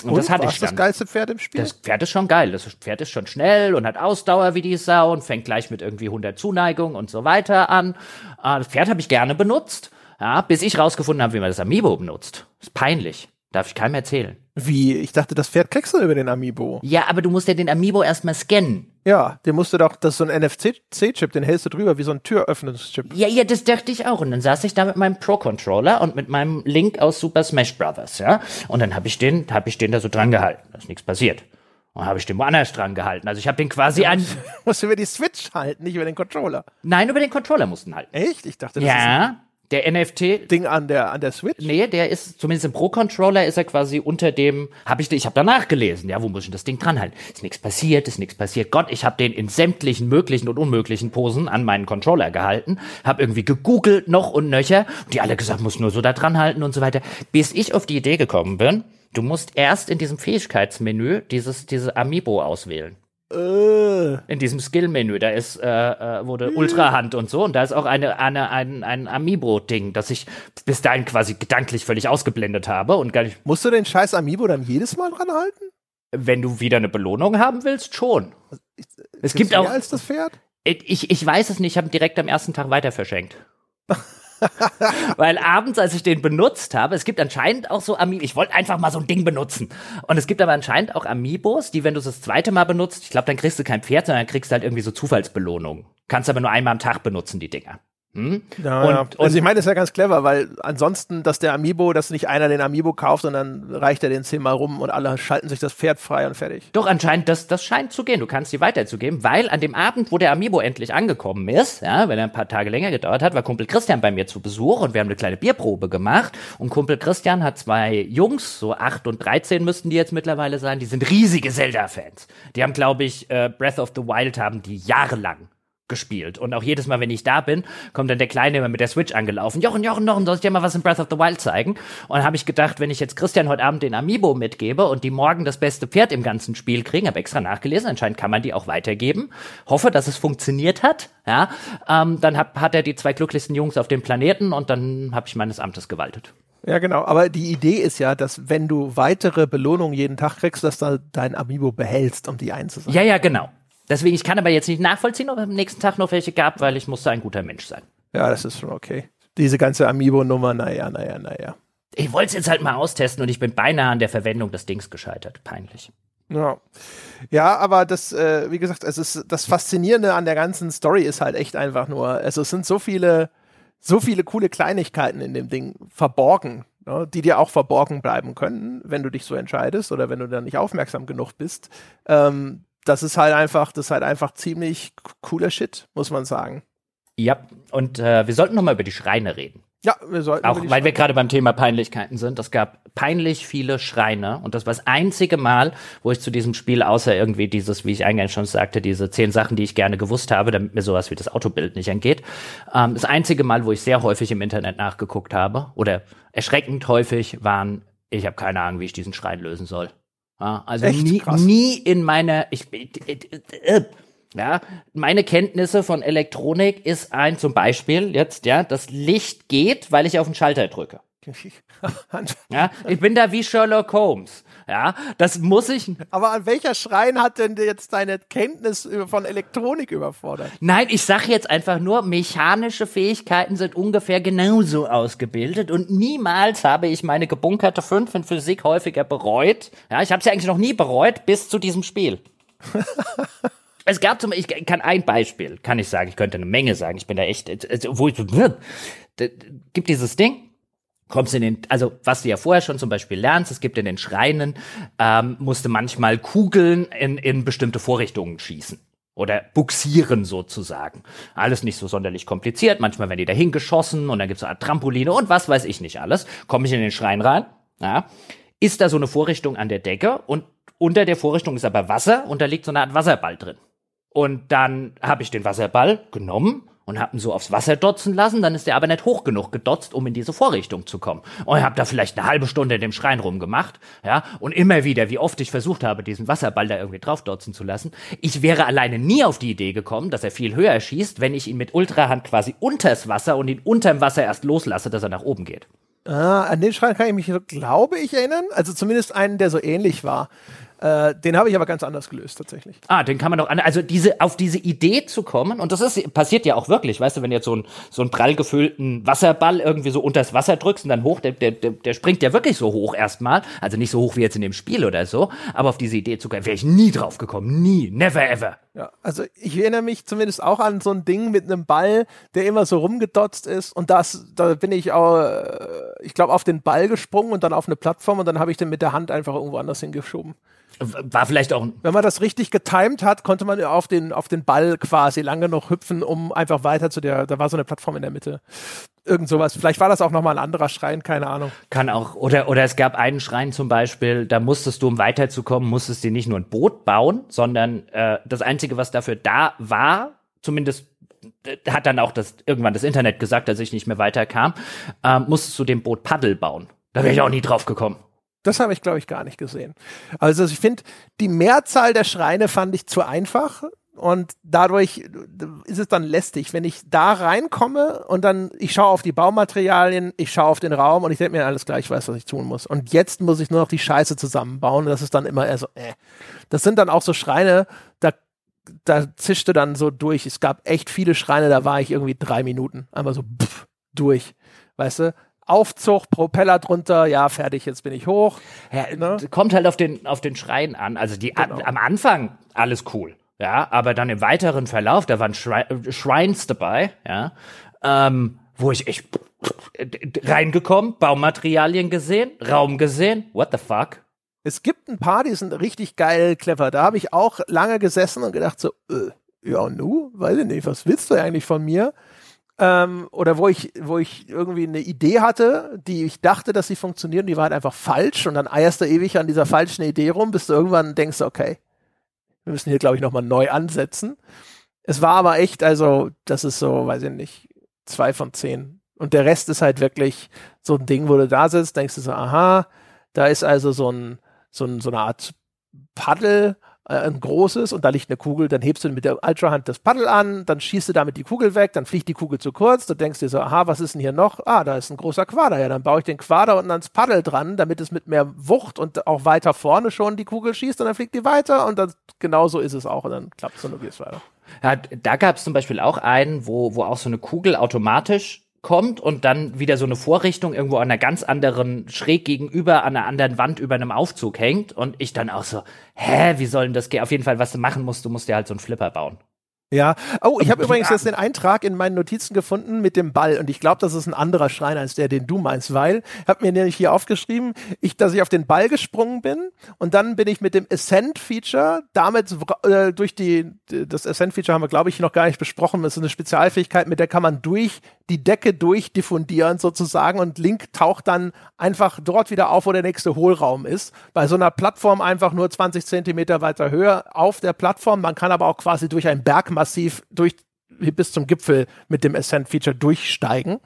Und, und das hatte ich dann. das geilste Pferd im Spiel? Das Pferd ist schon geil. Das Pferd ist schon schnell und hat Ausdauer wie die Sau und fängt gleich mit irgendwie 100 Zuneigung und so weiter an. Äh, das Pferd habe ich gerne benutzt, ja, bis ich rausgefunden habe, wie man das Amiibo benutzt. ist peinlich. Darf ich keinem erzählen. Wie? Ich dachte, das Pferd kriegst du über den Amiibo. Ja, aber du musst ja den Amiibo erstmal scannen. Ja, den musst du doch, das ist so ein NFC-Chip, den hältst du drüber wie so ein Türöffnungschip. Ja, ja, das dachte ich auch. Und dann saß ich da mit meinem Pro-Controller und mit meinem Link aus Super Smash Brothers, ja. Und dann habe ich den, habe ich den da so dran gehalten. Da ist nichts passiert. Und habe ich den woanders dran gehalten. Also ich habe den quasi an. [laughs] Musst du über die Switch halten, nicht über den Controller. Nein, über den Controller mussten halten. Echt? Ich dachte, das ja. ist. Ja Der NFT Ding an der an der Switch? Nee, der ist zumindest im Pro Controller ist er quasi unter dem habe ich ich habe danach gelesen, ja, wo muss ich das Ding dran halten? Ist nichts passiert, ist nichts passiert. Gott, ich habe den in sämtlichen möglichen und unmöglichen Posen an meinen Controller gehalten, habe irgendwie gegoogelt noch und nöcher, und die alle gesagt, muss nur so da dran halten und so weiter, bis ich auf die Idee gekommen bin, du musst erst in diesem Fähigkeitsmenü dieses diese Amiibo auswählen Äh, in diesem Skill-Menü, da ist, äh, äh, wurde Ultrahand und so, und da ist auch eine, eine, ein, ein Amiibo-Ding, das ich bis dahin quasi gedanklich völlig ausgeblendet habe und gar nicht, musst du den scheiß Amiibo dann jedes Mal dran halten? wenn du wieder eine Belohnung haben willst, schon. Es gibt mehr auch, als das Pferd? ich, ich weiß es nicht, ich habe ihn direkt am ersten Tag weiter verschenkt. [laughs] [laughs] Weil abends, als ich den benutzt habe, es gibt anscheinend auch so Amiibo, ich wollte einfach mal so ein Ding benutzen. Und es gibt aber anscheinend auch Amiibos, die, wenn du es das zweite Mal benutzt, ich glaube, dann kriegst du kein Pferd, sondern dann kriegst du halt irgendwie so Zufallsbelohnungen. Kannst aber nur einmal am Tag benutzen, die Dinger. Hm? Ja, Und- ja. und- also ich meine, das ist ja ganz clever, weil ansonsten, dass der Amiibo, dass nicht einer den Amiibo kauft, sondern reicht er den zehnmal rum und alle schalten sich das Pferd frei und fertig. Doch, anscheinend, das, das scheint zu gehen. Du kannst die weiterzugeben, weil an dem Abend, wo der Amiibo endlich angekommen ist, ja, wenn er ein paar Tage länger gedauert hat, war Kumpel Christian bei mir zu Besuch und wir haben eine kleine Bierprobe gemacht. Und Kumpel Christian hat zwei Jungs, so acht und 13 müssten die jetzt mittlerweile sein, die sind riesige Zelda-Fans. Die haben, glaube ich, äh, Breath of the Wild haben die jahrelang gespielt. Und auch jedes Mal, wenn ich da bin, kommt dann der Kleine immer mit der Switch angelaufen. Jochen, Jochen, Jochen, soll ich dir mal was in Breath of the Wild zeigen? Und dann habe ich gedacht, wenn ich jetzt Christian heute Abend den Amiibo mitgebe und die morgen das beste Pferd im ganzen Spiel kriegen, habe extra nachgelesen, anscheinend kann man die auch weitergeben. Hoffe, dass es funktioniert hat. Ja, ähm, dann hat, hat er die zwei glücklichsten Jungs auf dem Planeten und dann habe ich meines Amtes gewaltet. Ja, genau. Aber die Idee ist ja, dass wenn du weitere Belohnungen jeden Tag kriegst, dass du dein Amiibo behältst, um die einzusammeln. Ja, ja, genau. Deswegen, ich kann aber jetzt nicht nachvollziehen, ob es am nächsten Tag noch welche gab, weil ich musste ein guter Mensch sein. Ja, das ist schon okay. Diese ganze Amiibo-Nummer, naja, naja, naja. Ich wollte es jetzt halt mal austesten und ich bin beinahe an der Verwendung des Dings gescheitert. Peinlich. Ja. Ja, aber das, äh, wie gesagt, es ist das Faszinierende an der ganzen Story ist halt echt einfach nur, also es sind so viele, so viele coole Kleinigkeiten in dem Ding verborgen, ne, die dir auch verborgen bleiben können, wenn du dich so entscheidest oder wenn du dann nicht aufmerksam genug bist. Ähm, das ist halt einfach, das ist halt einfach ziemlich cooler Shit, muss man sagen. Ja, und äh, wir sollten noch mal über die Schreine reden. Ja, wir sollten Auch weil wir gerade beim Thema Peinlichkeiten sind. Es gab peinlich viele Schreine und das war das einzige Mal, wo ich zu diesem Spiel, außer irgendwie dieses, wie ich eingangs schon sagte, diese zehn Sachen, die ich gerne gewusst habe, damit mir sowas wie das Autobild nicht entgeht, ähm, das einzige Mal, wo ich sehr häufig im Internet nachgeguckt habe oder erschreckend häufig waren, ich habe keine Ahnung, wie ich diesen Schrein lösen soll. Ja, also Echt? nie, Krass. nie in meiner, ich, ja, meine Kenntnisse von Elektronik ist ein, zum Beispiel jetzt, ja, das Licht geht, weil ich auf den Schalter drücke. [laughs] Ja, ich bin da wie Sherlock Holmes. Ja, das muss ich. Aber an welcher Schrein hat denn jetzt deine Kenntnis von Elektronik überfordert? Nein, ich sag jetzt einfach nur, mechanische Fähigkeiten sind ungefähr genauso ausgebildet und niemals habe ich meine gebunkerte 5 in Physik häufiger bereut. Ja, ich habe sie eigentlich noch nie bereut bis zu diesem Spiel. [laughs] Es gab zum ich kann ein Beispiel, kann ich sagen, ich könnte eine Menge sagen. Ich bin da echt, äh, wo ich da gibt dieses Ding, kommst in den, also was du ja vorher schon zum Beispiel lernst, es gibt in den Schreinen, ähm, musste manchmal Kugeln in, in bestimmte Vorrichtungen schießen. Oder buxieren sozusagen. Alles nicht so sonderlich kompliziert. Manchmal werden die dahin geschossen und dann gibt's so eine Art Trampoline und was weiß ich nicht alles. Komme ich in den Schrein rein, ja, ist da so eine Vorrichtung an der Decke und unter der Vorrichtung ist aber Wasser und da liegt so eine Art Wasserball drin. Und dann habe ich den Wasserball genommen und habe ihn so aufs Wasser dotzen lassen. Dann ist der aber nicht hoch genug gedotzt, um in diese Vorrichtung zu kommen. Und habe da vielleicht eine halbe Stunde in dem Schrein rumgemacht. Ja, und immer wieder, wie oft ich versucht habe, diesen Wasserball da irgendwie drauf dotzen zu lassen. Ich wäre alleine nie auf die Idee gekommen, dass er viel höher schießt, wenn ich ihn mit Ultrahand quasi unters Wasser und ihn unterm Wasser erst loslasse, dass er nach oben geht. Ah, an den Schrein kann ich mich, glaube ich, erinnern. Also zumindest einen, der so ähnlich war. Äh, den habe ich aber ganz anders gelöst, tatsächlich. Ah, den kann man doch an, also diese, auf diese Idee zu kommen, und das ist, passiert ja auch wirklich, weißt du, wenn du jetzt so einen, so einen prall gefüllten Wasserball irgendwie so unters Wasser drückst und dann hoch, der, der, der, der springt ja wirklich so hoch erstmal, also nicht so hoch wie jetzt in dem Spiel oder so, aber auf diese Idee zu kommen, wäre ich nie drauf gekommen, nie, never ever. Ja, also ich erinnere mich zumindest auch an so ein Ding mit einem Ball, der immer so rumgedotzt ist. Und das, da bin ich auch, äh, ich glaube, auf den Ball gesprungen und dann auf eine Plattform und dann habe ich den mit der Hand einfach irgendwo anders hingeschoben. War vielleicht auch. Wenn man das richtig getimed hat, konnte man auf den, auf den Ball quasi lange noch hüpfen, um einfach weiter zu der, da war so eine Plattform in der Mitte. Irgend sowas. Vielleicht war das auch nochmal ein anderer Schrein, keine Ahnung. Kann auch, oder, oder es gab einen Schrein zum Beispiel, da musstest du, um weiterzukommen, musstest du nicht nur ein Boot bauen, sondern äh, das Einzige, was dafür da war, zumindest äh, hat dann auch das irgendwann das Internet gesagt, als ich nicht mehr weiterkam, äh, musstest du dem Boot Paddel bauen. Da wäre ich auch nie drauf gekommen. Das habe ich, glaube ich, gar nicht gesehen. Also ich finde, die Mehrzahl der Schreine fand ich zu einfach. Und dadurch ist es dann lästig, wenn ich da reinkomme und dann, ich schaue auf die Baumaterialien, ich schaue auf den Raum und ich denke mir alles gleich, ich weiß, was ich tun muss. Und jetzt muss ich nur noch die Scheiße zusammenbauen. Das ist dann immer eher so, äh. Das sind dann auch so Schreine, da, da zischte dann so durch. Es gab echt viele Schreine, da war ich irgendwie drei Minuten. Einfach so pff, durch. Weißt du? Aufzug, Propeller drunter, ja, fertig, jetzt bin ich hoch. Ja, ne? Kommt halt auf den, auf den Schrein an. Also die genau. am Anfang alles cool. Ja, aber dann im weiteren Verlauf, da waren Schre Shrines dabei, ja, ähm, wo ich echt reingekommen, Baumaterialien gesehen, Raum gesehen, what the fuck? Es gibt ein paar, die sind richtig geil, clever. Da habe ich auch lange gesessen und gedacht so, äh, ja, nu, weiß ich nicht, was willst du eigentlich von mir? Ähm, oder wo ich, wo ich irgendwie eine Idee hatte, die ich dachte, dass sie funktioniert die war halt einfach falsch und dann eierst du ewig an dieser falschen Idee rum, bis du irgendwann denkst, okay, wir müssen hier, glaube ich, nochmal neu ansetzen. Es war aber echt, also, das ist so, weiß ich nicht, zwei von zehn. Und der Rest ist halt wirklich so ein Ding, wo du da sitzt, denkst du so, aha, da ist also so ein, so, ein, so eine Art Paddel äh, ein großes und da liegt eine Kugel, dann hebst du mit der Ultrahand das Paddel an, dann schießt du damit die Kugel weg, dann fliegt die Kugel zu kurz, du denkst dir so, aha, was ist denn hier noch? Ah, da ist ein großer Quader, ja, dann baue ich den Quader unten ans Paddel dran, damit es mit mehr Wucht und auch weiter vorne schon die Kugel schießt und dann fliegt die weiter und dann, genau so ist es auch und dann klappt es und du gehst weiter. Ja, da gab es zum Beispiel auch einen, wo, wo auch so eine Kugel automatisch kommt und dann wieder so eine Vorrichtung irgendwo an einer ganz anderen, schräg gegenüber an einer anderen Wand über einem Aufzug hängt und ich dann auch so, hä, wie soll denn das gehen? Auf jeden Fall, was du machen musst, du musst dir halt so einen Flipper bauen. Ja. Oh, ich habe übrigens jetzt den Eintrag in meinen Notizen gefunden mit dem Ball und ich glaube, das ist ein anderer Schrein als der, den du meinst, weil ich habe mir nämlich hier aufgeschrieben, ich, dass ich auf den Ball gesprungen bin und dann bin ich mit dem Ascent-Feature damit äh, durch die das Ascent-Feature haben wir glaube ich noch gar nicht besprochen. Das ist eine Spezialfähigkeit, mit der kann man durch die Decke durchdiffundieren sozusagen und Link taucht dann einfach dort wieder auf, wo der nächste Hohlraum ist. Bei so einer Plattform einfach nur 20 Zentimeter weiter höher auf der Plattform. Man kann aber auch quasi durch ein Berg massiv durch bis zum Gipfel mit dem Ascent-Feature durchsteigen.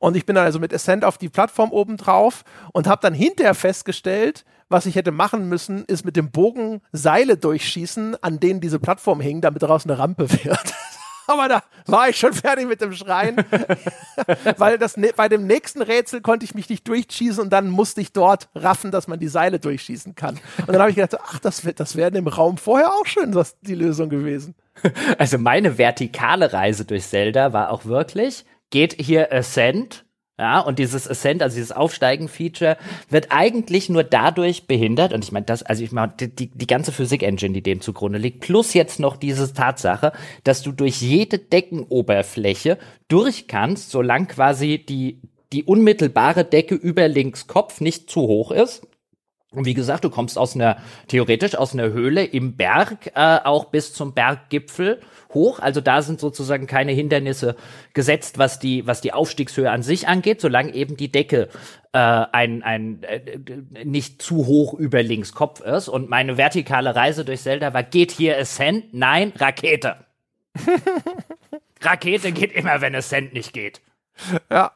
Und ich bin dann also mit Ascent auf die Plattform oben drauf und habe dann hinterher festgestellt, was ich hätte machen müssen, ist mit dem Bogen Seile durchschießen, an denen diese Plattform hing, damit daraus eine Rampe wird. [laughs] Aber da war ich schon fertig mit dem Schreien, [laughs] weil das ne, bei dem nächsten Rätsel konnte ich mich nicht durchschießen und dann musste ich dort raffen, dass man die Seile durchschießen kann. Und dann habe ich gedacht, ach, das, das wäre im Raum vorher auch schön was die Lösung gewesen. [laughs] Also meine vertikale Reise durch Zelda war auch wirklich, geht hier Ascent, ja, und dieses Ascent, also dieses Aufsteigen-Feature, wird eigentlich nur dadurch behindert, und ich meine, das, also ich meine, die, die ganze Physik-Engine, die dem zugrunde liegt, plus jetzt noch diese Tatsache, dass du durch jede Deckenoberfläche durch kannst, solange quasi die, die unmittelbare Decke über links Kopf nicht zu hoch ist. Und wie gesagt, du kommst aus einer, theoretisch aus einer Höhle im Berg, äh, auch bis zum Berggipfel hoch. Also da sind sozusagen keine Hindernisse gesetzt, was die, was die Aufstiegshöhe an sich angeht, solange eben die Decke äh, ein, ein äh, nicht zu hoch über links Kopf ist. Und meine vertikale Reise durch Zelda war, geht hier Ascent? Nein, Rakete. [laughs] Rakete geht immer, wenn Ascent nicht geht. Ja,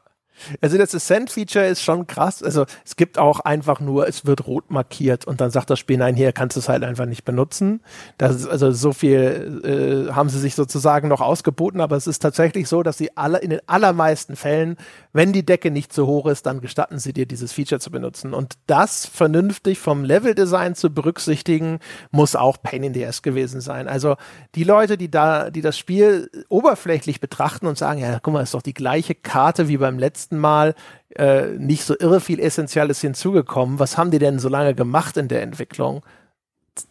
also das Ascent-Feature ist schon krass. Also es gibt auch einfach nur, es wird rot markiert und dann sagt das Spiel, nein, hier kannst du es halt einfach nicht benutzen. Das ist also so viel äh, haben sie sich sozusagen noch ausgeboten, aber es ist tatsächlich so, dass sie alle in den allermeisten Fällen, wenn die Decke nicht zu hoch ist, dann gestatten sie dir dieses Feature zu benutzen. Und das vernünftig vom Leveldesign zu berücksichtigen, muss auch Pain in the Ass gewesen sein. Also die Leute, die da, die das Spiel oberflächlich betrachten und sagen, ja, guck mal, ist doch die gleiche Karte wie beim letzten Mal äh, nicht so irre viel Essentielles hinzugekommen. Was haben die denn so lange gemacht in der Entwicklung?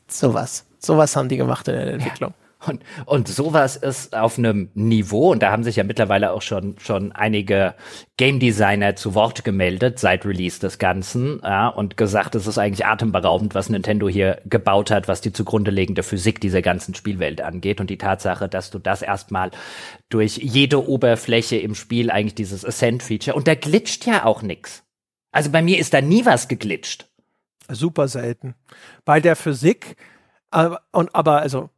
Sowas. Sowas haben die gemacht in der Entwicklung. Ja. Und, und sowas ist auf einem Niveau, und da haben sich ja mittlerweile auch schon, schon einige Game Designer zu Wort gemeldet seit Release des Ganzen, ja, und gesagt, es ist eigentlich atemberaubend, was Nintendo hier gebaut hat, was die zugrunde liegende Physik dieser ganzen Spielwelt angeht und die Tatsache, dass du das erstmal durch jede Oberfläche im Spiel eigentlich dieses Ascent-Feature, und da glitscht ja auch nix. Also bei mir ist da nie was geglitscht. Super selten. Bei der Physik, aber, und, aber also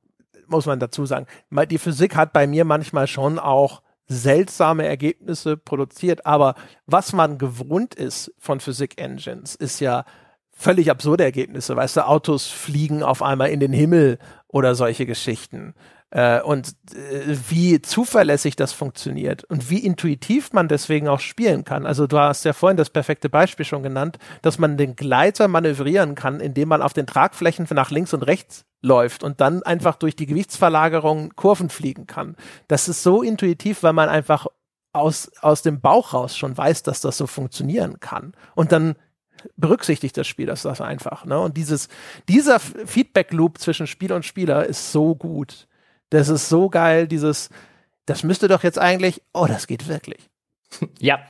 muss man dazu sagen, die Physik hat bei mir manchmal schon auch seltsame Ergebnisse produziert, aber was man gewohnt ist von Physik-Engines, ist ja völlig absurde Ergebnisse. Weißt du, Autos fliegen auf einmal in den Himmel oder solche Geschichten. Äh, und äh, wie zuverlässig das funktioniert und wie intuitiv man deswegen auch spielen kann. Also du hast ja vorhin das perfekte Beispiel schon genannt, dass man den Gleiter manövrieren kann, indem man auf den Tragflächen nach links und rechts läuft und dann einfach durch die Gewichtsverlagerung Kurven fliegen kann. Das ist so intuitiv, weil man einfach aus, aus dem Bauch raus schon weiß, dass das so funktionieren kann. Und dann berücksichtigt das Spiel das, das einfach. Ne? Und dieses, dieser Feedback-Loop zwischen Spiel und Spieler ist so gut. Das ist so geil, dieses, das müsste doch jetzt eigentlich, oh, das geht wirklich. [laughs] Ja,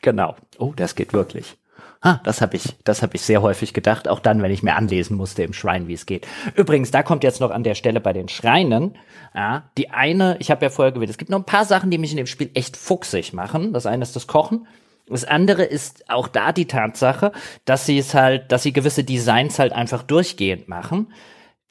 genau. Oh, das geht wirklich. Ha, das habe ich, das habe ich sehr häufig gedacht, auch dann, wenn ich mir anlesen musste im Schrein, wie es geht. Übrigens, da kommt jetzt noch an der Stelle bei den Schreinen, ja, die eine, ich habe ja vorher gewählt, es gibt noch ein paar Sachen, die mich in dem Spiel echt fuchsig machen. Das eine ist das Kochen. Das andere ist auch da die Tatsache, dass sie es halt, dass sie gewisse Designs halt einfach durchgehend machen.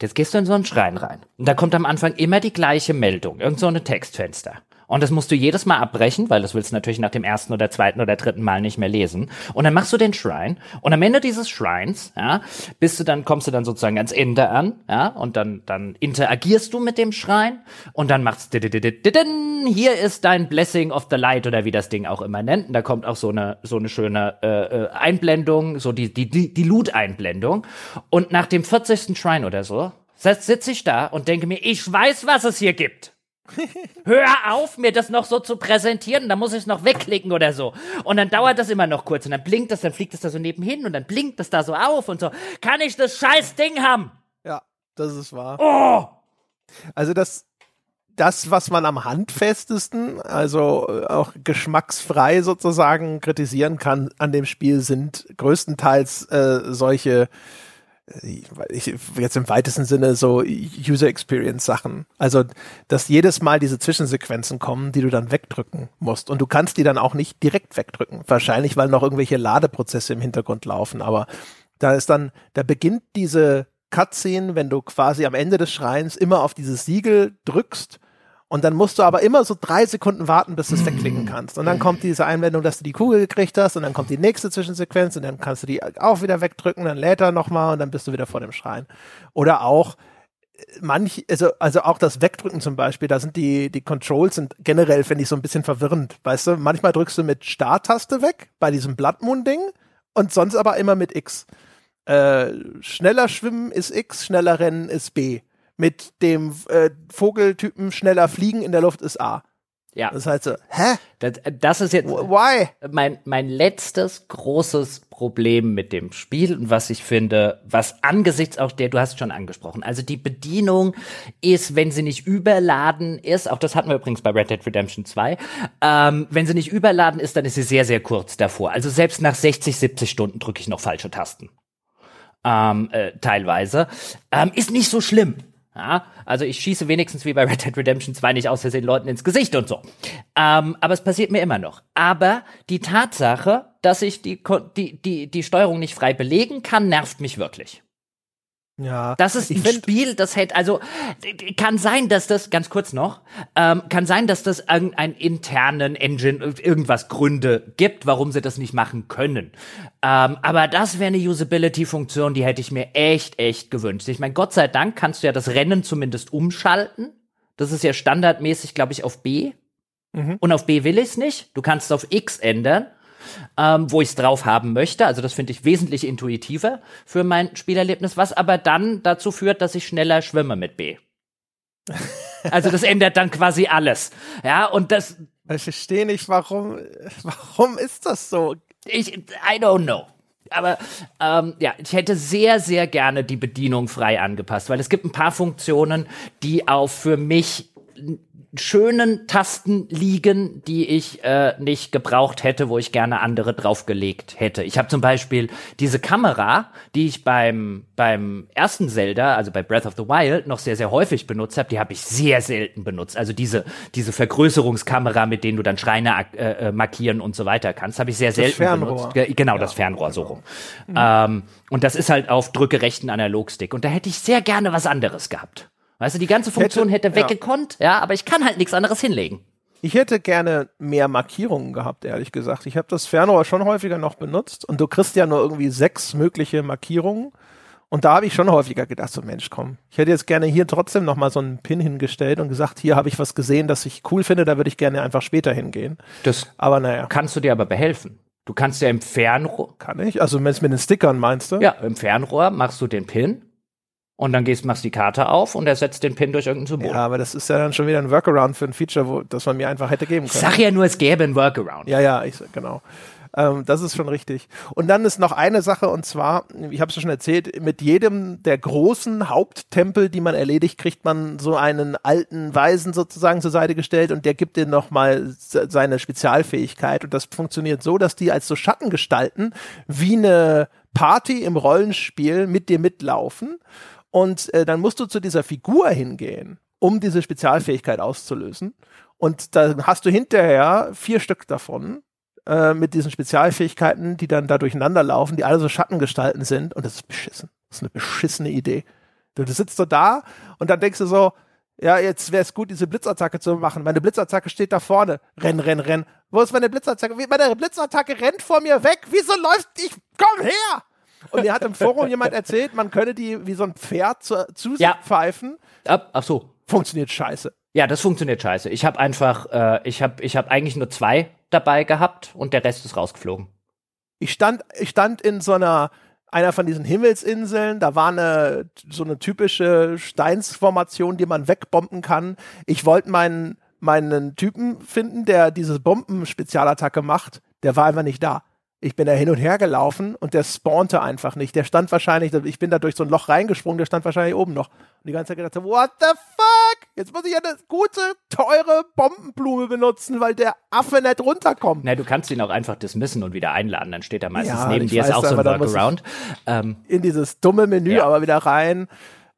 Jetzt gehst du in so einen Schrein rein. Und da kommt am Anfang immer die gleiche Meldung, irgend so eine Textfenster. Und das musst du jedes Mal abbrechen, weil das willst du natürlich nach dem ersten oder zweiten oder dritten Mal nicht mehr lesen. Und dann machst du den Shrine. Und am Ende dieses Shrines, ja, bist du dann, kommst du dann sozusagen ans Ende an, ja, und dann, dann interagierst du mit dem Schrein und dann machst du, hier ist dein Blessing of the Light oder wie das Ding auch immer nennt. Und da kommt auch so eine, so eine schöne äh, äh Einblendung, so die, die, die, die Loot-Einblendung. Und nach dem 40. Shrine oder so, sitze ich da und denke mir, ich weiß, was es hier gibt. [laughs] Hör auf, mir das noch so zu präsentieren, dann muss ich es noch wegklicken oder so. Und dann dauert das immer noch kurz und dann blinkt das, dann fliegt das da so nebenhin und dann blinkt das da so auf und so. Kann ich das scheiß Ding haben? Ja, das ist wahr. Oh! Also das, das, was man am handfestesten, also äh, auch geschmacksfrei sozusagen kritisieren kann an dem Spiel, sind größtenteils äh, solche jetzt im weitesten Sinne so User Experience Sachen. Also, dass jedes Mal diese Zwischensequenzen kommen, die du dann wegdrücken musst. Und du kannst die dann auch nicht direkt wegdrücken. Wahrscheinlich, weil noch irgendwelche Ladeprozesse im Hintergrund laufen. Aber da ist dann, da beginnt diese Cutscene, wenn du quasi am Ende des Schreins immer auf dieses Siegel drückst und dann musst du aber immer so drei Sekunden warten, bis du es wegklicken kannst. Und dann kommt diese Einblendung, dass du die Kugel gekriegt hast und dann kommt die nächste Zwischensequenz und dann kannst du die auch wieder wegdrücken, dann lädt er nochmal und dann bist du wieder vor dem Schrein. Oder auch äh, manch, also, also auch das Wegdrücken zum Beispiel, da sind die, die Controls sind generell, finde ich, so ein bisschen verwirrend. Weißt du, manchmal drückst du mit Starttaste weg bei diesem Blood Moon Ding und sonst aber immer mit X. Äh, schneller schwimmen ist X, schneller rennen ist B mit dem äh, Vogeltypen schneller fliegen in der Luft ist A. Ja. Das heißt so, hä? Das, das ist jetzt Why? mein mein letztes großes Problem mit dem Spiel und was ich finde, was angesichts auch der, du hast es schon angesprochen, also die Bedienung ist, wenn sie nicht überladen ist, auch das hatten wir übrigens bei Red Dead Redemption 2, ähm, wenn sie nicht überladen ist, dann ist sie sehr, sehr kurz davor. Also selbst nach 60, 70 Stunden drücke ich noch falsche Tasten. Ähm, äh, teilweise. Ähm, ist nicht so schlimm. Ja, also ich schieße wenigstens wie bei Red Dead Redemption 2 nicht aus Versehen Leuten ins Gesicht und so. Ähm, aber es passiert mir immer noch. Aber die Tatsache, dass ich die, die, die, die Steuerung nicht frei belegen kann, nervt mich wirklich. Ja. Das ist ein Spiel, das hätte, also kann sein, dass das, ganz kurz noch, ähm, kann sein, dass das irgendeinen internen Engine, irgendwas Gründe gibt, warum sie das nicht machen können. Ähm, aber das wäre eine Usability-Funktion, die hätte ich mir echt, echt gewünscht. Ich meine, Gott sei Dank kannst du ja das Rennen zumindest umschalten. Das ist ja standardmäßig, glaube ich, auf B. Mhm. Und auf B will ich es nicht. Du kannst es auf X ändern ähm, wo ich es drauf haben möchte. Also das finde ich wesentlich intuitiver für mein Spielerlebnis, was aber dann dazu führt, dass ich schneller schwimme mit B. Also das ändert dann quasi alles. Ja, und das. Ich verstehe nicht, warum, warum ist das so? Ich, I don't know. Aber ähm, ja, ich hätte sehr, sehr gerne die Bedienung frei angepasst, weil es gibt ein paar Funktionen, die auch für mich schönen Tasten liegen, die ich äh, nicht gebraucht hätte, wo ich gerne andere draufgelegt hätte. Ich habe zum Beispiel diese Kamera, die ich beim beim ersten Zelda, also bei Breath of the Wild, noch sehr sehr häufig benutzt habe. Die habe ich sehr selten benutzt. Also diese diese Vergrößerungskamera, mit denen du dann Schreine äh, äh markieren und so weiter kannst, habe ich sehr selten Fernrohr. benutzt. Genau, ja. das Fernrohr so rum. Mhm. Ähm, und das ist halt auf drücke rechten Analogstick. Und da hätte ich sehr gerne was anderes gehabt. Weißt du, die ganze Funktion hätte, hätte weggekonnt, ja. ja, aber ich kann halt nichts anderes hinlegen. Ich hätte gerne mehr Markierungen gehabt, ehrlich gesagt. Ich habe das Fernrohr schon häufiger noch benutzt und du kriegst ja nur irgendwie sechs mögliche Markierungen. Und da habe ich schon häufiger gedacht, so Mensch, komm, ich hätte jetzt gerne hier trotzdem noch mal so einen Pin hingestellt und gesagt, hier habe ich was gesehen, das ich cool finde, da würde ich gerne einfach später hingehen. Das aber naja. Kannst du dir aber behelfen. Du kannst ja im Fernrohr. Kann ich? Also mit den Stickern meinst du? Ja, im Fernrohr machst du den Pin und dann gehst, machst die Karte auf und er setzt den Pin durch irgendein Symbol. Ja, aber das ist ja dann schon wieder ein Workaround für ein Feature, wo, das man mir einfach hätte geben können. Ich sag ja nur, es gäbe ein Workaround. Ja, ja, ich, genau. Ähm, das ist schon richtig. Und dann ist noch eine Sache, und zwar, ich habe es ja schon erzählt, mit jedem der großen Haupttempel, die man erledigt, kriegt man so einen alten Weisen sozusagen zur Seite gestellt und der gibt dir nochmal seine Spezialfähigkeit. Und das funktioniert so, dass die als so Schattengestalten wie eine Party im Rollenspiel mit dir mitlaufen und äh, dann musst du zu dieser Figur hingehen, um diese Spezialfähigkeit auszulösen. Und dann hast du hinterher vier Stück davon äh, mit diesen Spezialfähigkeiten, die dann da durcheinander laufen, die alle so Schattengestalten sind. Und das ist beschissen. Das ist eine beschissene Idee. Du, du sitzt so da und dann denkst du so, ja, jetzt wäre es gut, diese Blitzattacke zu machen. Meine Blitzattacke steht da vorne. Renn, renn, renn. Wo ist meine Blitzattacke? Meine Blitzattacke rennt vor mir weg. Wieso läuft ich? Komm her! Und mir hat im Forum jemand erzählt, man könne die wie so ein Pferd zu, zu sich ja. pfeifen. Ach so. Funktioniert scheiße. Ja, das funktioniert scheiße. Ich habe einfach, äh, ich habe ich hab eigentlich nur zwei dabei gehabt und der Rest ist rausgeflogen. Ich stand, ich stand in so einer, einer von diesen Himmelsinseln, da war eine, so eine typische Steinsformation, die man wegbomben kann. Ich wollte meinen, meinen Typen finden, der diese Bombenspezialattacke macht. Der war einfach nicht da. Ich bin da hin und her gelaufen und der spawnte einfach nicht. Der stand wahrscheinlich, ich bin da durch so ein Loch reingesprungen, der stand wahrscheinlich oben noch. Und die ganze Zeit gedacht, what the fuck? Jetzt muss ich eine gute, teure Bombenblume benutzen, weil der Affe nicht runterkommt. Na, du kannst ihn auch einfach dismissen und wieder einladen, dann steht er meistens ja, neben dir, ist auch so ein Workaround. Ähm, in dieses dumme Menü ja. aber wieder rein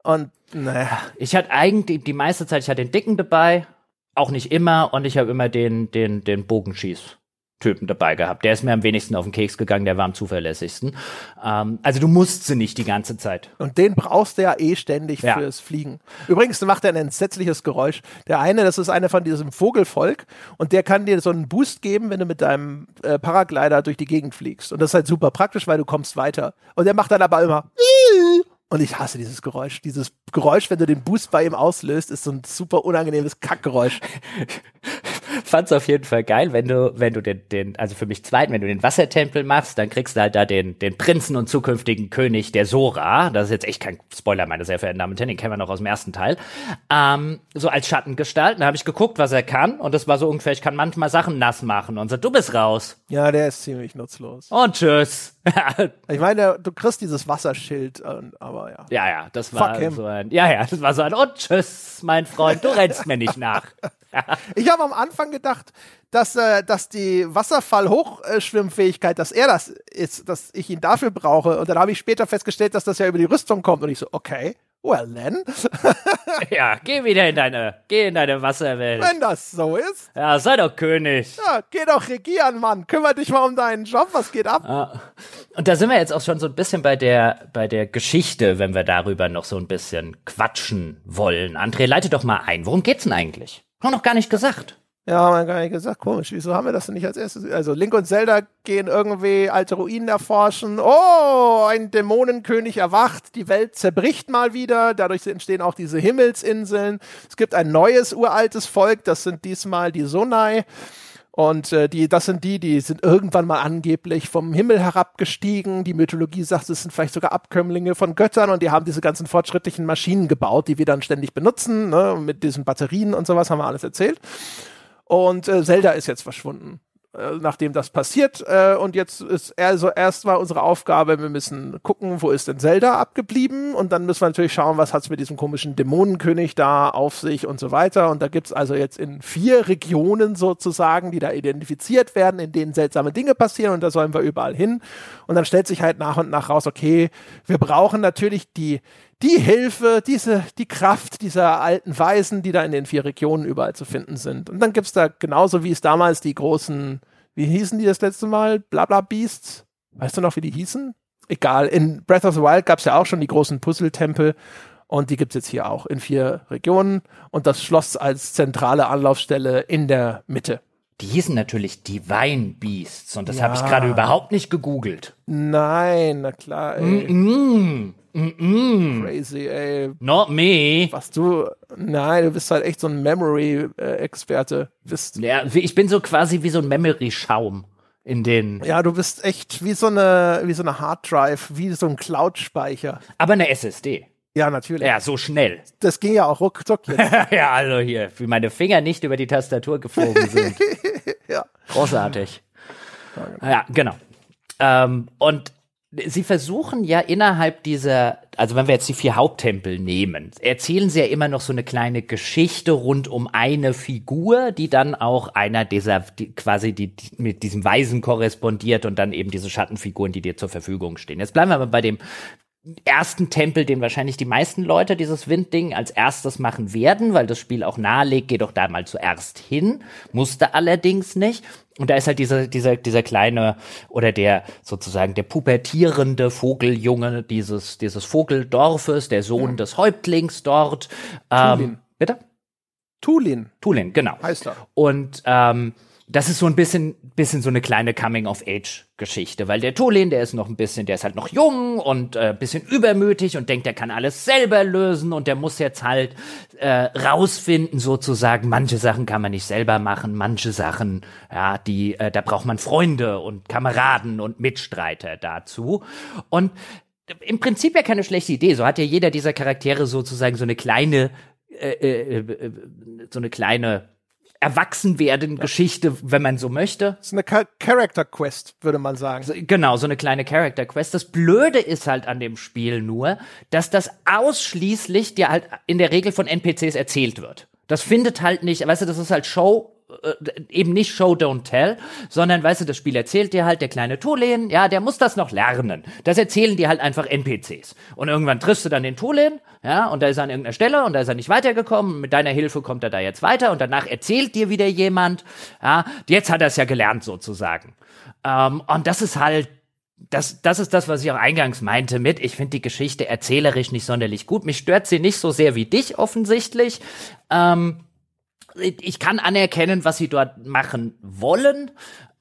und naja. Ich hatte eigentlich die meiste Zeit, ich hatte den Dicken dabei, auch nicht immer und ich habe immer den, den, den Bogenschieß. Typen dabei gehabt. Der ist mir am wenigsten auf den Keks gegangen, der war am zuverlässigsten. Ähm, also du musst sie nicht die ganze Zeit. Und den brauchst du ja eh ständig ja. fürs Fliegen. Übrigens macht er ein entsetzliches Geräusch. Der eine, das ist einer von diesem Vogelvolk und der kann dir so einen Boost geben, wenn du mit deinem äh, Paraglider durch die Gegend fliegst. Und das ist halt super praktisch, weil du kommst weiter. Und der macht dann aber immer [laughs] und ich hasse dieses Geräusch. Dieses Geräusch, wenn du den Boost bei ihm auslöst, ist so ein super unangenehmes Kackgeräusch. [laughs] Fand's auf jeden Fall geil, wenn du, wenn du den, den, also für mich zweiten, wenn du den Wassertempel machst, dann kriegst du halt da den, den Prinzen und zukünftigen König der Sora. Das ist jetzt echt kein Spoiler, meine sehr verehrten Damen und Herren, den kennen wir noch aus dem ersten Teil. Ähm, so als Schattengestalt. Da habe ich geguckt, was er kann. Und das war so ungefähr, ich kann manchmal Sachen nass machen und so, du bist raus. Ja, der ist ziemlich nutzlos. Und tschüss. [laughs] ich meine, du kriegst dieses Wasserschild, aber ja. Ja, ja, das war so ein, ja, ja, das war so ein, und tschüss, mein Freund, du rennst mir nicht nach. [laughs] ich habe am Anfang gedacht, dass, äh, dass die Wasserfall-Hochschwimmfähigkeit, dass er das ist, dass ich ihn dafür brauche. Und dann habe ich später festgestellt, dass das ja über die Rüstung kommt. Und ich so, okay. Well then. [laughs] ja, geh wieder in deine, geh in deine Wasserwelt. Wenn das so ist. Ja, sei doch König. Ja, geh doch regieren, Mann. Kümmer dich mal um deinen Job. Was geht ab? Ah. Und da sind wir jetzt auch schon so ein bisschen bei der, bei der Geschichte, wenn wir darüber noch so ein bisschen quatschen wollen. André, leite doch mal ein. Worum geht's denn eigentlich? Haben wir noch gar nicht gesagt. Ja, haben wir gar nicht gesagt. Komisch, wieso haben wir das denn nicht als erstes? Also Link und Zelda gehen irgendwie alte Ruinen erforschen. Oh, ein Dämonenkönig erwacht, die Welt zerbricht mal wieder. Dadurch entstehen auch diese Himmelsinseln. Es gibt ein neues uraltes Volk, das sind diesmal die Sonai. Und äh, die, das sind die, die sind irgendwann mal angeblich vom Himmel herabgestiegen. Die Mythologie sagt, es sind vielleicht sogar Abkömmlinge von Göttern und die haben diese ganzen fortschrittlichen Maschinen gebaut, die wir dann ständig benutzen, ne? mit diesen Batterien und sowas haben wir alles erzählt. Und äh, Zelda ist jetzt verschwunden. äh, nachdem das passiert. Äh, und jetzt ist also erstmal unsere Aufgabe, wir müssen gucken, wo ist denn Zelda abgeblieben und dann müssen wir natürlich schauen, was hat's mit diesem komischen Dämonenkönig da auf sich und so weiter. Und da gibt's also jetzt in vier Regionen sozusagen, die da identifiziert werden, in denen seltsame Dinge passieren und da sollen wir überall hin. Und dann stellt sich halt nach und nach raus, okay, wir brauchen natürlich die die Hilfe, diese, die Kraft dieser alten Weisen, die da in den vier Regionen überall zu finden sind. Und dann gibt's da genauso wie es damals die großen, wie hießen die das letzte Mal? Blabla Beasts? Weißt du noch, wie die hießen? Egal, in Breath of the Wild gab's ja auch schon die großen Puzzle-Tempel und die gibt's jetzt hier auch in vier Regionen und das Schloss als zentrale Anlaufstelle in der Mitte. Die hießen natürlich Divine Beasts und das ja. habe ich gerade überhaupt nicht gegoogelt. Nein, na klar. Ey. Mm -mm. Mm Crazy, ey. Not me. Was du, nein, du bist halt echt so ein Memory-Experte. Bist. Ja, ich bin so quasi wie so ein Memory-Schaum in den. Ja, du bist echt wie so eine, wie so eine Harddrive, wie so ein Cloud-Speicher. Aber eine SSD. Ja, natürlich. Ja, so schnell. Das ging ja auch ruckzuck jetzt. [laughs] ja, also hier, wie meine Finger nicht über die Tastatur geflogen sind. [laughs] ja. Großartig. Ja, genau. Ähm, und Sie versuchen ja innerhalb dieser, also wenn wir jetzt die vier Haupttempel nehmen, erzählen sie ja immer noch so eine kleine Geschichte rund um eine Figur, die dann auch einer dieser, die, quasi die, die mit diesem Weisen korrespondiert und dann eben diese Schattenfiguren, die dir zur Verfügung stehen. Jetzt bleiben wir aber bei dem ersten Tempel, den wahrscheinlich die meisten Leute dieses Windding als erstes machen werden, weil das Spiel auch nahelegt, geh doch da mal zuerst hin, musste allerdings nicht. Und da ist halt dieser, dieser, dieser kleine oder der sozusagen der pubertierende Vogeljunge dieses, dieses Vogeldorfes, der Sohn ja. des Häuptlings dort. Ähm, bitte? Tulin. Tulin, genau. Heißt er. Und ähm, das ist so ein bisschen, bisschen so eine kleine Coming-of-Age-Geschichte, weil der Tolin, der ist noch ein bisschen, der ist halt noch jung und äh, bisschen übermütig und denkt, er kann alles selber lösen und der muss jetzt halt äh, rausfinden, sozusagen, manche Sachen kann man nicht selber machen, manche Sachen, ja, die, äh, da braucht man Freunde und Kameraden und Mitstreiter dazu. Und im Prinzip ja keine schlechte Idee. So hat ja jeder dieser Charaktere sozusagen so eine kleine, äh, äh, äh so eine kleine Erwachsenwerden Geschichte, wenn man so möchte. Das ist eine Character Quest, würde man sagen. Genau, so eine kleine Character Quest. Das Blöde ist halt an dem Spiel nur, dass das ausschließlich dir halt in der Regel von NPCs erzählt wird. Das findet halt nicht, weißt du, das ist halt Show äh, eben nicht Show Don't Tell, sondern weißt du, das Spiel erzählt dir halt der kleine Tolen, ja, der muss das noch lernen. Das erzählen dir halt einfach NPCs. Und irgendwann triffst du dann den Tolen, ja, und da ist er an irgendeiner Stelle und da ist er nicht weitergekommen. Mit deiner Hilfe kommt er da jetzt weiter und danach erzählt dir wieder jemand, ja, jetzt hat er es ja gelernt sozusagen. Ähm, und das ist halt das, das ist das, was ich auch eingangs meinte mit, ich finde die Geschichte erzählerisch nicht sonderlich gut. Mich stört sie nicht so sehr wie dich offensichtlich. Ähm, ich kann anerkennen, was sie dort machen wollen.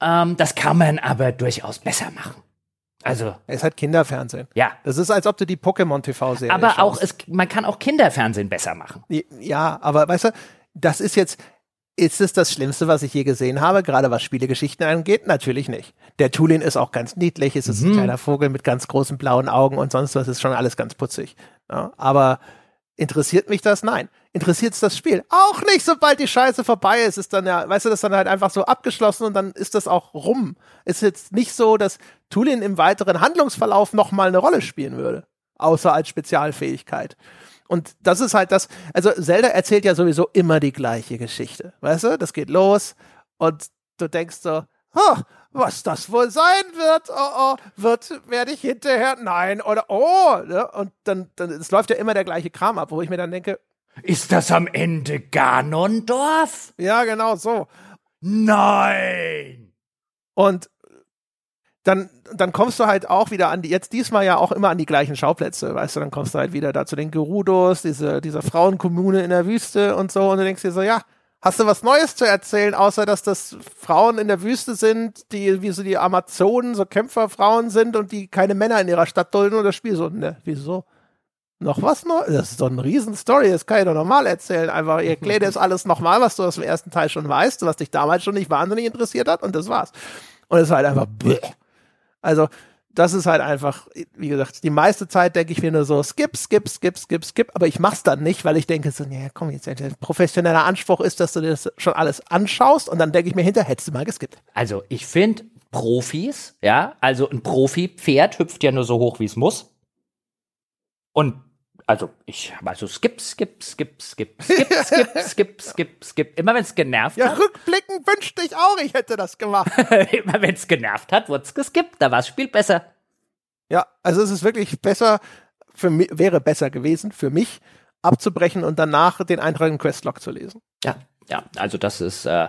Ähm, das kann man aber durchaus besser machen. Also. Es hat Kinderfernsehen. Ja. Das ist, als ob du die Pokémon TV-Serie Aber schaust. auch, es, man kann auch Kinderfernsehen besser machen. Ja, aber weißt du, das ist jetzt, ist es das Schlimmste, was ich je gesehen habe, gerade was Spielegeschichten angeht? Natürlich nicht. Der Tulin ist auch ganz niedlich, es ist mhm. ein kleiner Vogel mit ganz großen blauen Augen und sonst was, ist schon alles ganz putzig. Ja, aber Interessiert mich das? Nein. Interessiert es das Spiel? Auch nicht, sobald die Scheiße vorbei ist, ist dann ja, weißt du, das ist dann halt einfach so abgeschlossen und dann ist das auch rum. Ist jetzt nicht so, dass Tulin im weiteren Handlungsverlauf nochmal eine Rolle spielen würde. Außer als Spezialfähigkeit. Und das ist halt das, also Zelda erzählt ja sowieso immer die gleiche Geschichte. Weißt du, das geht los und du denkst so, oh, was das wohl sein wird, oh, oh, wird, werde ich hinterher, nein, oder, oh, ne? und dann, dann, es läuft ja immer der gleiche Kram ab, wo ich mir dann denke, ist das am Ende Ganondorf? Ja, genau so. Nein! Und dann, dann kommst du halt auch wieder an die, jetzt diesmal ja auch immer an die gleichen Schauplätze, weißt du, dann kommst du halt wieder da zu den Gerudos, diese, dieser Frauenkommune in der Wüste und so, und du denkst dir so, ja, Hast du was Neues zu erzählen, außer dass das Frauen in der Wüste sind, die wie so die Amazonen, so Kämpferfrauen sind und die keine Männer in ihrer Stadt dulden und das Spiel so, ne, wieso? Noch was Neues? Das ist doch eine Riesen-Story, das kann ich doch normal erzählen. Einfach, ihr erklärt jetzt alles nochmal, was du aus dem ersten Teil schon weißt, was dich damals schon nicht wahnsinnig interessiert hat und das war's. Und es war halt einfach, bleh. Also, das ist halt einfach, wie gesagt, die meiste Zeit denke ich mir nur so, skip, skip, skip, skip, skip, aber ich mach's dann nicht, weil ich denke so, nee, komm jetzt, der professioneller Anspruch ist, dass du dir das schon alles anschaust und dann denke ich mir hinter, hättest du mal geskippt. Also ich finde Profis, ja, also ein Profi-Pferd hüpft ja nur so hoch, wie es muss. Und also ich also skip, skip, skip, skip, skip, skip, skip, [laughs] skip, skip. Immer wenn es genervt Ja, hat. rückblickend wünschte ich auch, ich hätte das gemacht. [laughs] Immer wenn es genervt hat, wurde es geskippt. Da war das Spiel besser. Ja, also es ist wirklich besser, für mich, wäre besser gewesen für mich, abzubrechen und danach den Eintrag im Questlog zu lesen. Ja, ja, also das ist, äh,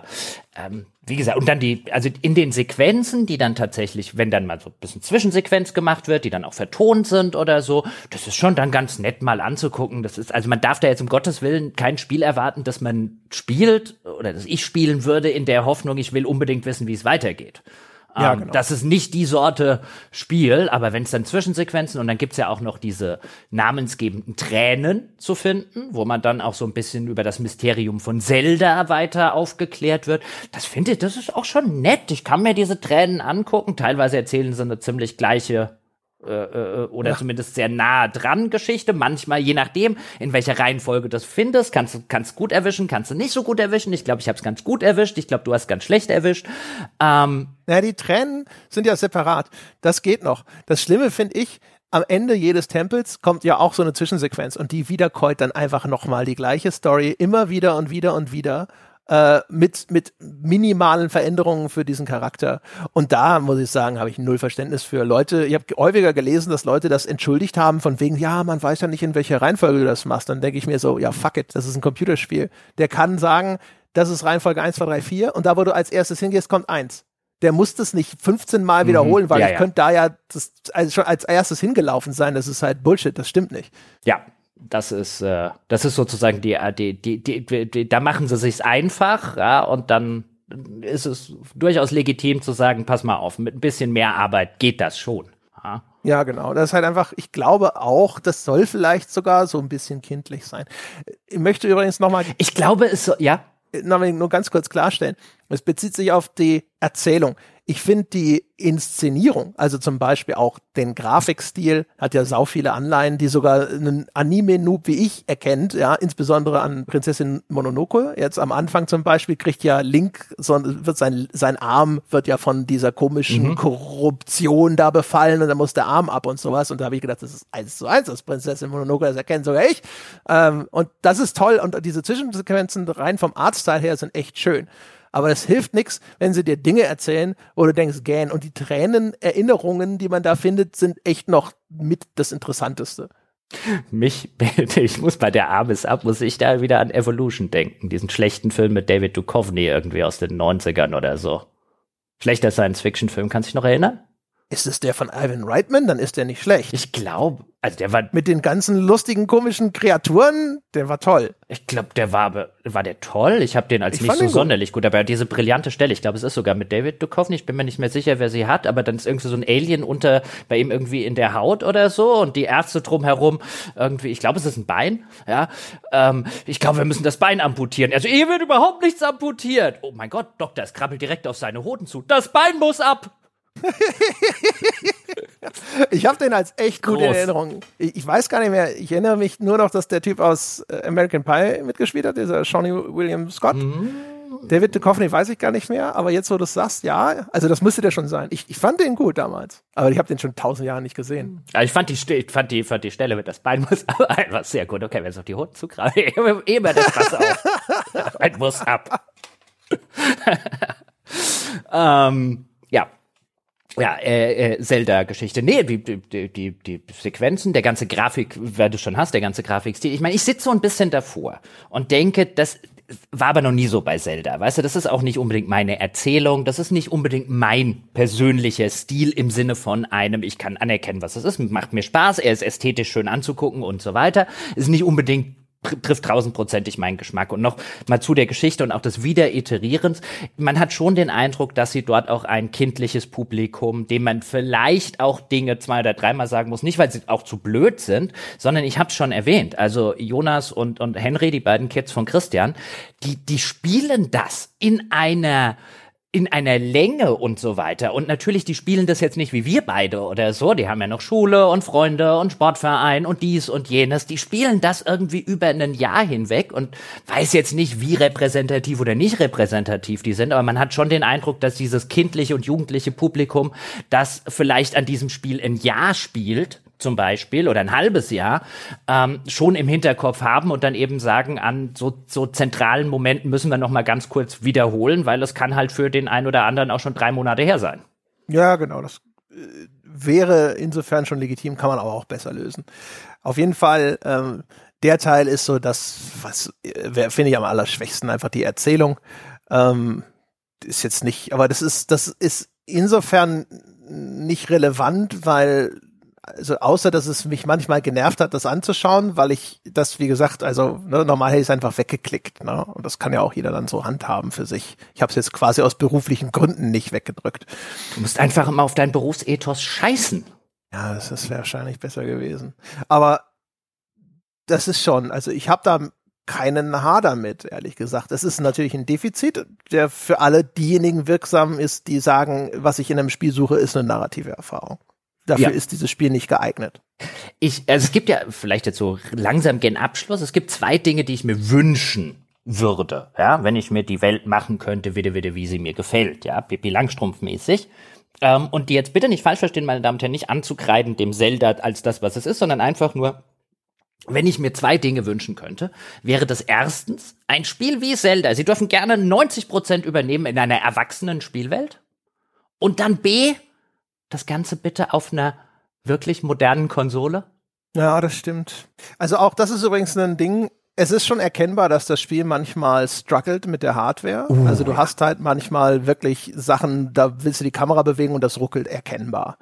ähm, wie gesagt, und dann die, also in den Sequenzen, die dann tatsächlich, wenn dann mal so ein bisschen Zwischensequenz gemacht wird, die dann auch vertont sind oder so, das ist schon dann ganz nett mal anzugucken. Das ist, also man darf da jetzt um Gottes Willen kein Spiel erwarten, dass man spielt oder dass ich spielen würde in der Hoffnung, ich will unbedingt wissen, wie es weitergeht. Ja, Ähm, genau. Das ist nicht die Sorte Spiel, aber wenn es dann Zwischensequenzen und dann gibt's ja auch noch diese namensgebenden Tränen zu finden, wo man dann auch so ein bisschen über das Mysterium von Zelda weiter aufgeklärt wird. Das finde ich, das ist auch schon nett. Ich kann mir diese Tränen angucken. Teilweise erzählen sie eine ziemlich gleiche äh, äh, oder zumindest sehr nah dran Geschichte. Manchmal, je nachdem, in welcher Reihenfolge du das findest, kannst du kannst gut erwischen, kannst du nicht so gut erwischen. Ich glaube, ich habe es ganz gut erwischt. Ich glaube, du hast ganz schlecht erwischt. Ähm, Naja, die Tränen sind ja separat. Das geht noch. Das Schlimme finde ich, am Ende jedes Tempels kommt ja auch so eine Zwischensequenz und die wiederkäut dann einfach nochmal die gleiche Story immer wieder und wieder und wieder äh, mit, mit minimalen Veränderungen für diesen Charakter. Und da muss ich sagen, habe ich null Verständnis für Leute. Ich habe häufiger gelesen, dass Leute das entschuldigt haben von wegen, ja, man weiß ja nicht, in welcher Reihenfolge du das machst. Dann denke ich mir so, ja, fuck it, das ist ein Computerspiel. Der kann sagen, das ist Reihenfolge 1, 2, 3, 4 und da, wo du als erstes hingehst, kommt 1 der muss das nicht 15 Mal wiederholen, weil Mhm. Ja, ich ja. könnte da ja das, also schon als erstes hingelaufen sein. Das ist halt Bullshit, das stimmt nicht. Ja, das ist, äh, das ist sozusagen die, äh, die, die, die, die, die da machen sie sich's einfach, ja, und dann ist es durchaus legitim zu sagen, pass mal auf, mit ein bisschen mehr Arbeit geht das schon. Ja. Ja, genau. Das ist halt einfach, ich glaube auch, das soll vielleicht sogar so ein bisschen kindlich sein. Ich möchte übrigens nochmal Ich glaube, es so, ja, mal nur ganz kurz klarstellen. Es bezieht sich auf die Erzählung. Ich finde die Inszenierung, also zum Beispiel auch den Grafikstil, hat ja sau viele Anleihen, die sogar einen Anime-Noob wie ich erkennt, ja, insbesondere an Prinzessin Mononoke. Jetzt am Anfang zum Beispiel kriegt ja Link, so, wird sein, sein Arm wird ja von dieser komischen Korruption da befallen und dann muss der Arm ab und sowas. Und da habe ich gedacht, das ist eins zu eins, das Prinzessin Mononoke, das erkennt sogar ich. Ähm, und das ist toll und diese Zwischensequenzen rein vom Artstyle her sind echt schön. Aber es hilft nichts, wenn sie dir Dinge erzählen, wo du denkst, gähn. Und die Tränen, Erinnerungen, die man da findet, sind echt noch mit das Interessanteste. mich, [laughs] ich muss bei der Arm ist ab, muss ich da wieder an Evolution denken, diesen schlechten Film mit David Duchovny irgendwie aus den 90ern oder so. Schlechter Science-Fiction-Film, kannst du dich noch erinnern? Ist es der von Ivan Reitman? Dann ist der nicht schlecht. Ich glaube, also der war, Mit den ganzen lustigen, komischen Kreaturen, der war toll. ich glaube, der war, war der toll. Ich habe den als Ich nicht so gut. sonderlich gut, aber diese brillante Stelle, ich glaube, es ist sogar mit David Duchovny, ich bin mir nicht mehr sicher, wer sie hat, aber dann ist irgendwie so ein Alien unter, bei ihm irgendwie in der Haut oder so und die Ärzte drumherum irgendwie, ich glaube, es ist ein Bein, ja, ähm, ich glaube, wir müssen das Bein amputieren. Also, hier wird überhaupt nichts amputiert. Oh mein Gott, Doktor, es krabbelt direkt auf seine Hoden zu. Das Bein muss ab! [laughs] Ich habe den als echt gut in Groß. Erinnerung. Ich, ich weiß gar nicht mehr, ich erinnere mich nur noch, dass der Typ aus äh, American Pie mitgespielt hat, dieser Shawnee William Scott. Mhm. David Duchovny weiß ich gar nicht mehr, aber jetzt, wo du es sagst, ja, also das müsste der schon sein. Ich, ich fand den gut damals, aber ich habe den schon tausend Jahre nicht gesehen. Also ich fand die, ich fand die, fand die Stelle mit das Bein muss [laughs] aber einfach sehr gut. Okay, wenn es auf die Hoden zukrabbelt, [laughs] immer das Fass auf. Bein muss ab. ähm, ja. Ja, äh, äh, Zelda-Geschichte. Nee, die, die, die, die, Sequenzen, der ganze Grafik, wer du schon hast, der ganze Grafikstil. Ich meine, ich sitze so ein bisschen davor und denke, das war aber noch nie so bei Zelda. Weißt du, das ist auch nicht unbedingt meine Erzählung, das ist nicht unbedingt mein persönlicher Stil im Sinne von einem, ich kann anerkennen, was es ist, macht mir Spaß, er ist ästhetisch schön anzugucken und so weiter. Ist nicht unbedingt trifft tausendprozentig meinen Geschmack. Und noch mal zu der Geschichte und auch des Wiederiterierens. Man hat schon den Eindruck, dass sie dort auch ein kindliches Publikum, dem man vielleicht auch Dinge zwei oder dreimal sagen muss. Nicht, weil sie auch zu blöd sind, sondern ich habe es schon erwähnt. Also Jonas und, und Henry, die beiden Kids von Christian, die, die spielen das in einer in einer Länge und so weiter. Und natürlich, die spielen das jetzt nicht wie wir beide oder so. Die haben ja noch Schule und Freunde und Sportverein und dies und jenes. Die spielen das irgendwie über ein Jahr hinweg und weiß jetzt nicht, wie repräsentativ oder nicht repräsentativ die sind. Aber man hat schon den Eindruck, dass dieses kindliche und jugendliche Publikum, das vielleicht an diesem Spiel ein Jahr spielt, zum Beispiel oder ein halbes Jahr ähm, schon im Hinterkopf haben und dann eben sagen, an so, so zentralen Momenten müssen wir noch mal ganz kurz wiederholen, weil es kann halt für den einen oder anderen auch schon drei Monate her sein. Ja, genau. Das äh, wäre insofern schon legitim, kann man aber auch besser lösen. Auf jeden Fall, ähm, der Teil ist so das, was äh, finde ich am allerschwächsten, einfach die Erzählung. Ähm, ist jetzt nicht, aber das ist, das ist insofern nicht relevant, weil also außer dass es mich manchmal genervt hat, das anzuschauen, weil ich das, wie gesagt, also ne, normal hätte ich es einfach weggeklickt. Ne? Und das kann ja auch jeder dann so handhaben für sich. Ich habe es jetzt quasi aus beruflichen Gründen nicht weggedrückt. Du musst einfach immer auf dein Berufsethos scheißen. Ja, das ist wahrscheinlich besser gewesen. Aber das ist schon, also ich habe da keinen Haar damit, ehrlich gesagt. Es ist natürlich ein Defizit, der für alle diejenigen wirksam ist, die sagen, was ich in einem Spiel suche, ist eine narrative Erfahrung. Dafür ja. ist dieses Spiel nicht geeignet. Ich, also es gibt ja vielleicht jetzt so langsam gen Abschluss. Es gibt zwei Dinge, die ich mir wünschen würde, ja, wenn ich mir die Welt machen könnte, wieder, wieder, wie sie mir gefällt, ja, Pippi Langstrumpf mäßig. Ähm, und die jetzt bitte nicht falsch verstehen, meine Damen und Herren, nicht anzukreiden dem Zelda als das, was es ist, sondern einfach nur, wenn ich mir zwei Dinge wünschen könnte, wäre das erstens ein Spiel wie Zelda. Sie dürfen gerne 90 Prozent übernehmen in einer erwachsenen Spielwelt. Und dann B, das Ganze bitte auf einer wirklich modernen Konsole? Ja, das stimmt. Also auch das ist übrigens ein Ding. Es ist schon erkennbar, dass das Spiel manchmal struggelt mit der Hardware. Uh, also du hast halt manchmal wirklich Sachen, da willst du die Kamera bewegen und das ruckelt erkennbar.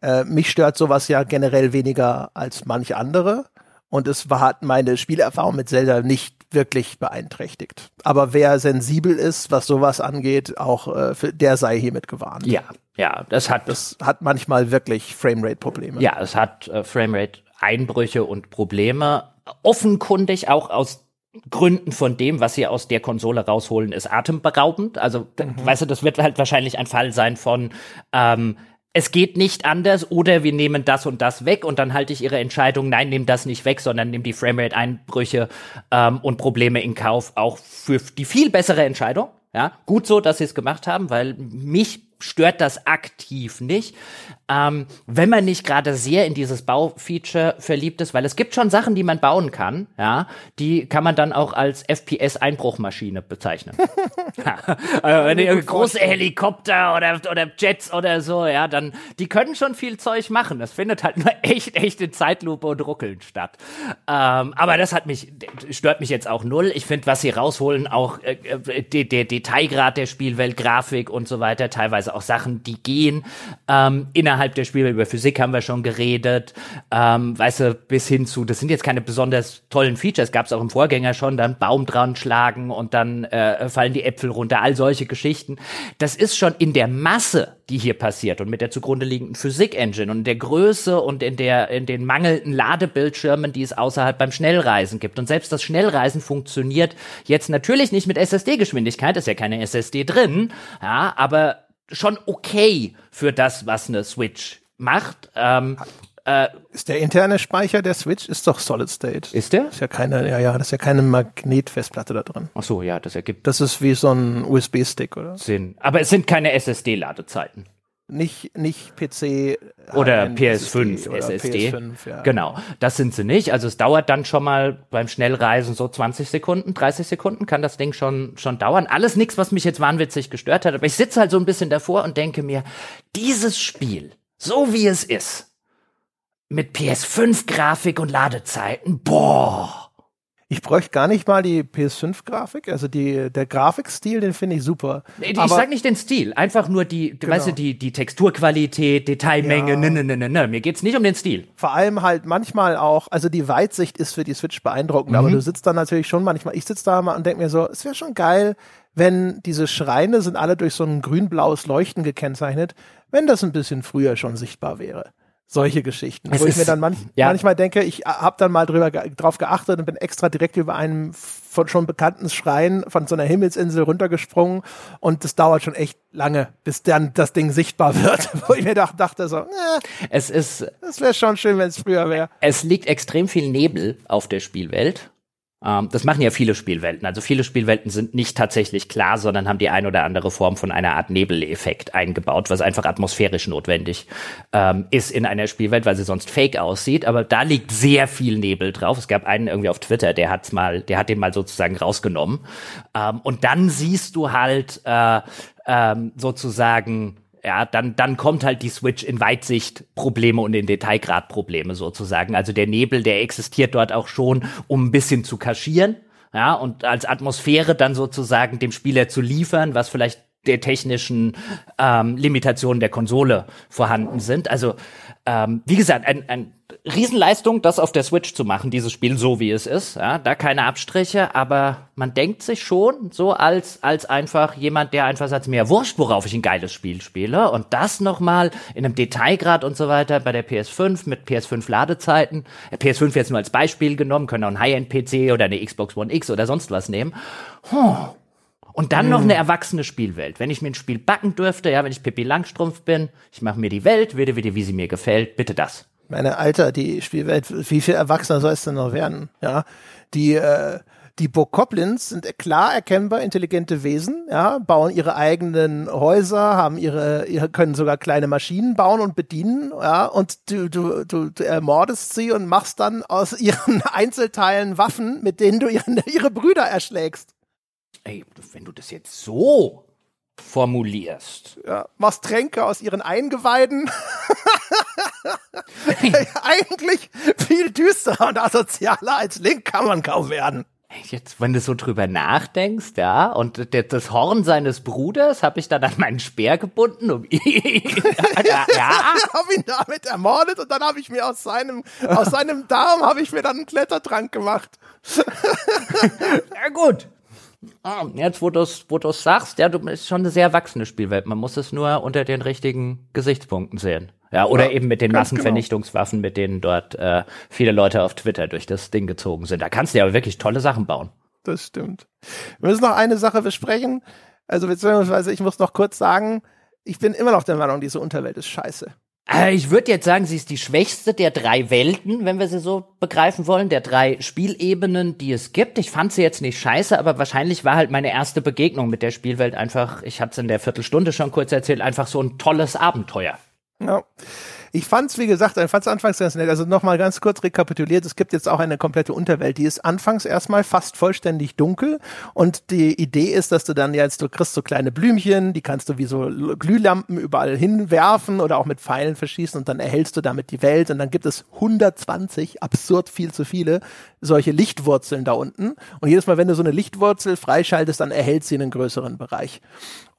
Äh, mich stört sowas ja generell weniger als manche andere. Und es war, hat meine Spielerfahrung mit Zelda nicht wirklich beeinträchtigt. Aber wer sensibel ist, was sowas angeht, auch äh, für, der sei hiermit gewarnt. Ja, ja, das hat. Das hat manchmal wirklich Framerate-Probleme. Ja, es hat äh, Framerate-Einbrüche und Probleme. Offenkundig auch aus Gründen von dem, was sie aus der Konsole rausholen, ist atemberaubend. Also, mhm. weißt du, das wird halt wahrscheinlich ein Fall sein von, ähm, es geht nicht anders oder wir nehmen das und das weg und dann halte ich ihre Entscheidung, nein, nimm das nicht weg, sondern nimm die Framerate-Einbrüche ähm, und Probleme in Kauf auch für die viel bessere Entscheidung. Ja, gut so, dass sie es gemacht haben, weil mich stört das aktiv nicht, ähm, wenn man nicht gerade sehr in dieses Baufeature verliebt ist, weil es gibt schon Sachen, die man bauen kann, ja, die kann man dann auch als FPS-Einbruchmaschine bezeichnen. [laughs] [laughs] also wenn ihr große Helikopter oder, oder Jets oder so, ja, dann, die können schon viel Zeug machen. Das findet halt nur [laughs] echt, echt in Zeitlupe und Ruckeln statt. Ähm, aber das hat mich, stört mich jetzt auch null. Ich finde, was sie rausholen, auch äh, äh der, der Detailgrad der Spielwelt, Grafik und so weiter, teilweise auch Sachen, die gehen ähm, innerhalb der Spiele. Über Physik haben wir schon geredet, ähm, weißt du, bis hin zu, das sind jetzt keine besonders tollen Features, gab es auch im Vorgänger schon, dann Baum dran schlagen und dann äh, fallen die Äpfel runter, all solche Geschichten. Das ist schon in der Masse, die hier passiert und mit der zugrunde liegenden Physik-Engine und der Größe und in der in den mangelnden Ladebildschirmen, die es außerhalb beim Schnellreisen gibt. Und selbst das Schnellreisen funktioniert jetzt natürlich nicht mit SSD-Geschwindigkeit, ist ja keine SSD drin, ja, aber schon okay für das, was eine Switch macht. Ähm, äh, ist der interne Speicher der Switch ist doch Solid State. Ist der? Ist ja keine, ja, ja, das ist ja keine Magnetfestplatte da drin. Ach so, ja, das ergibt. Das ist wie so ein USB-Stick, oder? Sinn. Aber es sind keine SSD-Ladezeiten nicht, nicht PC oder PS5 oder SSD. PS5, ja. Genau, das sind sie nicht. Also es dauert dann schon mal beim Schnellreisen so 20 Sekunden, 30 Sekunden kann das Ding schon, schon dauern. Alles nichts, was mich jetzt wahnwitzig gestört hat. Aber ich sitze halt so ein bisschen davor und denke mir, dieses Spiel, so wie es ist, mit PS5-Grafik und Ladezeiten, boah ich bräuchte gar nicht mal die PS5-Grafik, also die, der Grafikstil, den finde ich super. Ich aber, sag nicht den Stil, einfach nur die, genau. weißt du, die, die Texturqualität, Detailmenge, ja. ne, ne, ne, ne, ne. Mir geht's nicht um den Stil. Vor allem halt manchmal auch, also die Weitsicht ist für die Switch beeindruckend, mhm. aber du sitzt da natürlich schon manchmal, ich sitze da mal und denke mir so, es wäre schon geil, wenn diese Schreine sind alle durch so ein grün-blaues Leuchten gekennzeichnet, wenn das ein bisschen früher schon sichtbar wäre. Solche Geschichten, Es wo ich mir dann manch, ja. manchmal denke, ich habe dann mal drüber drauf geachtet und bin extra direkt über einen von schon bekannten Schrein von so einer Himmelsinsel runtergesprungen und das dauert schon echt lange, bis dann das Ding sichtbar wird, [laughs] wo ich mir dach, dachte so, äh, Es ist, das wäre schon schön, wenn es früher wäre. es liegt extrem viel Nebel auf der Spielwelt. Ähm, das machen ja viele Spielwelten. Also viele Spielwelten sind nicht tatsächlich klar, sondern haben die ein oder andere Form von einer Art Nebeleffekt eingebaut, was einfach atmosphärisch notwendig ähm, ist in einer Spielwelt, weil sie sonst fake aussieht. Aber da liegt sehr viel Nebel drauf. Es gab einen irgendwie auf Twitter, der hat's mal, der hat den mal sozusagen rausgenommen. Ähm, und dann siehst du halt äh, ähm, sozusagen ja, dann, dann kommt halt die Switch in Weitsicht Probleme und in Detailgrad Probleme sozusagen. Also der Nebel, der existiert dort auch schon, um ein bisschen zu kaschieren. Ja, und als Atmosphäre dann sozusagen dem Spieler zu liefern, was vielleicht der technischen ähm, Limitationen der Konsole vorhanden sind. Also, ähm, wie gesagt, ein, ein Riesenleistung, das auf der Switch zu machen, dieses Spiel so wie es ist. Ja, da keine Abstriche, aber man denkt sich schon so als, als einfach jemand, der einfach sagt, mir wurscht, worauf ich ein geiles Spiel spiele. Und das nochmal in einem Detailgrad und so weiter bei der PS5 mit PS5 Ladezeiten. Äh, PS5 jetzt nur als Beispiel genommen, können auch ein High-End-PC oder eine Xbox One X oder sonst was nehmen. Huh. Und dann noch eine erwachsene Spielwelt. Wenn ich mir ein Spiel backen dürfte, ja, wenn ich Pippi Langstrumpf bin, ich mache mir die Welt, wieder, wieder, wie sie mir gefällt, bitte das. Meine Alter, die Spielwelt, wie viel Erwachsener soll es denn noch werden? Ja, die, äh, die Bokoblins sind klar erkennbar intelligente Wesen, ja, bauen ihre eigenen Häuser, haben ihre, können sogar kleine Maschinen bauen und bedienen, ja, und du, du, du, du ermordest sie und machst dann aus ihren [laughs] Einzelteilen Waffen, mit denen du ihren, ihre Brüder erschlägst. Ey, wenn du das jetzt so formulierst. Ja, machst Tränke aus ihren Eingeweiden. [laughs] [laughs] Eigentlich viel düsterer und asozialer als Link kann man kaum werden. Jetzt, wenn du so drüber nachdenkst, ja, und der, das Horn seines Bruders habe ich dann an meinen Speer gebunden, um [laughs] ja, ja, ja. habe ihn damit ermordet und dann habe ich mir aus seinem, aus seinem Darm habe ich mir dann einen Klettertrank gemacht. ja gut. Ah, Jetzt, wo du es wo du's sagst, ja, du ist schon eine sehr erwachsene Spielwelt. Man muss es nur unter den richtigen Gesichtspunkten sehen. Ja, oder Ja, eben mit den ganz genau. Massenvernichtungswaffen, mit denen dort äh, viele Leute auf Twitter durch das Ding gezogen sind. Da kannst du ja wirklich tolle Sachen bauen. Das stimmt. Wir müssen noch eine Sache besprechen. Also beziehungsweise ich muss noch kurz sagen, ich bin immer noch der Meinung, diese Unterwelt ist scheiße. Äh, Ich würde jetzt sagen, sie ist die schwächste der drei Welten, wenn wir sie so begreifen wollen, der drei Spielebenen, die es gibt. Ich fand sie jetzt nicht scheiße, aber wahrscheinlich war halt meine erste Begegnung mit der Spielwelt einfach, ich hatte es in der Viertelstunde schon kurz erzählt, einfach so ein tolles Abenteuer. Ja. Ich fand's, wie gesagt, ich fand's anfangs ganz nett. Also nochmal ganz kurz rekapituliert. Es gibt jetzt auch eine komplette Unterwelt. Die ist anfangs erstmal fast vollständig dunkel. Und die Idee ist, dass du dann jetzt, du kriegst so kleine Blümchen, die kannst du wie so Glühlampen überall hinwerfen oder auch mit Pfeilen verschießen und dann erhältst du damit die Welt. Und dann gibt es 120, absurd viel zu viele, solche Lichtwurzeln da unten. Und jedes Mal, wenn du so eine Lichtwurzel freischaltest, dann erhält sie einen größeren Bereich.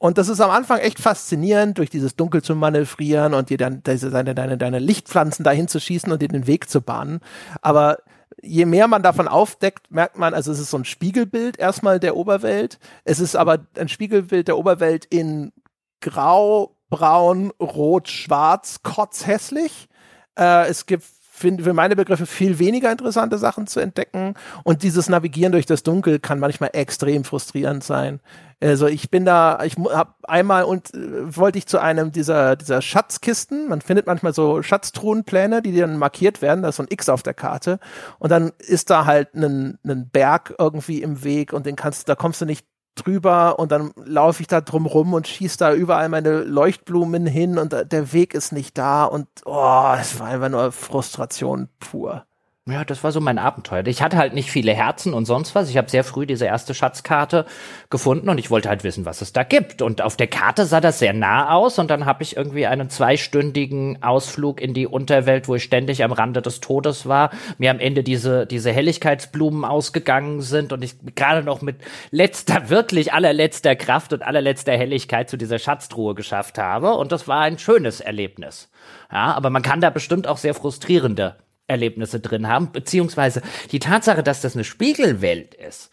Und das ist am Anfang echt faszinierend, durch dieses Dunkel zu manövrieren und dir dann diese, deine, deine, deine Lichtpflanzen dahin zu schießen und dir den Weg zu bahnen. Aber je mehr man davon aufdeckt, merkt man, also es ist so ein Spiegelbild erstmal der Oberwelt. Es ist aber ein Spiegelbild der Oberwelt in grau, braun, rot, schwarz, kotzhässlich. Äh, es gibt für meine Begriffe viel weniger interessante Sachen zu entdecken und dieses Navigieren durch das Dunkel kann manchmal extrem frustrierend sein. Also ich bin da, ich habe einmal und äh, wollte ich zu einem dieser dieser Schatzkisten. Man findet manchmal so Schatztruhenpläne, die dann markiert werden. Da ist so ein X auf der Karte und dann ist da halt ein, ein Berg irgendwie im Weg und den kannst, da kommst du nicht drüber und dann laufe ich da drum rum und schieß da überall meine Leuchtblumen hin und da- der Weg ist nicht da und oh, es war einfach nur Frustration pur. Ja, das war so mein Abenteuer. Ich hatte halt nicht viele Herzen und sonst was. Ich habe sehr früh diese erste Schatzkarte gefunden und ich wollte halt wissen, was es da gibt. Und auf der Karte sah das sehr nah aus und dann habe ich irgendwie einen zweistündigen Ausflug in die Unterwelt, wo ich ständig am Rande des Todes war, mir am Ende diese, diese Helligkeitsblumen ausgegangen sind und ich gerade noch mit letzter, wirklich allerletzter Kraft und allerletzter Helligkeit zu dieser Schatztruhe geschafft habe. Und das war ein schönes Erlebnis. Ja, aber man kann da bestimmt auch sehr frustrierende Erlebnisse drin haben, beziehungsweise die Tatsache, dass das eine Spiegelwelt ist,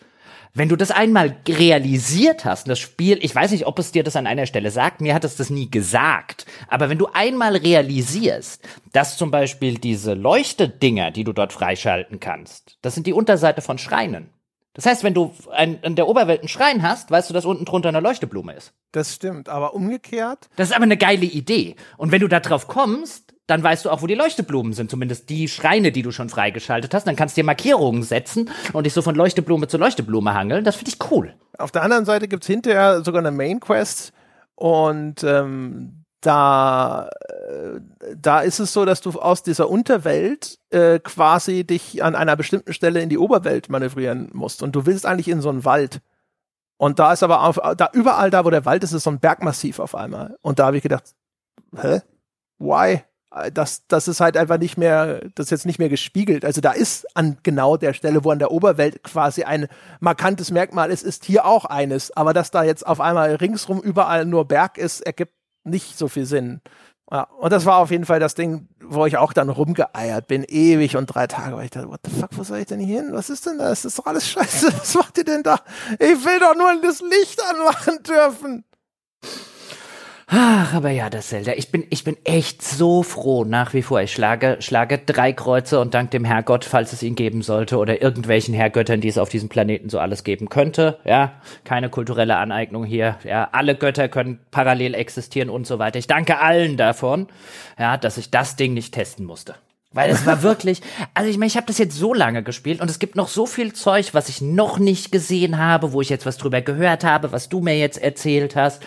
Wenn du das einmal realisiert hast, das Spiel, ich weiß nicht, ob es dir das an einer Stelle sagt, mir hat es das nie gesagt, aber wenn du einmal realisierst, dass zum Beispiel diese Leuchtedinger, die du dort freischalten kannst, das sind die Unterseite von Schreinen. Das heißt, wenn du ein, in der Oberwelt einen Schrein hast, weißt du, dass unten drunter eine Leuchteblume ist. Das stimmt, aber umgekehrt. Das ist aber eine geile Idee. Und wenn du da drauf kommst, dann weißt du auch, wo die Leuchteblumen sind, zumindest die Schreine, die du schon freigeschaltet hast. Dann kannst du dir Markierungen setzen und dich so von Leuchteblume zu Leuchteblume hangeln. Das finde ich cool. Auf der anderen Seite gibt's hinterher sogar eine Main Quest und ähm, da, äh, da ist es so, dass du aus dieser Unterwelt äh, quasi dich an einer bestimmten Stelle in die Oberwelt manövrieren musst. Und du willst eigentlich in so einen Wald. Und da ist aber auf, da überall da, wo der Wald ist, ist so ein Bergmassiv auf einmal. Und da habe ich gedacht, hä? Why? Das, das ist halt einfach nicht mehr, das ist jetzt nicht mehr gespiegelt. Also da ist an genau der Stelle, wo an der Oberwelt quasi ein markantes Merkmal ist, ist hier auch eines. Aber dass da jetzt auf einmal ringsrum überall nur Berg ist, ergibt nicht so viel Sinn. Ja, und das war auf jeden Fall das Ding, wo ich auch dann rumgeeiert bin, ewig und drei Tage, weil ich dachte, what the fuck, wo soll ich denn hier hin? Was ist denn da? Das ist doch alles scheiße. [laughs] Was macht ihr denn da? Ich will doch nur das Licht anmachen dürfen. Ach, aber ja, das Zelda. Ich bin, ich bin echt so froh nach wie vor. Ich schlage, schlage drei Kreuze und dank dem Herrgott, falls es ihn geben sollte, oder irgendwelchen Herrgöttern, die es auf diesem Planeten so alles geben könnte. Ja, keine kulturelle Aneignung hier. Ja, alle Götter können parallel existieren und so weiter. Ich danke allen davon, ja, dass ich das Ding nicht testen musste. Weil es war [laughs] wirklich, also ich meine, ich habe das jetzt so lange gespielt und es gibt noch so viel Zeug, was ich noch nicht gesehen habe, wo ich jetzt was drüber gehört habe, was du mir jetzt erzählt hast.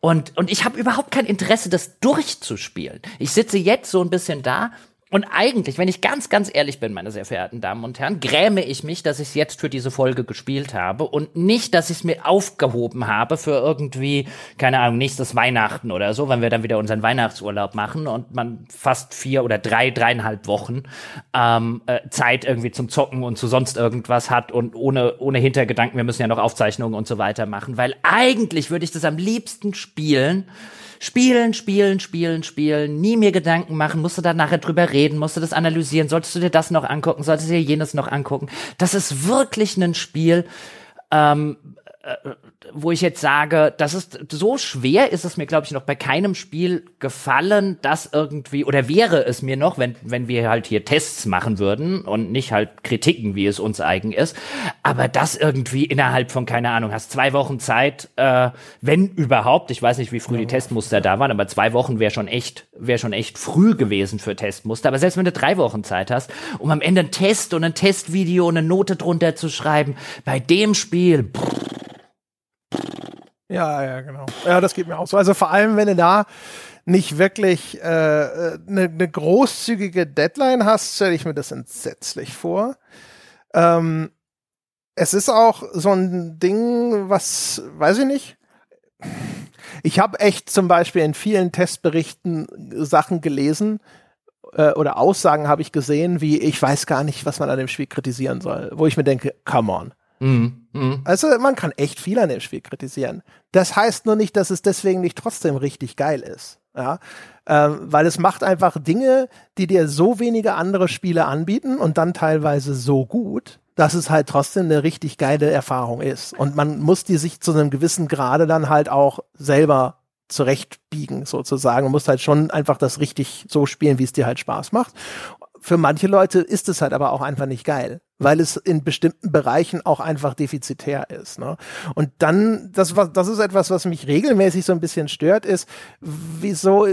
Und, und ich habe überhaupt kein Interesse, das durchzuspielen. Ich sitze jetzt so ein bisschen da und eigentlich, wenn ich ganz, ganz ehrlich bin, meine sehr verehrten Damen und Herren, gräme ich mich, dass ich es jetzt für diese Folge gespielt habe und nicht, dass ich es mir aufgehoben habe für irgendwie, keine Ahnung, nächstes Weihnachten oder so, wenn wir dann wieder unseren Weihnachtsurlaub machen und man fast vier oder drei, dreieinhalb Wochen ähm, äh, Zeit irgendwie zum Zocken und zu sonst irgendwas hat und ohne, ohne Hintergedanken, wir müssen ja noch Aufzeichnungen und so weiter machen, weil eigentlich würde ich das am liebsten spielen, Spielen, spielen, spielen, spielen, nie mir Gedanken machen, musst du da nachher drüber reden, musst du das analysieren, solltest du dir das noch angucken, solltest du dir jenes noch angucken. Das ist wirklich ein Spiel, ähm, äh, wo ich jetzt sage, das ist so schwer ist es mir, glaube ich, noch bei keinem Spiel gefallen, das irgendwie, oder wäre es mir noch, wenn, wenn wir halt hier Tests machen würden und nicht halt Kritiken, wie es uns eigen ist, aber das irgendwie innerhalb von, keine Ahnung, hast zwei Wochen Zeit, äh, wenn überhaupt, ich weiß nicht, wie früh ja. die Testmuster da waren, aber zwei Wochen wäre schon echt, wäre schon echt früh gewesen für Testmuster, aber selbst wenn du drei Wochen Zeit hast, um am Ende ein Test und ein Testvideo und eine Note drunter zu schreiben, bei dem Spiel, pff, ja, ja, genau. Ja, das geht mir auch so. Also vor allem, wenn du da nicht wirklich eine äh, ne, ne großzügige Deadline hast, stelle ich mir das entsetzlich vor. Ähm, es ist auch so ein Ding, was, weiß ich nicht. Ich habe echt zum Beispiel in vielen Testberichten Sachen gelesen äh, oder Aussagen habe ich gesehen, wie ich weiß gar nicht, was man an dem Spiel kritisieren soll, wo ich mir denke, come on. Mhm. Mhm. Also man kann echt viel an dem Spiel kritisieren. Das heißt nur nicht, dass es deswegen nicht trotzdem richtig geil ist. Ja, ähm, weil es macht einfach Dinge, die dir so wenige andere Spiele anbieten und dann teilweise so gut, dass es halt trotzdem eine richtig geile Erfahrung ist. Und man muss die sich zu einem gewissen Grade dann halt auch selber zurechtbiegen, sozusagen. Man muss halt schon einfach das richtig so spielen, wie es dir halt Spaß macht für manche Leute ist es halt aber auch einfach nicht geil, weil es in bestimmten Bereichen auch einfach defizitär ist. Ne? Und dann, das, das ist etwas, was mich regelmäßig so ein bisschen stört, ist, wieso,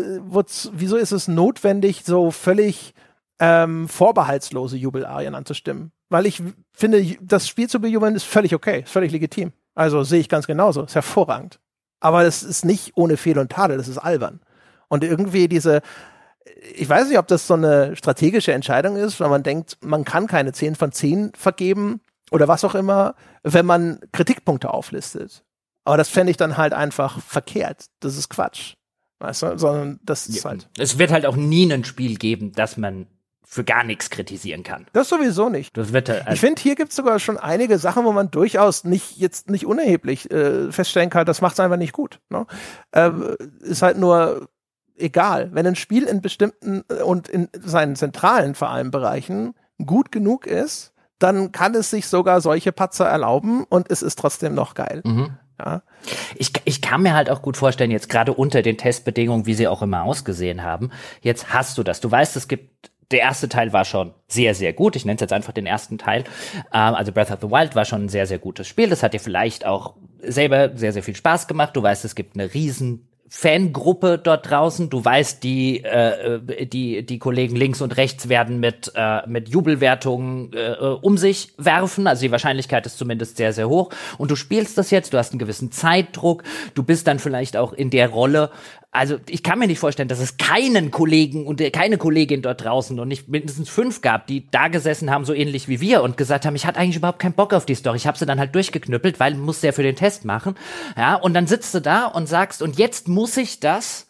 wieso ist es notwendig, so völlig ähm, vorbehaltslose Jubelarien anzustimmen? Weil ich finde, das Spiel zu bejubeln ist völlig okay, ist völlig legitim. Also sehe ich ganz genauso, ist hervorragend. Aber das ist nicht ohne Fehl und Tadel, das ist albern. Und irgendwie diese, ich weiß nicht, ob das so eine strategische Entscheidung ist, weil man denkt, man kann keine 10 von 10 vergeben oder was auch immer, wenn man Kritikpunkte auflistet. Aber das fände ich dann halt einfach verkehrt. Das ist Quatsch. Weißt du, sondern das ist halt. Es wird halt auch nie ein Spiel geben, das man für gar nichts kritisieren kann. Das sowieso nicht. Das wird halt, ich finde, hier gibt es sogar schon einige Sachen, wo man durchaus nicht jetzt nicht unerheblich äh, feststellen kann, das macht es einfach nicht gut. Ne? Äh, ist halt nur egal. Wenn ein Spiel in bestimmten äh, und in seinen zentralen vor allem Bereichen gut genug ist, dann kann es sich sogar solche Patzer erlauben und es ist trotzdem noch geil. Mhm. Ja. Ich, ich kann mir halt auch gut vorstellen, jetzt gerade unter den Testbedingungen, wie sie auch immer ausgesehen haben, jetzt hast du das. Du weißt, es gibt der erste Teil war schon sehr, sehr gut. Ich nenne es jetzt einfach den ersten Teil. Ähm, also Breath of the Wild war schon ein sehr, sehr gutes Spiel. Das hat dir vielleicht auch selber sehr, sehr viel Spaß gemacht. Du weißt, es gibt eine riesen Fangruppe dort draußen. Du weißt, die, äh, äh, die, die Kollegen links und rechts werden mit, äh, mit Jubelwertungen äh, um sich werfen. Also die Wahrscheinlichkeit ist zumindest sehr, sehr hoch. Und du spielst das jetzt, du hast einen gewissen Zeitdruck. Du bist dann vielleicht auch in der Rolle also ich kann mir nicht vorstellen, dass es keinen Kollegen und keine Kollegin dort draußen und nicht mindestens fünf gab, die da gesessen haben, so ähnlich wie wir und gesagt haben, ich hatte eigentlich überhaupt keinen Bock auf die Story. Ich habe sie dann halt durchgeknüppelt, weil musste ja für den Test machen. Ja, und dann sitzt du da und sagst, und jetzt muss ich das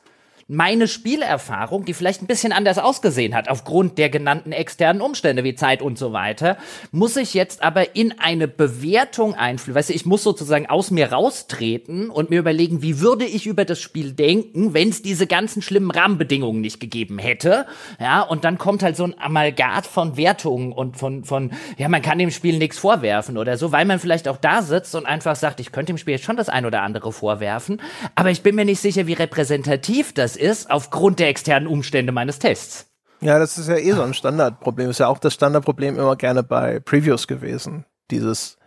meine Spielerfahrung, die vielleicht ein bisschen anders ausgesehen hat, aufgrund der genannten externen Umstände wie Zeit und so weiter, muss ich jetzt aber in eine Bewertung einfließen. Weißt du, ich muss sozusagen aus mir raustreten und mir überlegen, wie würde ich über das Spiel denken, wenn es diese ganzen schlimmen Rahmenbedingungen nicht gegeben hätte. Ja, und dann kommt halt so ein Amalgat von Wertungen und von, von, ja, man kann dem Spiel nichts vorwerfen oder so, weil man vielleicht auch da sitzt und einfach sagt, ich könnte dem Spiel jetzt schon das ein oder andere vorwerfen, aber ich bin mir nicht sicher, wie repräsentativ das ist aufgrund der externen Umstände meines Tests. Ja, das ist ja eh so ein Standardproblem. Ist ja auch das Standardproblem immer gerne bei Previews gewesen. Dieses,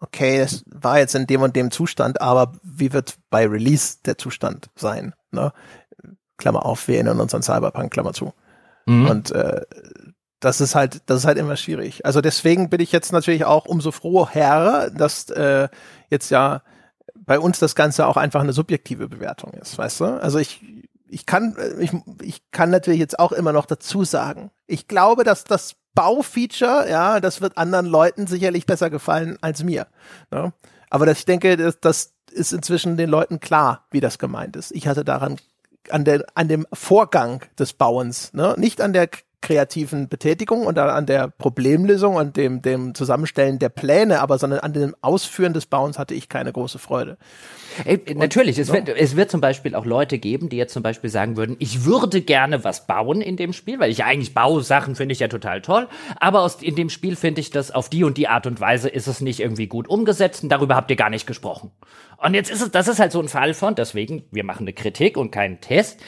okay, es war jetzt in dem und dem Zustand, aber wie wird bei Release der Zustand sein? Ne? Klammer auf, wir erinnern uns an Cyberpunk, Klammer zu. Mhm. Und äh, das ist halt, das ist halt immer schwierig. Also deswegen bin ich jetzt natürlich auch umso froher, dass äh, jetzt ja bei uns das Ganze auch einfach eine subjektive Bewertung ist, weißt du? Also ich ich kann, ich, ich kann natürlich jetzt auch immer noch dazu sagen, ich glaube, dass das Baufeature, ja, das wird anderen Leuten sicherlich besser gefallen als mir. Ne? Aber das, ich denke, das, das ist inzwischen den Leuten klar, wie das gemeint ist. Ich hatte daran an der an dem Vorgang des Bauens, ne? nicht an der kreativen Betätigung und an der Problemlösung und dem, dem Zusammenstellen der Pläne, aber sondern an dem Ausführen des Bauens hatte ich keine große Freude. Ey, und, natürlich, es, no. wird, es wird zum Beispiel auch Leute geben, die jetzt zum Beispiel sagen würden, ich würde gerne was bauen in dem Spiel, weil ich eigentlich Bausachen finde ich ja total toll, aber aus, in dem Spiel finde ich das auf die und die Art und Weise ist es nicht irgendwie gut umgesetzt und darüber habt ihr gar nicht gesprochen. Und jetzt ist es, das ist halt so ein Fall von, deswegen, wir machen eine Kritik und keinen Test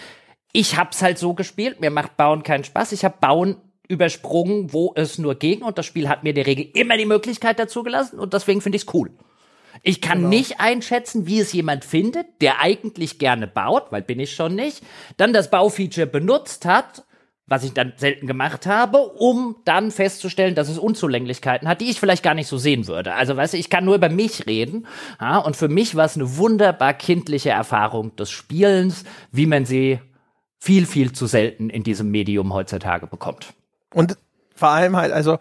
ich hab's halt so gespielt, mir macht Bauen keinen Spaß. Ich hab Bauen übersprungen, wo es nur ging und das Spiel hat mir der Regel immer die Möglichkeit dazu gelassen und deswegen finde ich's cool. Ich kann genau. nicht einschätzen, wie es jemand findet, der eigentlich gerne baut, weil bin ich schon nicht, dann das Baufeature benutzt hat, was ich dann selten gemacht habe, um dann festzustellen, dass es Unzulänglichkeiten hat, die ich vielleicht gar nicht so sehen würde. Also, weißt du, ich kann nur über mich reden. Ja, und für mich war es eine wunderbar kindliche Erfahrung des Spielens, wie man sie viel, viel zu selten in diesem Medium heutzutage bekommt. Und vor allem halt, also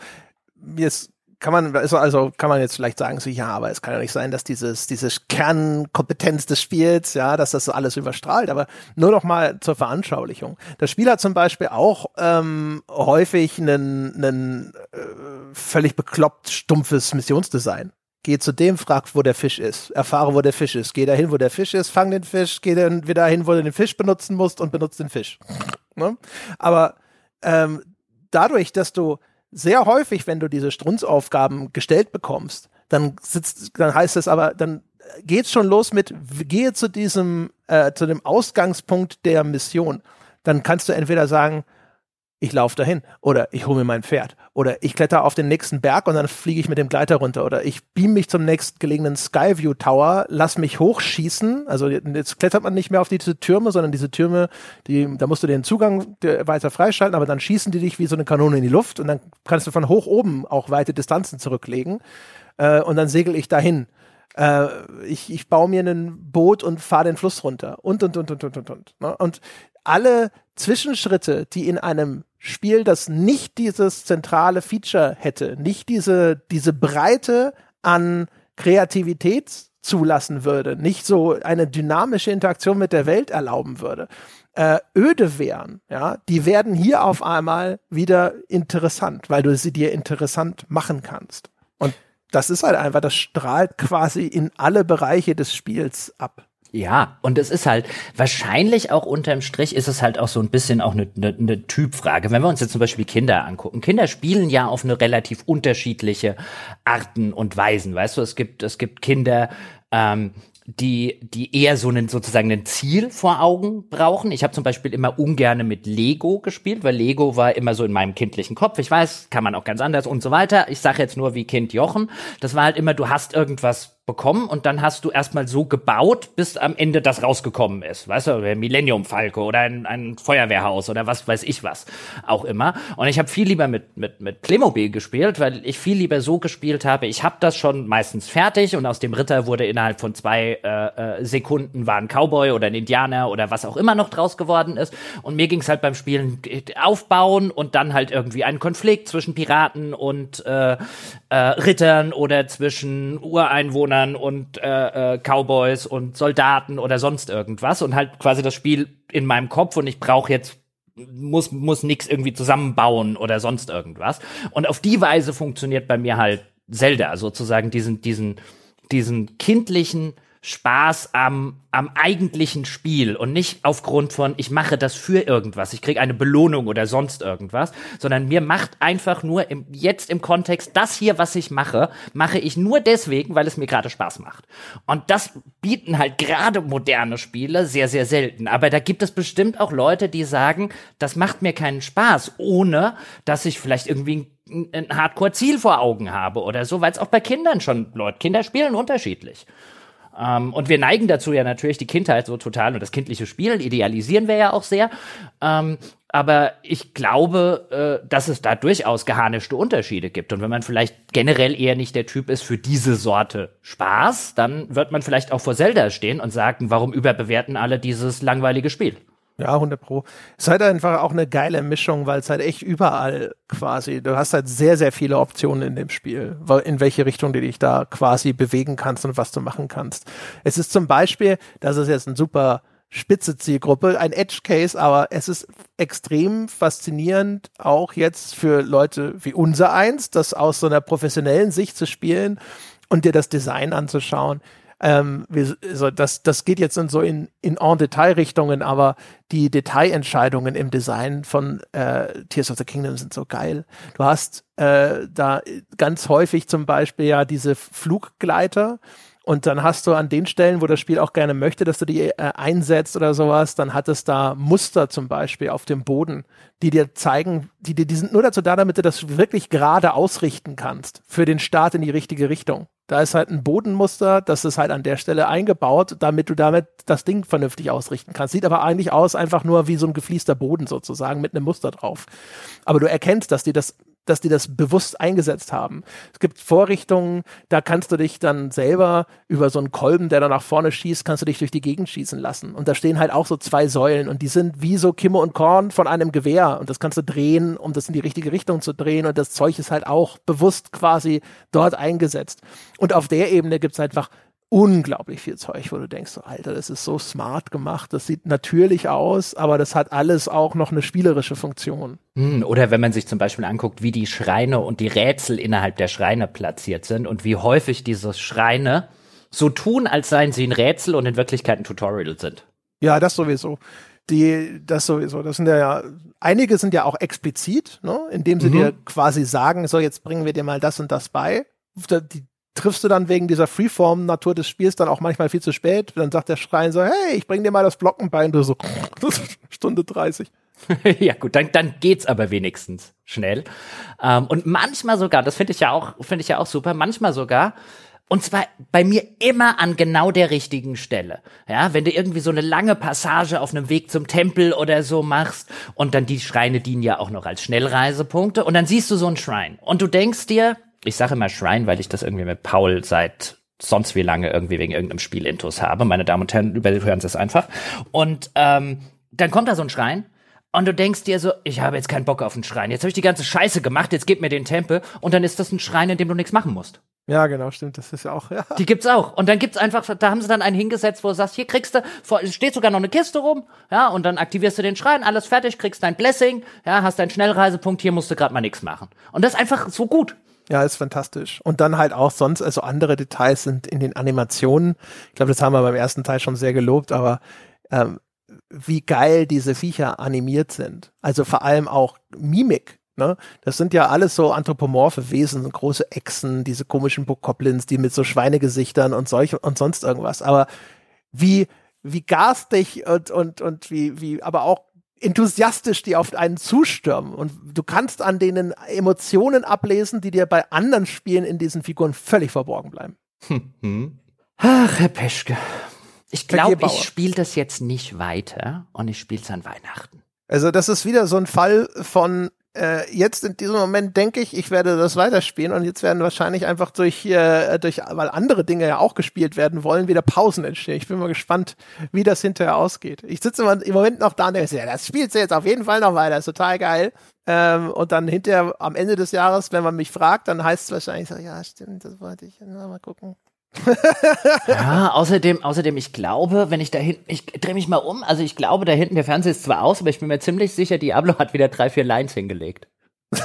jetzt kann man, also, also kann man jetzt vielleicht sagen, so ja, aber es kann ja nicht sein, dass dieses, diese Kernkompetenz des Spiels, ja, dass das alles überstrahlt. Aber nur noch mal zur Veranschaulichung. Das Spiel hat zum Beispiel auch ähm, häufig einen, einen äh, völlig bekloppt stumpfes Missionsdesign. Geh zu dem, frag, wo der Fisch ist. Erfahre, wo der Fisch ist. Geh dahin, wo der Fisch ist, fang den Fisch, geh dann wieder dahin, wo du den Fisch benutzen musst und benutzt den Fisch. Ne? Aber ähm, dadurch, dass du sehr häufig, wenn du diese Strunzaufgaben gestellt bekommst, dann sitzt, dann heißt es aber, dann geht's schon los mit, gehe zu diesem, äh, zu dem Ausgangspunkt der Mission. Dann kannst du entweder sagen, ich laufe dahin oder ich hole mir mein Pferd oder ich kletter auf den nächsten Berg und dann fliege ich mit dem Gleiter runter oder ich beam mich zum nächstgelegenen Skyview Tower, lass mich hochschießen. Also jetzt klettert man nicht mehr auf diese Türme, sondern diese Türme, die, da musst du den Zugang weiter freischalten, aber dann schießen die dich wie so eine Kanone in die Luft und dann kannst du von hoch oben auch weite Distanzen zurücklegen äh, und dann segel ich dahin. Äh, ich, ich baue mir ein Boot und fahre den Fluss runter und und und und und und und. Ne? Und alle Zwischenschritte, die in einem Spiel, das nicht dieses zentrale Feature hätte, nicht diese, diese Breite an Kreativität zulassen würde, nicht so eine dynamische Interaktion mit der Welt erlauben würde, äh, öde wären, ja, die werden hier auf einmal wieder interessant, weil du sie dir interessant machen kannst. Und das ist halt einfach, das strahlt quasi in alle Bereiche des Spiels ab. Ja, und es ist halt wahrscheinlich auch unterm Strich ist es halt auch so ein bisschen auch eine, eine, eine Typfrage. Wenn wir uns jetzt zum Beispiel Kinder angucken, Kinder spielen ja auf eine relativ unterschiedliche Arten und Weisen. Weißt du, es gibt es gibt Kinder, ähm, die, die eher so einen sozusagen ein Ziel vor Augen brauchen. Ich habe zum Beispiel immer ungerne mit Lego gespielt, weil Lego war immer so in meinem kindlichen Kopf. Ich weiß, kann man auch ganz anders und so weiter. Ich sage jetzt nur wie Kind Jochen. Das war halt immer, du hast irgendwas bekommen und dann hast du erstmal so gebaut, bis am Ende das rausgekommen ist. Weißt du, Millennium Falco oder ein, ein Feuerwehrhaus oder was weiß ich was auch immer. Und ich habe viel lieber mit, mit, mit Playmobil gespielt, weil ich viel lieber so gespielt habe, ich habe das schon meistens fertig und aus dem Ritter wurde innerhalb von zwei äh, äh, Sekunden war ein Cowboy oder ein Indianer oder was auch immer noch draus geworden ist. Und mir ging es halt beim Spielen aufbauen und dann halt irgendwie einen Konflikt zwischen Piraten und äh, äh, Rittern oder zwischen Ureinwohnern Einwohnern und äh, äh, Cowboys und Soldaten oder sonst irgendwas und halt quasi das Spiel in meinem Kopf und ich brauche jetzt muss muss nix irgendwie zusammenbauen oder sonst irgendwas. Und auf die Weise funktioniert bei mir halt Zelda sozusagen diesen diesen diesen kindlichen Spaß am, am eigentlichen Spiel und nicht aufgrund von, ich mache das für irgendwas, ich kriege eine Belohnung oder sonst irgendwas, sondern mir macht einfach nur im, jetzt im Kontext, das hier, was ich mache, mache ich nur deswegen, weil es mir gerade Spaß macht. Und das bieten halt gerade moderne Spiele sehr, sehr selten. Aber da gibt es bestimmt auch Leute, die sagen, das macht mir keinen Spaß, ohne dass ich vielleicht irgendwie ein, ein Hardcore-Ziel vor Augen habe oder so, weil es auch bei Kindern schon Leute, Kinder spielen unterschiedlich. Ähm, und wir neigen dazu ja natürlich die Kindheit so total und das kindliche Spielen idealisieren wir ja auch sehr. Ähm, aber ich glaube, äh, dass es da durchaus geharnischte Unterschiede gibt. Und wenn man vielleicht generell eher nicht der Typ ist für diese Sorte Spaß, dann wird man vielleicht auch vor Zelda stehen und sagen, warum überbewerten alle dieses langweilige Spiel? Ja, 100 Pro. Es ist halt einfach auch eine geile Mischung, weil es halt echt überall quasi, du hast halt sehr, sehr viele Optionen in dem Spiel, in welche Richtung du dich da quasi bewegen kannst und was du machen kannst. Es ist zum Beispiel, das ist jetzt ein super spitze Zielgruppe, ein Edge Case, aber es ist extrem faszinierend, auch jetzt für Leute wie unser eins, das aus so einer professionellen Sicht zu spielen und dir das Design anzuschauen ähm, wir, also das, das geht jetzt in so in, in En-Detail-Richtungen, aber die Detailentscheidungen im Design von äh, Tears of the Kingdom sind so geil. Du hast äh, da ganz häufig zum Beispiel ja diese Fluggleiter, und dann hast du an den Stellen, wo das Spiel auch gerne möchte, dass du die äh, einsetzt oder sowas, dann hat es da Muster zum Beispiel auf dem Boden, die dir zeigen, die, die, sind nur dazu da, damit du das wirklich gerade ausrichten kannst für den Start in die richtige Richtung. Da ist halt ein Bodenmuster, das ist halt an der Stelle eingebaut, damit du damit das Ding vernünftig ausrichten kannst. Sieht aber eigentlich aus einfach nur wie so ein gefliester Boden sozusagen mit einem Muster drauf. Aber du erkennst, dass die das dass die das bewusst eingesetzt haben. Es gibt Vorrichtungen, da kannst du dich dann selber über so einen Kolben, der da nach vorne schießt, kannst du dich durch die Gegend schießen lassen. Und da stehen halt auch so zwei Säulen und die sind wie so Kimme und Korn von einem Gewehr und das kannst du drehen, um das in die richtige Richtung zu drehen und das Zeug ist halt auch bewusst quasi dort eingesetzt. Und auf der Ebene gibt es einfach unglaublich viel Zeug, wo du denkst, so, Alter, das ist so smart gemacht, das sieht natürlich aus, aber das hat alles auch noch eine spielerische Funktion. Hm, oder wenn man sich zum Beispiel anguckt, wie die Schreine und die Rätsel innerhalb der Schreine platziert sind und wie häufig diese Schreine so tun, als seien sie ein Rätsel und in Wirklichkeit ein Tutorial sind. Ja, das sowieso. Die, das sowieso. Das sind ja, einige sind ja auch explizit, ne, indem sie mhm. dir quasi sagen, so, jetzt bringen wir dir mal das und das bei. Die triffst du dann wegen dieser Freeform-Natur des Spiels dann auch manchmal viel zu spät. Dann sagt der Schrein so, hey, ich bring dir mal das Glockenbein. Du so, [laughs] Stunde 30. [laughs] ja gut, dann, dann geht's aber wenigstens schnell. Ähm, und manchmal sogar, das finde ich ja auch, finde ich ja auch super, manchmal sogar, und zwar bei mir immer an genau der richtigen Stelle. Ja, wenn du irgendwie so eine lange Passage auf einem Weg zum Tempel oder so machst und dann die Schreine dienen ja auch noch als Schnellreisepunkte und dann siehst du so einen Schrein und du denkst dir, ich sage immer Shrine, weil ich das irgendwie mit Paul seit sonst wie lange irgendwie wegen irgendeinem Spiel Intus habe. Meine Damen und Herren, überhören Sie es einfach. Und ähm, dann kommt da so ein Schrein und du denkst dir so, ich habe jetzt keinen Bock auf einen Schrein. Jetzt habe ich die ganze Scheiße gemacht, jetzt gib mir den Tempel und dann ist das ein Schrein, in dem du nichts machen musst. Ja, genau, stimmt. Das ist ja auch, ja. Die gibt's auch. Und dann gibt's einfach, da haben sie dann einen hingesetzt, wo du sagst, hier kriegst du, steht sogar noch eine Kiste rum, ja, und dann aktivierst du den Schrein, alles fertig, kriegst dein Blessing, ja, hast deinen Schnellreisepunkt, hier musst du gerade mal nichts machen. Und das ist einfach so gut. Ja, ist fantastisch. Und dann halt auch sonst, also andere Details sind in den Animationen. Ich glaube, das haben wir beim ersten Teil schon sehr gelobt, aber ähm, wie geil diese Viecher animiert sind. Also vor allem auch Mimik. Ne? Das sind ja alles so anthropomorphe Wesen, große Echsen, diese komischen Bokoblins, die mit so Schweinegesichtern und solch und sonst irgendwas. Aber wie, wie garstig und, und, und wie, wie, aber auch enthusiastisch, die auf einen zustürmen. Und du kannst an denen Emotionen ablesen, die dir bei anderen Spielen in diesen Figuren völlig verborgen bleiben. Hm. Ach, Herr Peschke. Ich glaube, ich spiele das jetzt nicht weiter und ich spiele es an Weihnachten. Also das ist wieder so ein Fall von äh, jetzt in diesem Moment denke ich, ich werde das weiterspielen und jetzt werden wahrscheinlich einfach durch, äh, durch, weil andere Dinge ja auch gespielt werden wollen, wieder Pausen entstehen. Ich bin mal gespannt, wie das hinterher ausgeht. Ich sitze im Moment noch da und denke, ja, das spielt sie jetzt auf jeden Fall noch weiter, ist total geil. Ähm, und dann hinterher am Ende des Jahres, wenn man mich fragt, dann heißt es wahrscheinlich so, ja, stimmt, das wollte ich. Mal gucken ja, außerdem, außerdem, ich glaube, wenn ich da hinten, ich drehe mich mal um, also ich glaube, da hinten der Fernseher ist zwar aus, aber ich bin mir ziemlich sicher, Diablo hat wieder drei, vier Lines hingelegt. [laughs]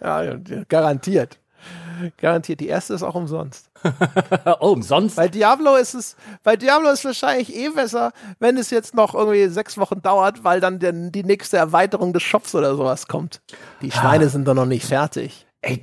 ja, garantiert. Garantiert. Die erste ist auch umsonst. [laughs] oh, umsonst? Bei Diablo ist es, bei Diablo ist wahrscheinlich eh besser, wenn es jetzt noch irgendwie sechs Wochen dauert, weil dann der, die nächste Erweiterung des Shops oder sowas kommt. Die Schweine ah. sind doch noch nicht fertig. Ey,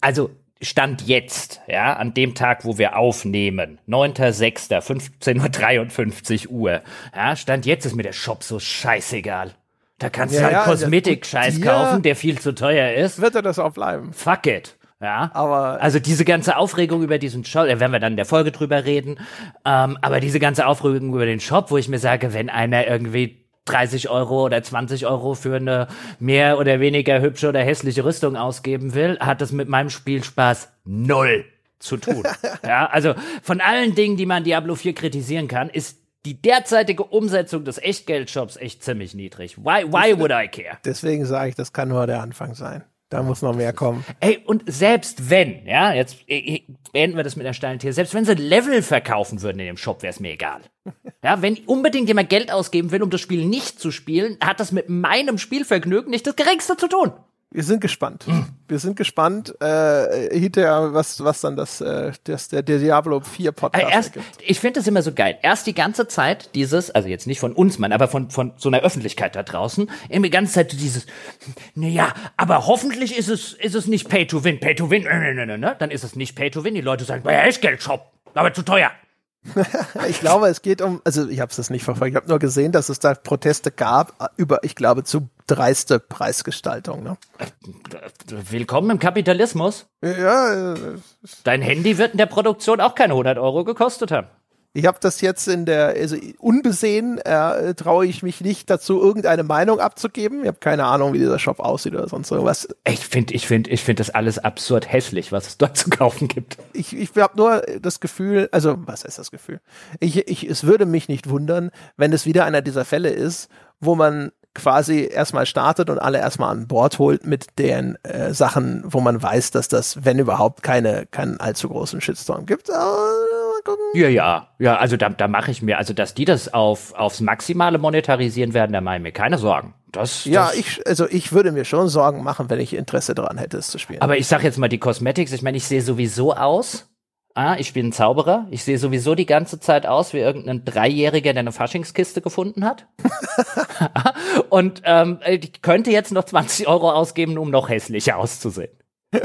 also Stand jetzt, ja, an dem Tag, wo wir aufnehmen, 9.6., 15.53 Uhr, ja, Stand jetzt ist mir der Shop so scheißegal. Da kannst ja, du halt ja, Kosmetik-Scheiß kaufen, der viel zu teuer ist. Wird er das auch bleiben? Fuck it. Ja, aber also diese ganze Aufregung über diesen Shop, da werden wir dann in der Folge drüber reden. Ähm, aber diese ganze Aufregung über den Shop, wo ich mir sage, wenn einer irgendwie 30 Euro oder 20 Euro für eine mehr oder weniger hübsche oder hässliche Rüstung ausgeben will, hat das mit meinem Spielspaß null zu tun. [laughs] ja, also von allen Dingen, die man Diablo 4 kritisieren kann, ist die derzeitige Umsetzung des Echtgeldshops echt ziemlich niedrig. Why, why would I care? Deswegen sage ich, das kann nur der Anfang sein. Da muss noch mehr kommen. Ey, und selbst wenn, ja, jetzt äh, äh, beenden wir das mit der steilen Tier, selbst wenn sie Level verkaufen würden in dem Shop, wäre es mir egal. [laughs] Ja, wenn unbedingt jemand Geld ausgeben will, um das Spiel nicht zu spielen, hat das mit meinem Spielvergnügen nicht das Geringste zu tun. Wir sind gespannt. Mhm. Wir sind gespannt äh, hinterher, was, was dann das, äh, das der, der Diablo 4 Podcast äh, erst, Ich finde das immer so geil. Erst die ganze Zeit dieses, also jetzt nicht von uns, man, aber von, von so einer Öffentlichkeit da draußen, immer die ganze Zeit dieses, naja, aber hoffentlich ist es, ist es nicht Pay to Win, Pay to Win, ne, ne, ne, ne, dann ist es nicht Pay to Win. Die Leute sagen, ja, Echtgeld-Shop, aber zu teuer. [laughs] ich glaube, es geht um, also ich habe es nicht verfolgt, ich habe nur gesehen, dass es da Proteste gab über, ich glaube, zu dreiste Preisgestaltung. Ne? Willkommen im Kapitalismus. Ja. Äh, Dein Handy wird in der Produktion auch keine 100 Euro gekostet haben. Ich habe das jetzt in der, also unbesehen äh, traue ich mich nicht dazu, irgendeine Meinung abzugeben. Ich habe keine Ahnung, wie dieser Shop aussieht oder sonst irgendwas. Ich finde, ich finde, ich finde das alles absurd hässlich, was es dort zu kaufen gibt. Ich, ich habe nur das Gefühl, also was ist das Gefühl? Ich, ich, es würde mich nicht wundern, wenn es wieder einer dieser Fälle ist, wo man quasi erstmal startet und alle erstmal an Bord holt mit den äh, Sachen, wo man weiß, dass das, wenn überhaupt, keine, keinen allzu großen Shitstorm gibt. Ja, ja, ja, also da, da mache ich mir, also dass die das auf, aufs Maximale monetarisieren werden, da mache ich mir keine Sorgen. Das, das ja, ich, also ich würde mir schon Sorgen machen, wenn ich Interesse daran hätte, es zu spielen. Aber ich sag jetzt mal die Cosmetics, ich meine, ich sehe sowieso aus Ah, ich bin ein Zauberer. Ich sehe sowieso die ganze Zeit aus wie irgendein Dreijähriger, der eine Faschingskiste gefunden hat. [laughs] Und ähm, ich könnte jetzt noch 20 Euro ausgeben, um noch hässlicher auszusehen. [laughs]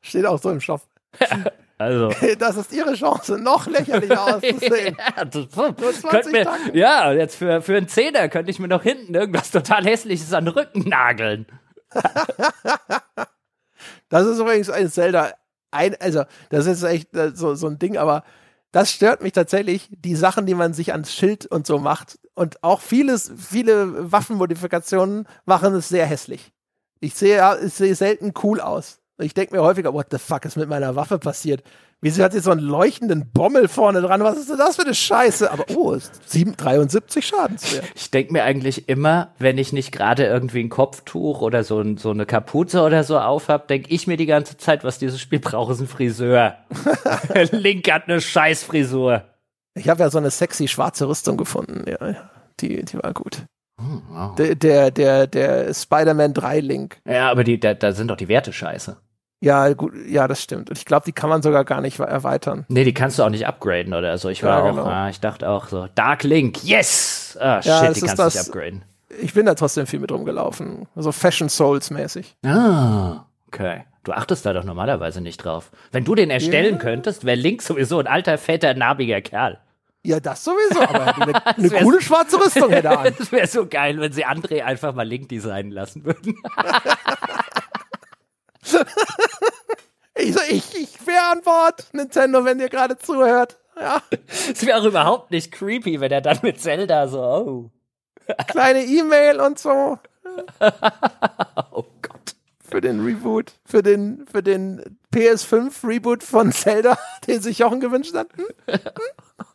Steht auch so im Shop. [laughs] Also. Das ist ihre Chance, noch lächerlicher auszusehen. ja, das, mir, ja, jetzt für, für einen Zehner könnte ich mir noch hinten irgendwas total Hässliches an den Rücken nageln. das ist übrigens ein Zelda ein, also das ist echt äh, so, so ein Ding, aber das stört mich tatsächlich, die Sachen, die man sich ans Schild und so macht. Und auch vieles, viele Waffenmodifikationen machen es sehr hässlich. Ich sehe, ich sehe selten cool aus. Ich denke mir häufiger, what the fuck ist mit meiner Waffe passiert? Wieso hat sie so einen leuchtenden Bommel vorne dran? Was ist denn das für eine Scheiße? Aber oh, ist 7, 73 Schadenswert. [laughs] Ich denke mir eigentlich immer, wenn ich nicht gerade irgendwie ein Kopftuch oder so, ein, so eine Kapuze oder so aufhab, denke ich mir die ganze Zeit, was dieses Spiel braucht, ist ein Friseur. [laughs] Link hat eine Scheißfrisur. Ich habe ja so eine sexy schwarze Rüstung gefunden. Ja, die, die war gut. Hm, wow. Der, der, der, der Spider-Man 3 Link. Ja, aber die, da, da sind doch die Werte scheiße. Ja, gut, ja, das stimmt. Und ich glaube, die kann man sogar gar nicht erweitern. Nee, die kannst du auch nicht upgraden oder so. Ich war ja, genau. auch, ah, ich dachte auch so, Dark Link, yes! Ah, shit, ja, die kannst du nicht upgraden. Ich bin da trotzdem viel mit rumgelaufen. So Fashion Souls mäßig. Ah, okay. Du achtest da doch normalerweise nicht drauf. Wenn du den erstellen ja. könntest, wäre Link sowieso ein alter, fetter, narbiger Kerl. Ja, das sowieso, aber eine, [laughs] eine coole schwarze Rüstung hätte er an. [laughs] Das wäre so geil, wenn sie André einfach mal Link designen lassen würden. [laughs] [laughs] ich, so, ich, ich wäre an Bord, Nintendo, wenn ihr gerade zuhört. Ja. Es wäre auch überhaupt nicht creepy, wenn er dann mit Zelda so, oh. [laughs] Kleine E-Mail und so. [laughs] oh Gott. Für den Reboot, für den, für den PS5 Reboot von Zelda, den sich Jochen gewünscht hat. Hm?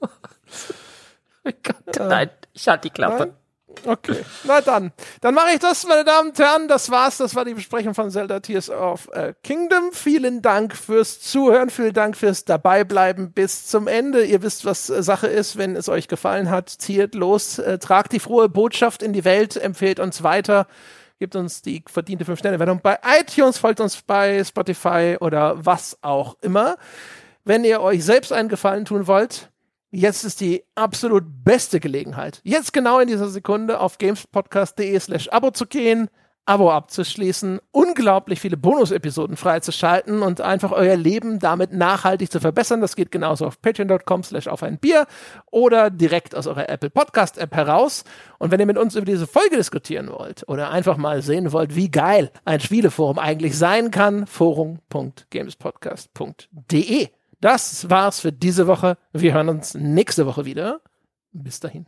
oh Gott, nein, ich hatte die Klappe. Nein? Okay, na dann. Dann mache ich das, meine Damen und Herren. Das war's. Das war die Besprechung von Zelda Tears of äh, Kingdom. Vielen Dank fürs Zuhören. Vielen Dank fürs Dabeibleiben bis zum Ende. Ihr wisst, was äh, Sache ist. Wenn es euch gefallen hat, zieht los, äh, tragt die frohe Botschaft in die Welt, empfehlt uns weiter. Gebt uns die verdiente 5-Sterne-Wertung bei iTunes, folgt uns bei Spotify oder was auch immer. Wenn ihr euch selbst einen Gefallen tun wollt, Jetzt ist die absolut beste Gelegenheit, jetzt genau in dieser Sekunde auf gamespodcast.de slash Abo zu gehen, Abo abzuschließen, unglaublich viele Bonus-Episoden freizuschalten und einfach euer Leben damit nachhaltig zu verbessern. Das geht genauso auf patreon.com slash auf ein Bier oder direkt aus eurer Apple Podcast App heraus. Und wenn ihr mit uns über diese Folge diskutieren wollt oder einfach mal sehen wollt, wie geil ein Spieleforum eigentlich sein kann, forum.gamespodcast.de. Das war's für diese Woche. Wir hören uns nächste Woche wieder. Bis dahin.